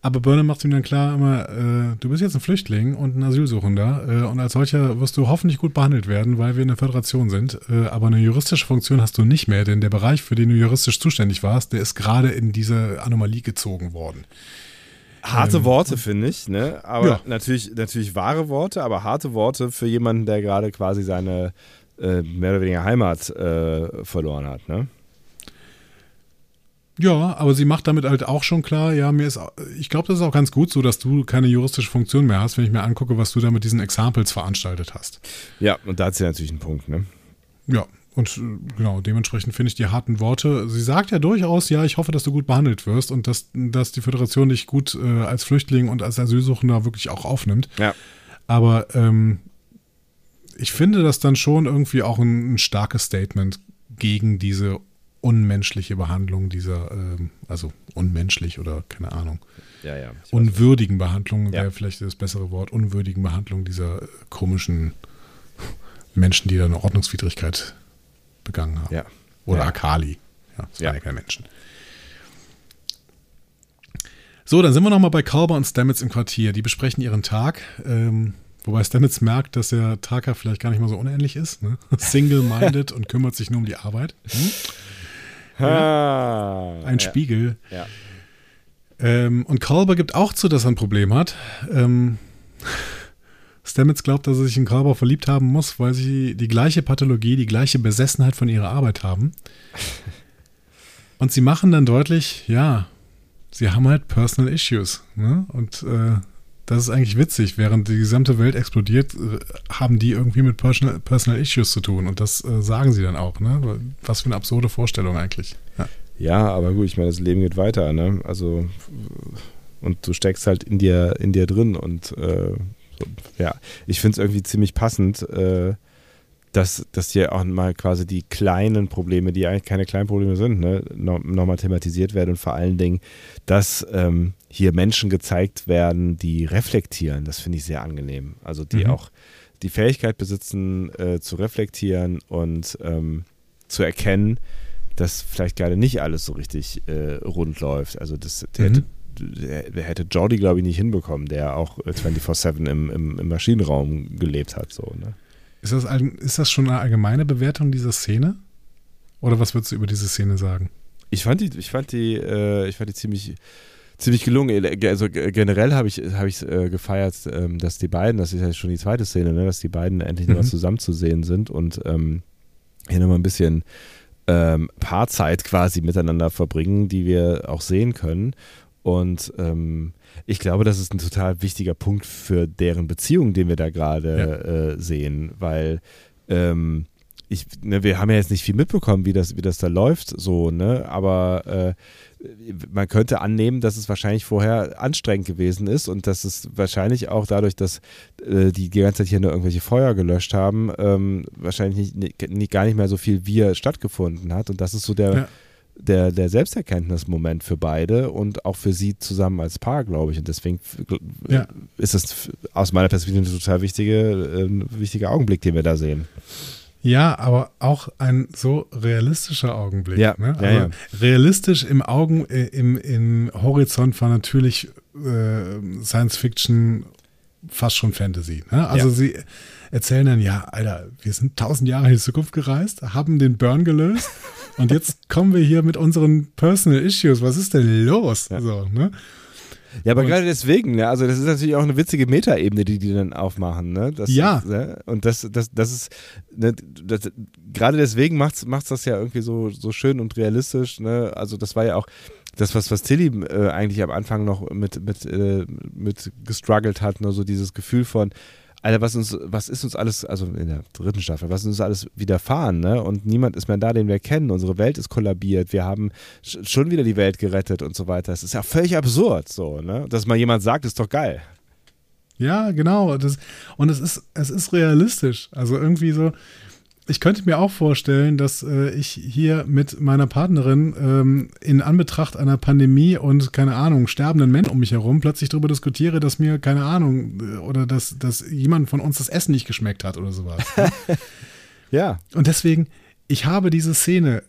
Aber Burnham macht ihm dann klar immer, äh, du bist jetzt ein Flüchtling und ein Asylsuchender äh, und als solcher wirst du hoffentlich gut behandelt werden, weil wir in der Föderation sind. Äh, aber eine juristische Funktion hast du nicht mehr, denn der Bereich, für den du juristisch zuständig warst, der ist gerade in diese Anomalie gezogen worden. Harte ähm, Worte, finde ich, ne? Aber ja. natürlich, natürlich wahre Worte, aber harte Worte für jemanden, der gerade quasi seine äh, mehr oder weniger Heimat äh, verloren hat, ne? Ja, aber sie macht damit halt auch schon klar, ja, mir ist, ich glaube, das ist auch ganz gut so, dass du keine juristische Funktion mehr hast, wenn ich mir angucke, was du da mit diesen Examples veranstaltet hast. Ja, und da hat sie natürlich einen Punkt, ne? Ja, und äh, genau, dementsprechend finde ich die harten Worte. Sie sagt ja durchaus, ja, ich hoffe, dass du gut behandelt wirst und dass, dass die Föderation dich gut äh, als Flüchtling und als Asylsuchender wirklich auch aufnimmt. Ja. Aber ähm, ich finde das dann schon irgendwie auch ein, ein starkes Statement gegen diese unmenschliche Behandlung dieser, äh, also unmenschlich oder keine Ahnung. Ja, ja. Unwürdigen Behandlung wäre ja. vielleicht das bessere Wort. Unwürdigen Behandlung dieser äh, komischen Menschen, die da eine Ordnungswidrigkeit begangen haben. Ja. Oder. Akali. Ja, das waren ja keine Menschen. So, dann sind wir nochmal bei Kalber und Stamets im Quartier. Die besprechen ihren Tag. Ähm, Wobei Stamets merkt, dass der Taka vielleicht gar nicht mal so unähnlich ist. Ne? Single-minded und kümmert sich nur um die Arbeit. Hm? Ja, ein Spiegel. Ja. Ähm, und Kalber gibt auch zu, dass er ein Problem hat. Ähm, Stamets glaubt, dass er sich in Kalber verliebt haben muss, weil sie die gleiche Pathologie, die gleiche Besessenheit von ihrer Arbeit haben. Und sie machen dann deutlich, ja, sie haben halt Personal Issues. Ne? Und äh, das ist eigentlich witzig. Während die gesamte Welt explodiert, äh, haben die irgendwie mit Personal, Personal Issues zu tun. Und das äh, sagen sie dann auch. Ne? Was für eine absurde Vorstellung eigentlich. Ja, ja aber gut, ich meine, das Leben geht weiter. Ne? Also, und du steckst halt in dir, in dir drin. Und äh, ja, ich finde es irgendwie ziemlich passend. Äh, dass, dass hier auch mal quasi die kleinen Probleme, die eigentlich keine kleinen Probleme sind, ne, nochmal thematisiert werden und vor allen Dingen, dass ähm, hier Menschen gezeigt werden, die reflektieren. Das finde ich sehr angenehm. Also die mhm. auch die Fähigkeit besitzen, äh, zu reflektieren und ähm, zu erkennen, dass vielleicht gerade nicht alles so richtig äh, rund läuft. Also das der mhm. hätte, der hätte Jordi, glaube ich, nicht hinbekommen, der auch 24-7 äh, im, im, im, Maschinenraum gelebt hat. So, ne? Ist das, ist das schon eine allgemeine Bewertung dieser Szene? Oder was würdest du über diese Szene sagen? Ich fand die, ich fand die, äh, ich fand die ziemlich, ziemlich gelungen. Also generell habe ich, hab ich äh, gefeiert, ähm, dass die beiden, das ist ja schon die zweite Szene, ne, dass die beiden endlich mhm. nochmal zusammen zu sehen sind und ähm, hier nochmal ein bisschen ähm, Paarzeit quasi miteinander verbringen, die wir auch sehen können. Und ähm, ich glaube, das ist ein total wichtiger Punkt für deren Beziehung, den wir da gerade ja. äh, sehen, weil ähm, ich, ne, wir haben ja jetzt nicht viel mitbekommen, wie das, wie das da läuft, so, ne? Aber äh, man könnte annehmen, dass es wahrscheinlich vorher anstrengend gewesen ist und dass es wahrscheinlich auch dadurch, dass äh, die die ganze Zeit hier nur irgendwelche Feuer gelöscht haben, ähm, wahrscheinlich nicht, nicht, gar nicht mehr so viel Wir stattgefunden hat. Und das ist so der, ja der, der Selbsterkenntnismoment für beide und auch für sie zusammen als Paar, glaube ich. Und deswegen ja. ist das aus meiner Perspektive ein total wichtige, äh, wichtiger Augenblick, den wir da sehen. Ja, aber auch ein so realistischer Augenblick. Ja, ne? also ja, ja. Realistisch im Augen, äh, im, im Horizont war natürlich äh, Science Fiction fast schon Fantasy. Ne? Also sie erzählen dann, ja, Alter, wir sind tausend Jahre in die Zukunft gereist, haben den Burn gelöst und jetzt kommen wir hier mit unseren Personal Issues. Was ist denn los? Ja. So, ne? Ja, aber und, gerade deswegen, ne? also das ist natürlich auch eine witzige Metaebene, die die dann aufmachen. Ne? Das ja. Ist, ne? Und das, das, das ist, ne, das, gerade deswegen macht es das ja irgendwie so, so schön und realistisch. Ne? Also das war ja auch das, was, was Tilly äh, eigentlich am Anfang noch mit, mit, äh, mit gestruggelt hat, nur ne? so dieses Gefühl von, Alter, was uns, was ist uns alles, also in der dritten Staffel, was ist uns alles widerfahren, ne? Und niemand ist mehr da, den wir kennen. Unsere Welt ist kollabiert. Wir haben schon wieder die Welt gerettet und so weiter. Es ist ja völlig absurd, so, ne? Dass mal jemand sagt, ist doch geil. Ja, genau. Das, und es ist, es ist realistisch. Also irgendwie so, ich könnte mir auch vorstellen, dass äh, ich hier mit meiner Partnerin ähm, in Anbetracht einer Pandemie und, keine Ahnung, sterbenden Menschen um mich herum plötzlich darüber diskutiere, dass mir, keine Ahnung, äh, oder dass, dass jemand von uns das Essen nicht geschmeckt hat oder sowas. ja. Und deswegen, ich habe diese Szene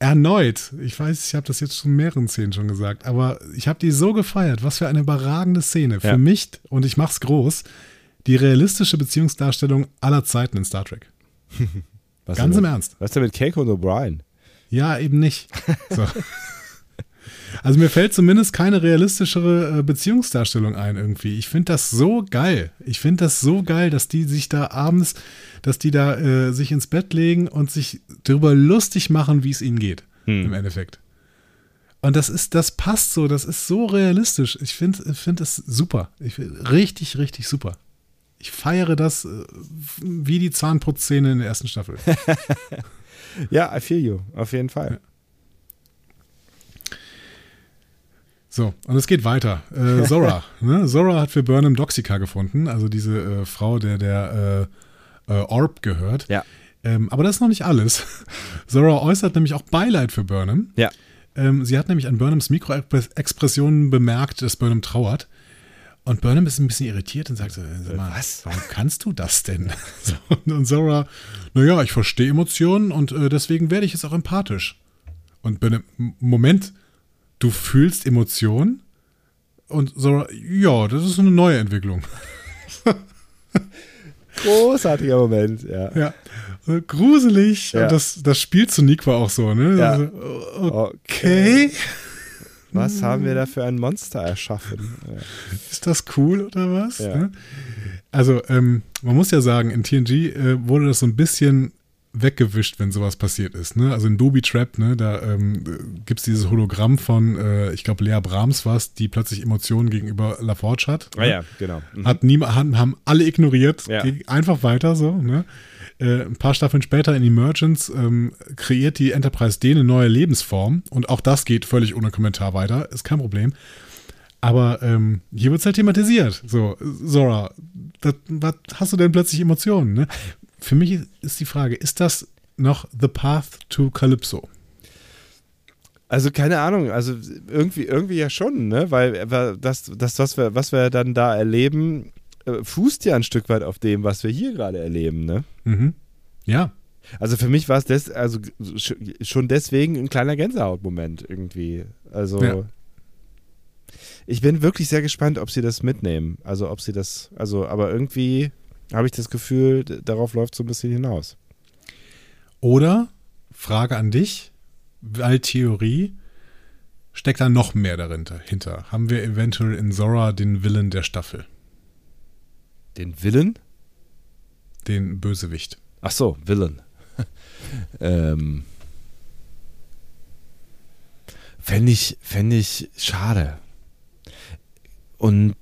erneut, ich weiß, ich habe das jetzt schon mehreren Szenen schon gesagt, aber ich habe die so gefeiert. Was für eine überragende Szene. Für mich, und ich mache es groß, die realistische Beziehungsdarstellung aller Zeiten in Star Trek. Was Ganz im Ernst. Was ist denn mit Keiko und O'Brien? Ja, eben nicht. So. Also mir fällt zumindest keine realistischere äh, Beziehungsdarstellung ein irgendwie. Ich finde das so geil. Ich finde das so geil, dass die sich da abends, dass die da äh, sich ins Bett legen und sich darüber lustig machen, wie es ihnen geht. Hm. Im Endeffekt. Und das ist, das passt so, das ist so realistisch. Ich finde find es super. Ich, richtig, richtig super. Ich feiere das äh, wie die Zahnputzszene in der ersten Staffel. ja, I feel you, auf jeden Fall. So, und es geht weiter. Äh, Zora. ne? Zora hat für Burnham Doxica gefunden, also diese äh, Frau, der der äh, äh Orb gehört. Ja. Ähm, aber das ist noch nicht alles. Zora äußert nämlich auch Beileid für Burnham. Ja. Ähm, sie hat nämlich an Burnhams Mikroexpressionen bemerkt, dass Burnham trauert. Und Burnham ist ein bisschen irritiert und sagt so, mal, was? Warum kannst du das denn? So, und Zora, naja, ich verstehe Emotionen und äh, deswegen werde ich jetzt auch empathisch. Und Burnham, Moment, du fühlst Emotionen? Und Zora, ja, das ist eine neue Entwicklung. Großartiger Moment, ja. Ja. Gruselig. Ja. Und das, das spielt zu Nico auch so, ne? Ja. Also, okay. okay. Was haben wir da für ein Monster erschaffen? Ja. Ist das cool oder was? Ja. Ne? Also, ähm, man muss ja sagen, in TNG äh, wurde das so ein bisschen weggewischt, wenn sowas passiert ist. Ne? Also in Doobie Trap, ne, da ähm, gibt es dieses Hologramm von, äh, ich glaube, Lea Brahms was, die plötzlich Emotionen gegenüber LaForge hat. Ah ne? ja, genau. Mhm. Hat niemand, haben alle ignoriert, ja. einfach weiter so. Ne? Äh, ein paar Staffeln später in Emergence ähm, kreiert die Enterprise D eine neue Lebensform und auch das geht völlig ohne Kommentar weiter, ist kein Problem. Aber ähm, hier wird es halt thematisiert. So, Zora, was hast du denn plötzlich Emotionen? Ne? Für mich ist die Frage, ist das noch The Path to Calypso? Also keine Ahnung, also irgendwie, irgendwie ja schon, ne? Weil das, das was, wir, was wir dann da erleben, äh, fußt ja ein Stück weit auf dem, was wir hier gerade erleben, ne? Mhm. Ja. Also für mich war es des, also schon deswegen ein kleiner Gänsehautmoment irgendwie. Also ja. ich bin wirklich sehr gespannt, ob sie das mitnehmen. Also ob sie das, also aber irgendwie habe ich das Gefühl, darauf läuft so ein bisschen hinaus. Oder Frage an dich, weil Theorie steckt da noch mehr dahinter. Hinter. Haben wir eventuell in Zora den Willen der Staffel? Den Willen? Den Bösewicht. Ach so, Willen. ähm, Fände ich, fänd ich schade. Und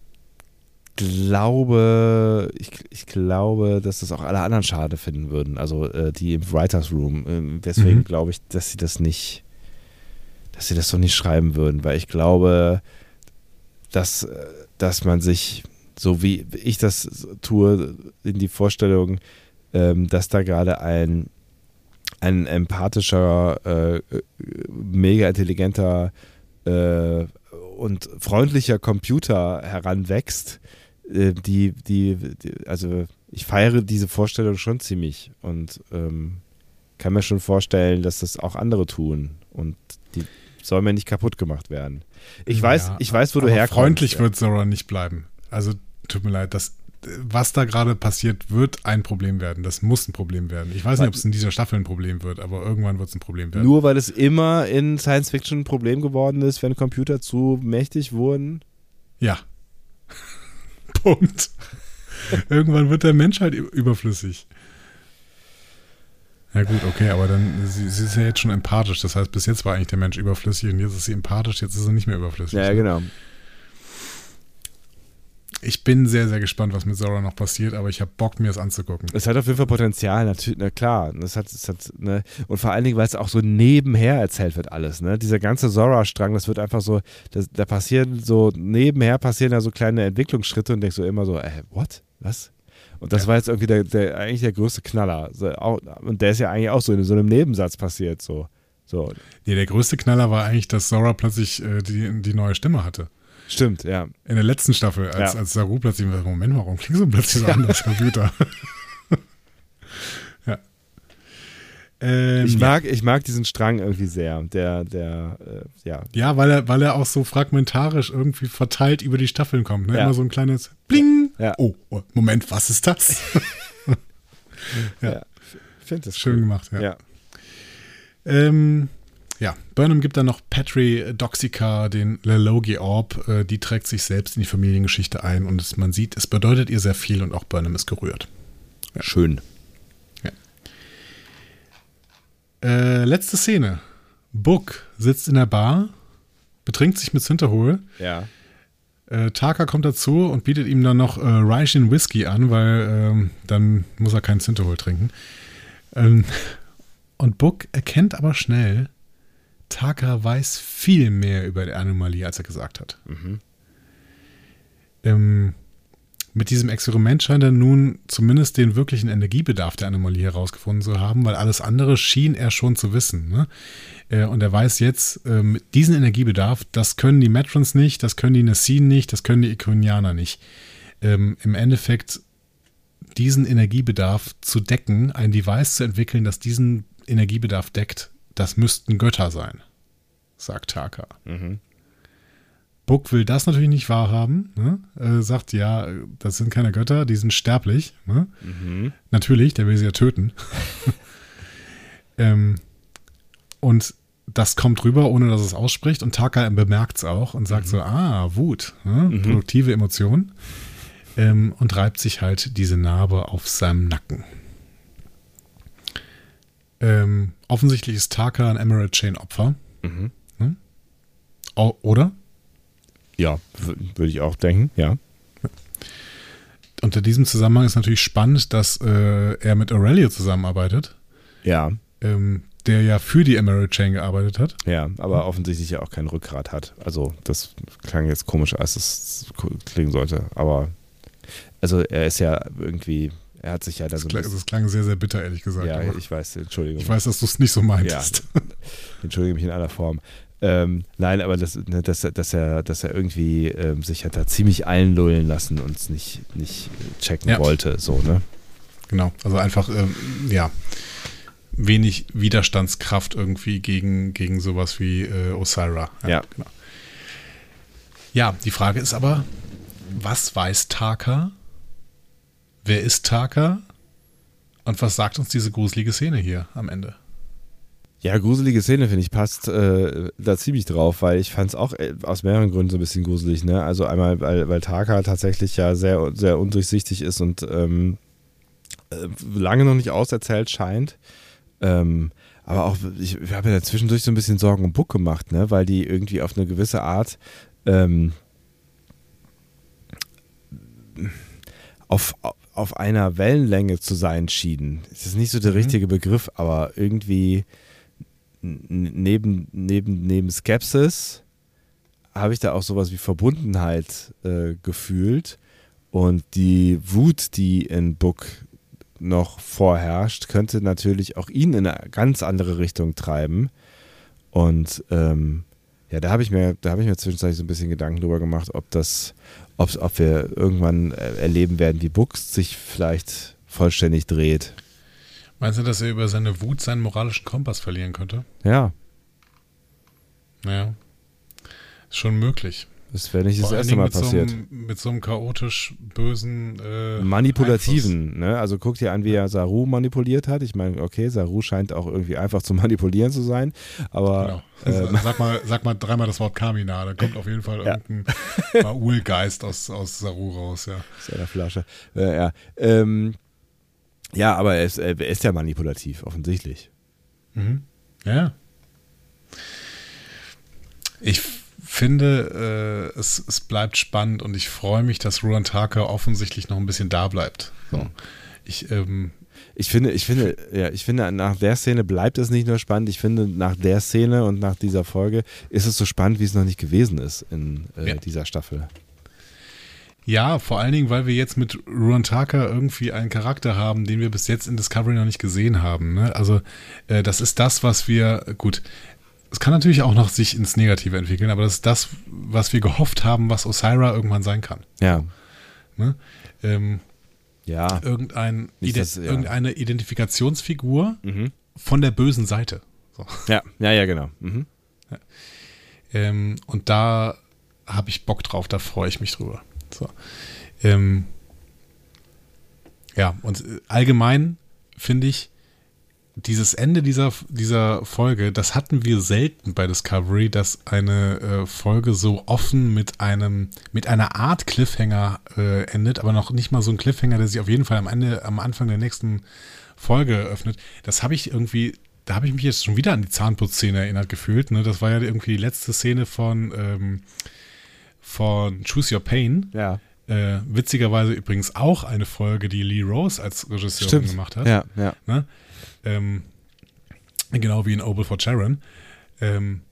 glaube, ich, ich glaube, dass das auch alle anderen schade finden würden. Also äh, die im Writers Room. Äh, deswegen mhm. glaube ich, dass sie das nicht, dass sie das so nicht schreiben würden, weil ich glaube, dass, äh, dass man sich so wie ich das tue, in die Vorstellung, ähm, dass da gerade ein, ein empathischer, äh, mega intelligenter äh, und freundlicher Computer heranwächst, äh, die, die, die, also ich feiere diese Vorstellung schon ziemlich und ähm, kann mir schon vorstellen, dass das auch andere tun und die soll mir nicht kaputt gemacht werden. Ich ja, weiß, ich weiß, wo du herkommst. Freundlich wird Zora nicht bleiben. Also tut mir leid, das, was da gerade passiert, wird ein Problem werden. Das muss ein Problem werden. Ich weiß nicht, ob es in dieser Staffel ein Problem wird, aber irgendwann wird es ein Problem werden. Nur weil es immer in Science Fiction ein Problem geworden ist, wenn Computer zu mächtig wurden? Ja. Punkt. irgendwann wird der Mensch halt überflüssig. Ja gut, okay, aber dann, sie, sie, ist ja jetzt schon empathisch. Das heißt, bis jetzt war eigentlich der Mensch überflüssig und jetzt ist sie empathisch, jetzt ist er nicht mehr überflüssig. Ja, genau. Ich bin sehr, sehr gespannt, was mit Zora noch passiert, aber ich habe Bock, mir das anzugucken. Es hat auf jeden Fall Potenzial, natürlich, na klar. Das hat, das hat, ne? Und vor allen Dingen, weil es auch so nebenher erzählt wird, alles. Ne? Dieser ganze Zora-Strang, das wird einfach so, das, da passieren so, nebenher passieren da so kleine Entwicklungsschritte und denkst so immer so, äh, what? Was? Und das ja. war jetzt irgendwie der, der, eigentlich der größte Knaller. Und der ist ja eigentlich auch so in so einem Nebensatz passiert. So. So. Nee, der größte Knaller war eigentlich, dass Zora plötzlich äh, die, die neue Stimme hatte. Stimmt, ja. In der letzten Staffel, als, ja. als Saru plötzlich, Moment, warum klingt so plötzlich ja. anders, Computer? ja. Ähm, ich, mag, ja. ich mag diesen Strang irgendwie sehr. Der, der, äh, ja. Ja, weil er, weil er auch so fragmentarisch irgendwie verteilt über die Staffeln kommt. Ne? Ja. Immer so ein kleines Bling. Ja. Oh, oh, Moment, was ist das? ja. ja. Finde das schön cool. gemacht, ja. Ähm, ja, Burnham gibt dann noch Petri Doxica, den Lelogi Orb. Äh, die trägt sich selbst in die Familiengeschichte ein und es, man sieht, es bedeutet ihr sehr viel und auch Burnham ist gerührt. Ja. Schön. Ja. Äh, letzte Szene. Book sitzt in der Bar, betrinkt sich mit Hinterhol. Ja. Äh, Taka kommt dazu und bietet ihm dann noch äh, Raishin Whisky an, weil ähm, dann muss er keinen Zinterhol trinken. Ähm, und Book erkennt aber schnell, Taka weiß viel mehr über die Anomalie, als er gesagt hat. Mhm. Ähm, mit diesem Experiment scheint er nun zumindest den wirklichen Energiebedarf der Anomalie herausgefunden zu haben, weil alles andere schien er schon zu wissen. Ne? Äh, und er weiß jetzt, äh, diesen Energiebedarf, das können die Metrons nicht, das können die Nessin nicht, das können die Ikonianer nicht. Ähm, Im Endeffekt diesen Energiebedarf zu decken, ein Device zu entwickeln, das diesen Energiebedarf deckt, das müssten Götter sein, sagt Taka. Mhm. Buck will das natürlich nicht wahrhaben. Ne? Äh, sagt, ja, das sind keine Götter, die sind sterblich. Ne? Mhm. Natürlich, der will sie ja töten. ähm, und das kommt rüber, ohne dass es ausspricht. Und Taka bemerkt es auch und sagt mhm. so, ah, Wut, ne? mhm. produktive Emotion. Ähm, und reibt sich halt diese Narbe auf seinem Nacken. Ähm, offensichtlich ist Taka ein Emerald Chain Opfer. Mhm. Hm? O oder? Ja, würde ich auch denken, ja. Unter diesem Zusammenhang ist natürlich spannend, dass äh, er mit Aurelio zusammenarbeitet. Ja. Ähm, der ja für die Emerald Chain gearbeitet hat. Ja, aber offensichtlich ja auch kein Rückgrat hat. Also das klang jetzt komisch, als es klingen sollte. Aber also er ist ja irgendwie er hat sich ja da das so. Klang, das klang sehr, sehr bitter, ehrlich gesagt. Ja, ich weiß, Entschuldigung. Ich weiß, dass du es nicht so meintest. Ja, entschuldige mich in aller Form. Ähm, nein, aber das, ne, dass, dass, er, dass er irgendwie ähm, sich hat da ziemlich einlullen lassen und es nicht, nicht checken ja. wollte, so, ne? Genau, also einfach, ähm, ja, wenig Widerstandskraft irgendwie gegen, gegen sowas wie äh, Osira. Ja, ja. Genau. Ja, die Frage ist aber, was weiß Taka Wer ist Taka? Und was sagt uns diese gruselige Szene hier am Ende? Ja, gruselige Szene, finde ich, passt äh, da ziemlich drauf, weil ich fand es auch äh, aus mehreren Gründen so ein bisschen gruselig. Ne? Also einmal, weil, weil Taka tatsächlich ja sehr, sehr undurchsichtig ist und ähm, äh, lange noch nicht auserzählt scheint. Ähm, aber auch, ich, ich habe ja zwischendurch so ein bisschen Sorgen um Buck gemacht, ne? weil die irgendwie auf eine gewisse Art ähm, auf, auf einer Wellenlänge zu sein schienen. Das ist nicht so der mhm. richtige Begriff, aber irgendwie neben, neben, neben Skepsis habe ich da auch sowas wie Verbundenheit äh, gefühlt. Und die Wut, die in Book noch vorherrscht, könnte natürlich auch ihn in eine ganz andere Richtung treiben. Und ähm, ja, da habe ich mir, da habe ich mir zwischenzeitlich so ein bisschen Gedanken drüber gemacht, ob das, ob, ob wir irgendwann äh, erleben werden, wie Bux sich vielleicht vollständig dreht. Meinst du, dass er über seine Wut seinen moralischen Kompass verlieren könnte? Ja. Naja. Ist schon möglich. Das wäre nicht das erste Mal passiert. So einem, mit so einem chaotisch bösen äh, Manipulativen, ne? Also guck dir an, wie er Saru manipuliert hat. Ich meine, okay, Saru scheint auch irgendwie einfach zu manipulieren zu sein, aber genau. ähm, sag mal, sag mal dreimal das Wort Kamina, da kommt auf jeden Fall ja. irgendein Maul-Geist aus, aus Saru raus, ja. Aus seiner Flasche. Äh, ja. Ähm, ja, aber er ist, er ist ja manipulativ, offensichtlich. Mhm. Ja. Ich finde, äh, es, es bleibt spannend und ich freue mich, dass Ruan Tucker offensichtlich noch ein bisschen da bleibt. So. Ich, ähm, ich finde, ich finde, ja, ich finde, nach der Szene bleibt es nicht nur spannend. Ich finde, nach der Szene und nach dieser Folge ist es so spannend, wie es noch nicht gewesen ist in äh, ja. dieser Staffel. Ja, vor allen Dingen, weil wir jetzt mit Ruan Tucker irgendwie einen Charakter haben, den wir bis jetzt in Discovery noch nicht gesehen haben. Ne? Also, äh, das ist das, was wir, gut, es kann natürlich auch noch sich ins Negative entwickeln, aber das ist das, was wir gehofft haben, was Osira irgendwann sein kann. Ja. Ne? Ähm, ja. Irgendein, das, ja. Irgendeine Identifikationsfigur mhm. von der bösen Seite. So. Ja, ja, ja, genau. Mhm. Ja. Ähm, und da habe ich Bock drauf, da freue ich mich drüber. So. Ähm, ja, und allgemein finde ich, dieses Ende dieser, dieser Folge, das hatten wir selten bei Discovery, dass eine äh, Folge so offen mit einem, mit einer Art Cliffhanger äh, endet, aber noch nicht mal so ein Cliffhanger, der sich auf jeden Fall am Ende, am Anfang der nächsten Folge öffnet. Das habe ich irgendwie, da habe ich mich jetzt schon wieder an die Zahnputzszene erinnert gefühlt. Ne? Das war ja irgendwie die letzte Szene von, ähm, von Choose Your Pain. Ja. Äh, witzigerweise übrigens auch eine Folge, die Lee Rose als Regisseurin gemacht hat. Ja, ja. Ne? Ähm, genau wie in Oval for Sharon. Ähm,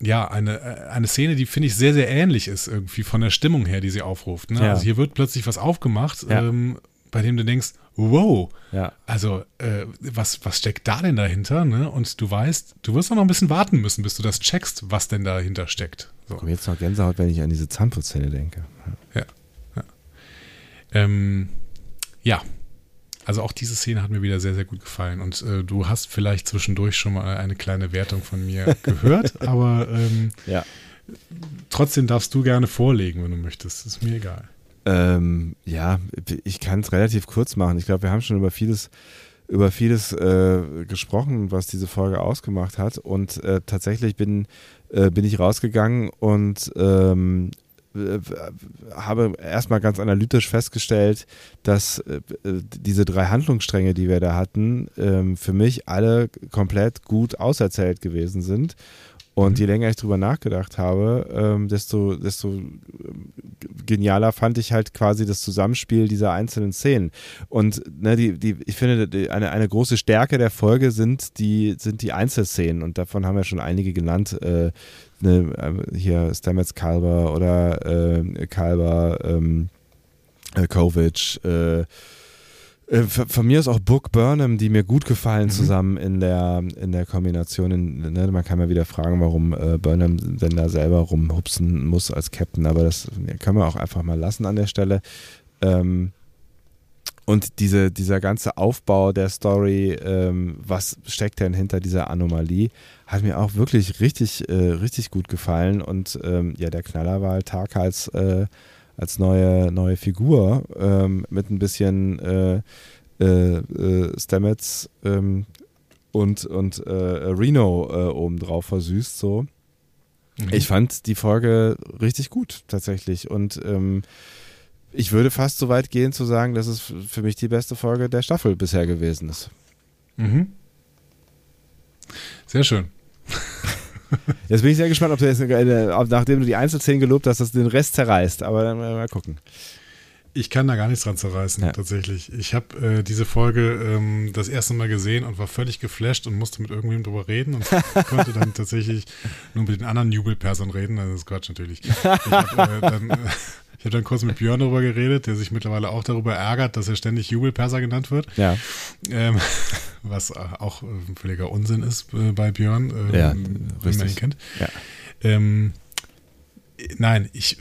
ja, eine, äh, eine Szene, die finde ich sehr, sehr ähnlich ist, irgendwie von der Stimmung her, die sie aufruft. Ne? Ja. Also hier wird plötzlich was aufgemacht, ja. ähm, bei dem du denkst, wow, ja. also äh, was, was steckt da denn dahinter? Ne? Und du weißt, du wirst auch noch ein bisschen warten müssen, bis du das checkst, was denn dahinter steckt. So. Ich komme jetzt noch Gänsehaut, wenn ich an diese Zahnputzszene denke. Ja. Ja. Ähm, ja, also auch diese Szene hat mir wieder sehr, sehr gut gefallen. Und äh, du hast vielleicht zwischendurch schon mal eine kleine Wertung von mir gehört, aber ähm, ja. trotzdem darfst du gerne vorlegen, wenn du möchtest. ist mir egal. Ähm, ja, ich kann es relativ kurz machen. Ich glaube, wir haben schon über vieles über vieles äh, gesprochen, was diese Folge ausgemacht hat. Und äh, tatsächlich bin, äh, bin ich rausgegangen und ähm, äh, habe erstmal ganz analytisch festgestellt, dass äh, diese drei Handlungsstränge, die wir da hatten, ähm, für mich alle komplett gut auserzählt gewesen sind. Und mhm. je länger ich drüber nachgedacht habe, ähm, desto, desto ähm, genialer fand ich halt quasi das Zusammenspiel dieser einzelnen Szenen. Und ne, die, die, ich finde, die, eine, eine große Stärke der Folge sind die, sind die Einzelszenen. Und davon haben wir schon einige genannt. Äh, ne, äh, hier Stamets Kalber oder äh, Kalber, ähm, äh, Kovic, äh, äh, von mir ist auch Book Burnham, die mir gut gefallen, mhm. zusammen in der, in der Kombination. In, ne, man kann mal wieder fragen, warum äh, Burnham denn da selber rumhupsen muss als Captain, aber das können wir auch einfach mal lassen an der Stelle. Ähm, und diese, dieser ganze Aufbau der Story, ähm, was steckt denn hinter dieser Anomalie, hat mir auch wirklich richtig, äh, richtig gut gefallen. Und ähm, ja, der Knaller war halt Taka als, äh, als neue, neue Figur ähm, mit ein bisschen äh, äh, äh Stamets ähm, und, und äh, Reno obendrauf versüßt so. Mhm. Ich fand die Folge richtig gut tatsächlich und ähm, ich würde fast so weit gehen zu sagen, dass es für mich die beste Folge der Staffel bisher gewesen ist. Mhm. Sehr schön. Jetzt bin ich sehr gespannt, ob du jetzt, nachdem du die Einzelszenen gelobt hast, dass du den Rest zerreißt. Aber dann mal gucken. Ich kann da gar nichts dran zerreißen, ja. tatsächlich. Ich habe äh, diese Folge ähm, das erste Mal gesehen und war völlig geflasht und musste mit irgendwem drüber reden und konnte dann tatsächlich nur mit den anderen Jubelpersern reden. Das ist Quatsch natürlich. Ich habe äh, dann. Ich habe dann kurz mit Björn darüber geredet, der sich mittlerweile auch darüber ärgert, dass er ständig Jubelperser genannt wird. Ja. Ähm, was auch ein völliger Unsinn ist äh, bei Björn, ähm, ja, wenn man ihn kennt. Ja. Ähm, nein, ich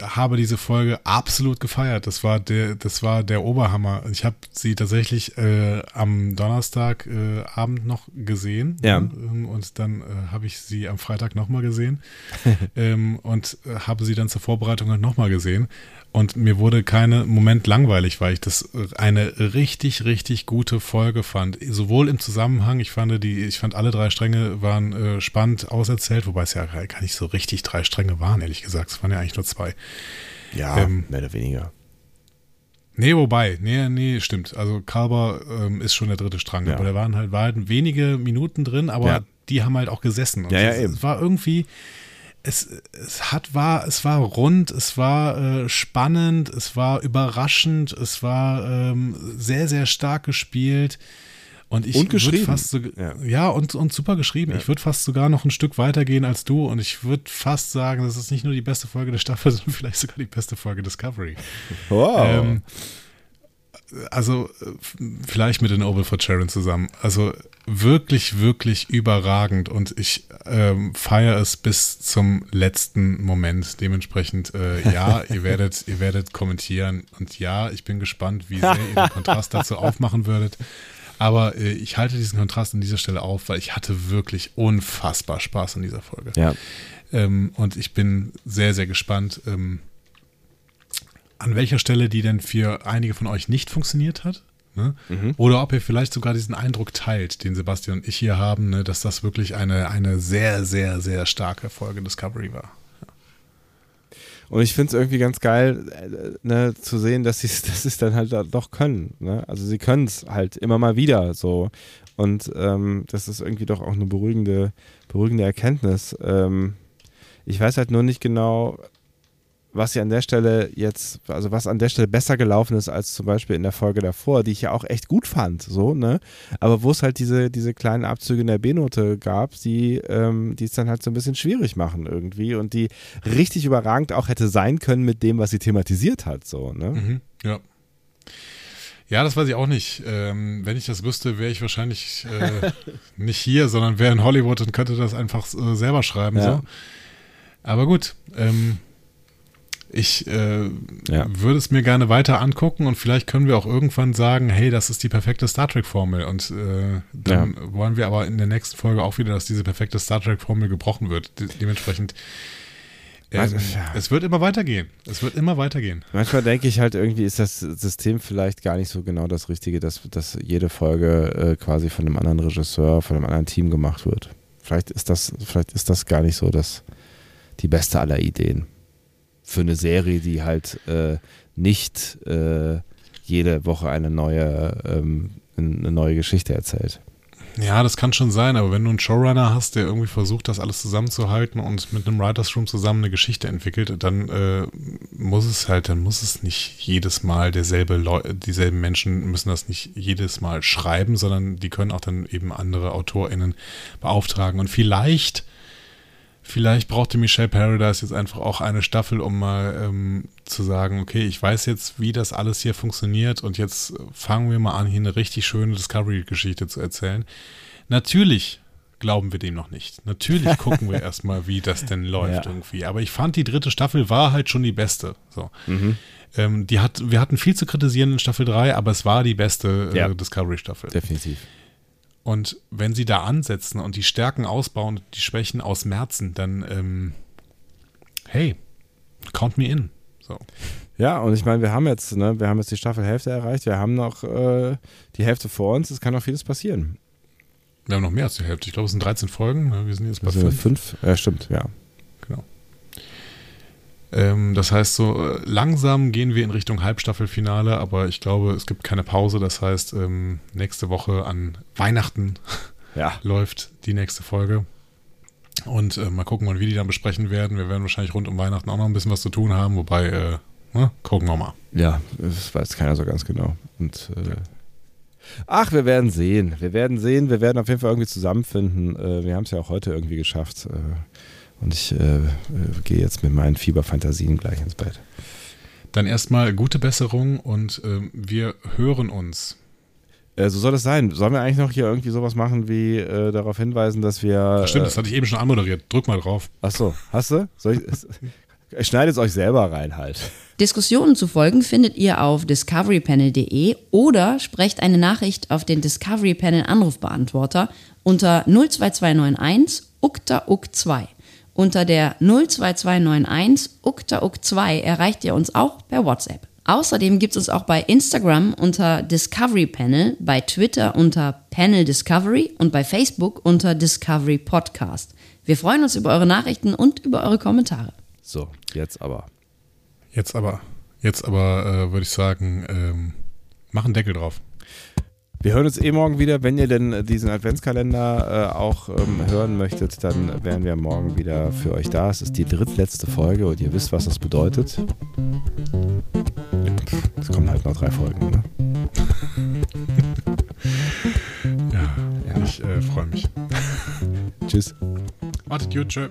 habe diese Folge absolut gefeiert. Das war der, das war der Oberhammer. Ich habe sie tatsächlich äh, am Donnerstagabend äh, noch gesehen. Ja. Ne? Und dann äh, habe ich sie am Freitag nochmal gesehen ähm, und äh, habe sie dann zur Vorbereitung halt nochmal gesehen. Und mir wurde keinen Moment langweilig, weil ich das eine richtig, richtig gute Folge fand. Sowohl im Zusammenhang, ich fand die, ich fand alle drei Stränge waren äh, spannend auserzählt, wobei es ja gar nicht so richtig drei Stränge waren, ehrlich gesagt. Es waren ja eigentlich nur zwei. Ja, ähm, mehr oder weniger. Nee, wobei, nee, nee, stimmt. Also Kalber ähm, ist schon der dritte Strang, ja. aber da waren halt, waren halt wenige Minuten drin, aber ja. die haben halt auch gesessen. Und ja, ja, eben. Es war irgendwie, es, es hat war, es war rund, es war äh, spannend, es war überraschend, es war ähm, sehr, sehr stark gespielt. Und ich und geschrieben. fast so, ja. ja, und, und super geschrieben. Ja. Ich würde fast sogar noch ein Stück weiter gehen als du und ich würde fast sagen, das ist nicht nur die beste Folge der Staffel, sondern vielleicht sogar die beste Folge Discovery. Wow. Ähm, also vielleicht mit den Oval for Sharon zusammen. Also wirklich, wirklich überragend und ich ähm, feiere es bis zum letzten Moment. Dementsprechend, äh, ja, ihr werdet, ihr werdet kommentieren und ja, ich bin gespannt, wie sehr ihr den Kontrast dazu aufmachen würdet. Aber äh, ich halte diesen Kontrast an dieser Stelle auf, weil ich hatte wirklich unfassbar Spaß in dieser Folge. Ja. Ähm, und ich bin sehr, sehr gespannt. Ähm, an welcher Stelle die denn für einige von euch nicht funktioniert hat. Ne? Mhm. Oder ob ihr vielleicht sogar diesen Eindruck teilt, den Sebastian und ich hier haben, ne, dass das wirklich eine, eine sehr, sehr, sehr starke Folge Discovery war. Und ich finde es irgendwie ganz geil, äh, ne, zu sehen, dass sie es dann halt doch können. Ne? Also sie können es halt immer mal wieder so. Und ähm, das ist irgendwie doch auch eine beruhigende, beruhigende Erkenntnis. Ähm, ich weiß halt nur nicht genau, was ja an der Stelle jetzt, also was an der Stelle besser gelaufen ist als zum Beispiel in der Folge davor, die ich ja auch echt gut fand, so, ne? Aber wo es halt diese, diese kleinen Abzüge in der B-Note gab, die, ähm, die es dann halt so ein bisschen schwierig machen irgendwie und die richtig überragend auch hätte sein können mit dem, was sie thematisiert hat, so, ne? Mhm, ja. Ja, das weiß ich auch nicht. Ähm, wenn ich das wüsste, wäre ich wahrscheinlich äh, nicht hier, sondern wäre in Hollywood und könnte das einfach äh, selber schreiben. Ja. So. Aber gut, ähm, ich äh, ja. würde es mir gerne weiter angucken und vielleicht können wir auch irgendwann sagen, hey, das ist die perfekte Star Trek-Formel. Und äh, dann ja. wollen wir aber in der nächsten Folge auch wieder, dass diese perfekte Star Trek-Formel gebrochen wird. De dementsprechend. Ähm, also, ja. Es wird immer weitergehen. Es wird immer weitergehen. Manchmal denke ich halt, irgendwie ist das System vielleicht gar nicht so genau das Richtige, dass, dass jede Folge äh, quasi von einem anderen Regisseur, von einem anderen Team gemacht wird. Vielleicht ist das, vielleicht ist das gar nicht so das, die beste aller Ideen für eine Serie, die halt äh, nicht äh, jede Woche eine neue, ähm, eine neue Geschichte erzählt. Ja, das kann schon sein, aber wenn du einen Showrunner hast, der irgendwie versucht, das alles zusammenzuhalten und mit einem Writers Room zusammen eine Geschichte entwickelt, dann äh, muss es halt, dann muss es nicht jedes Mal derselbe Leu dieselben Menschen müssen das nicht jedes Mal schreiben, sondern die können auch dann eben andere AutorInnen beauftragen. Und vielleicht Vielleicht brauchte Michelle Paradise jetzt einfach auch eine Staffel, um mal ähm, zu sagen, okay, ich weiß jetzt, wie das alles hier funktioniert und jetzt fangen wir mal an, hier eine richtig schöne Discovery-Geschichte zu erzählen. Natürlich glauben wir dem noch nicht. Natürlich gucken wir erstmal, wie das denn läuft ja. irgendwie. Aber ich fand, die dritte Staffel war halt schon die beste. So. Mhm. Ähm, die hat, wir hatten viel zu kritisieren in Staffel 3, aber es war die beste äh, ja. Discovery-Staffel. Definitiv. Und wenn sie da ansetzen und die Stärken ausbauen und die Schwächen ausmerzen, dann, ähm, hey, count me in. So. Ja, und ich meine, wir haben jetzt, ne, wir haben jetzt die Staffelhälfte erreicht, wir haben noch äh, die Hälfte vor uns, es kann noch vieles passieren. Wir haben noch mehr als die Hälfte. Ich glaube, es sind 13 Folgen. Ne? Wir sind jetzt bei fünf. fünf. Ja, stimmt, ja. Ähm, das heißt, so äh, langsam gehen wir in Richtung Halbstaffelfinale, aber ich glaube, es gibt keine Pause. Das heißt, ähm, nächste Woche an Weihnachten ja. läuft die nächste Folge. Und äh, mal gucken, wann wir die dann besprechen werden. Wir werden wahrscheinlich rund um Weihnachten auch noch ein bisschen was zu tun haben, wobei, äh, ne, gucken wir mal. Ja, das weiß keiner so ganz genau. Und äh, Ach, wir werden sehen. Wir werden sehen. Wir werden auf jeden Fall irgendwie zusammenfinden. Äh, wir haben es ja auch heute irgendwie geschafft. Äh, und ich äh, äh, gehe jetzt mit meinen Fieberfantasien gleich ins Bett. Dann erstmal gute Besserung und äh, wir hören uns. Äh, so soll es sein. Sollen wir eigentlich noch hier irgendwie sowas machen, wie äh, darauf hinweisen, dass wir. Ach stimmt, das hatte ich eben schon anmoderiert. Drück mal drauf. Ach so, hast du? Soll ich, schneidet es euch selber rein halt. Diskussionen zu folgen findet ihr auf discoverypanel.de oder sprecht eine Nachricht auf den Discovery Panel Anrufbeantworter unter 02291 ukta uk 2 unter der 02291 uktauk2 erreicht ihr uns auch per WhatsApp. Außerdem gibt es uns auch bei Instagram unter Discovery Panel, bei Twitter unter Panel Discovery und bei Facebook unter Discovery Podcast. Wir freuen uns über eure Nachrichten und über eure Kommentare. So, jetzt aber. Jetzt aber. Jetzt aber äh, würde ich sagen, ähm, mach einen Deckel drauf. Wir hören uns eh morgen wieder. Wenn ihr denn diesen Adventskalender äh, auch ähm, hören möchtet, dann wären wir morgen wieder für euch da. Es ist die drittletzte Folge und ihr wisst, was das bedeutet. Es kommen halt noch drei Folgen, ne? ja, ja, ich äh, freue mich. Tschüss. Wartet gut, tschö.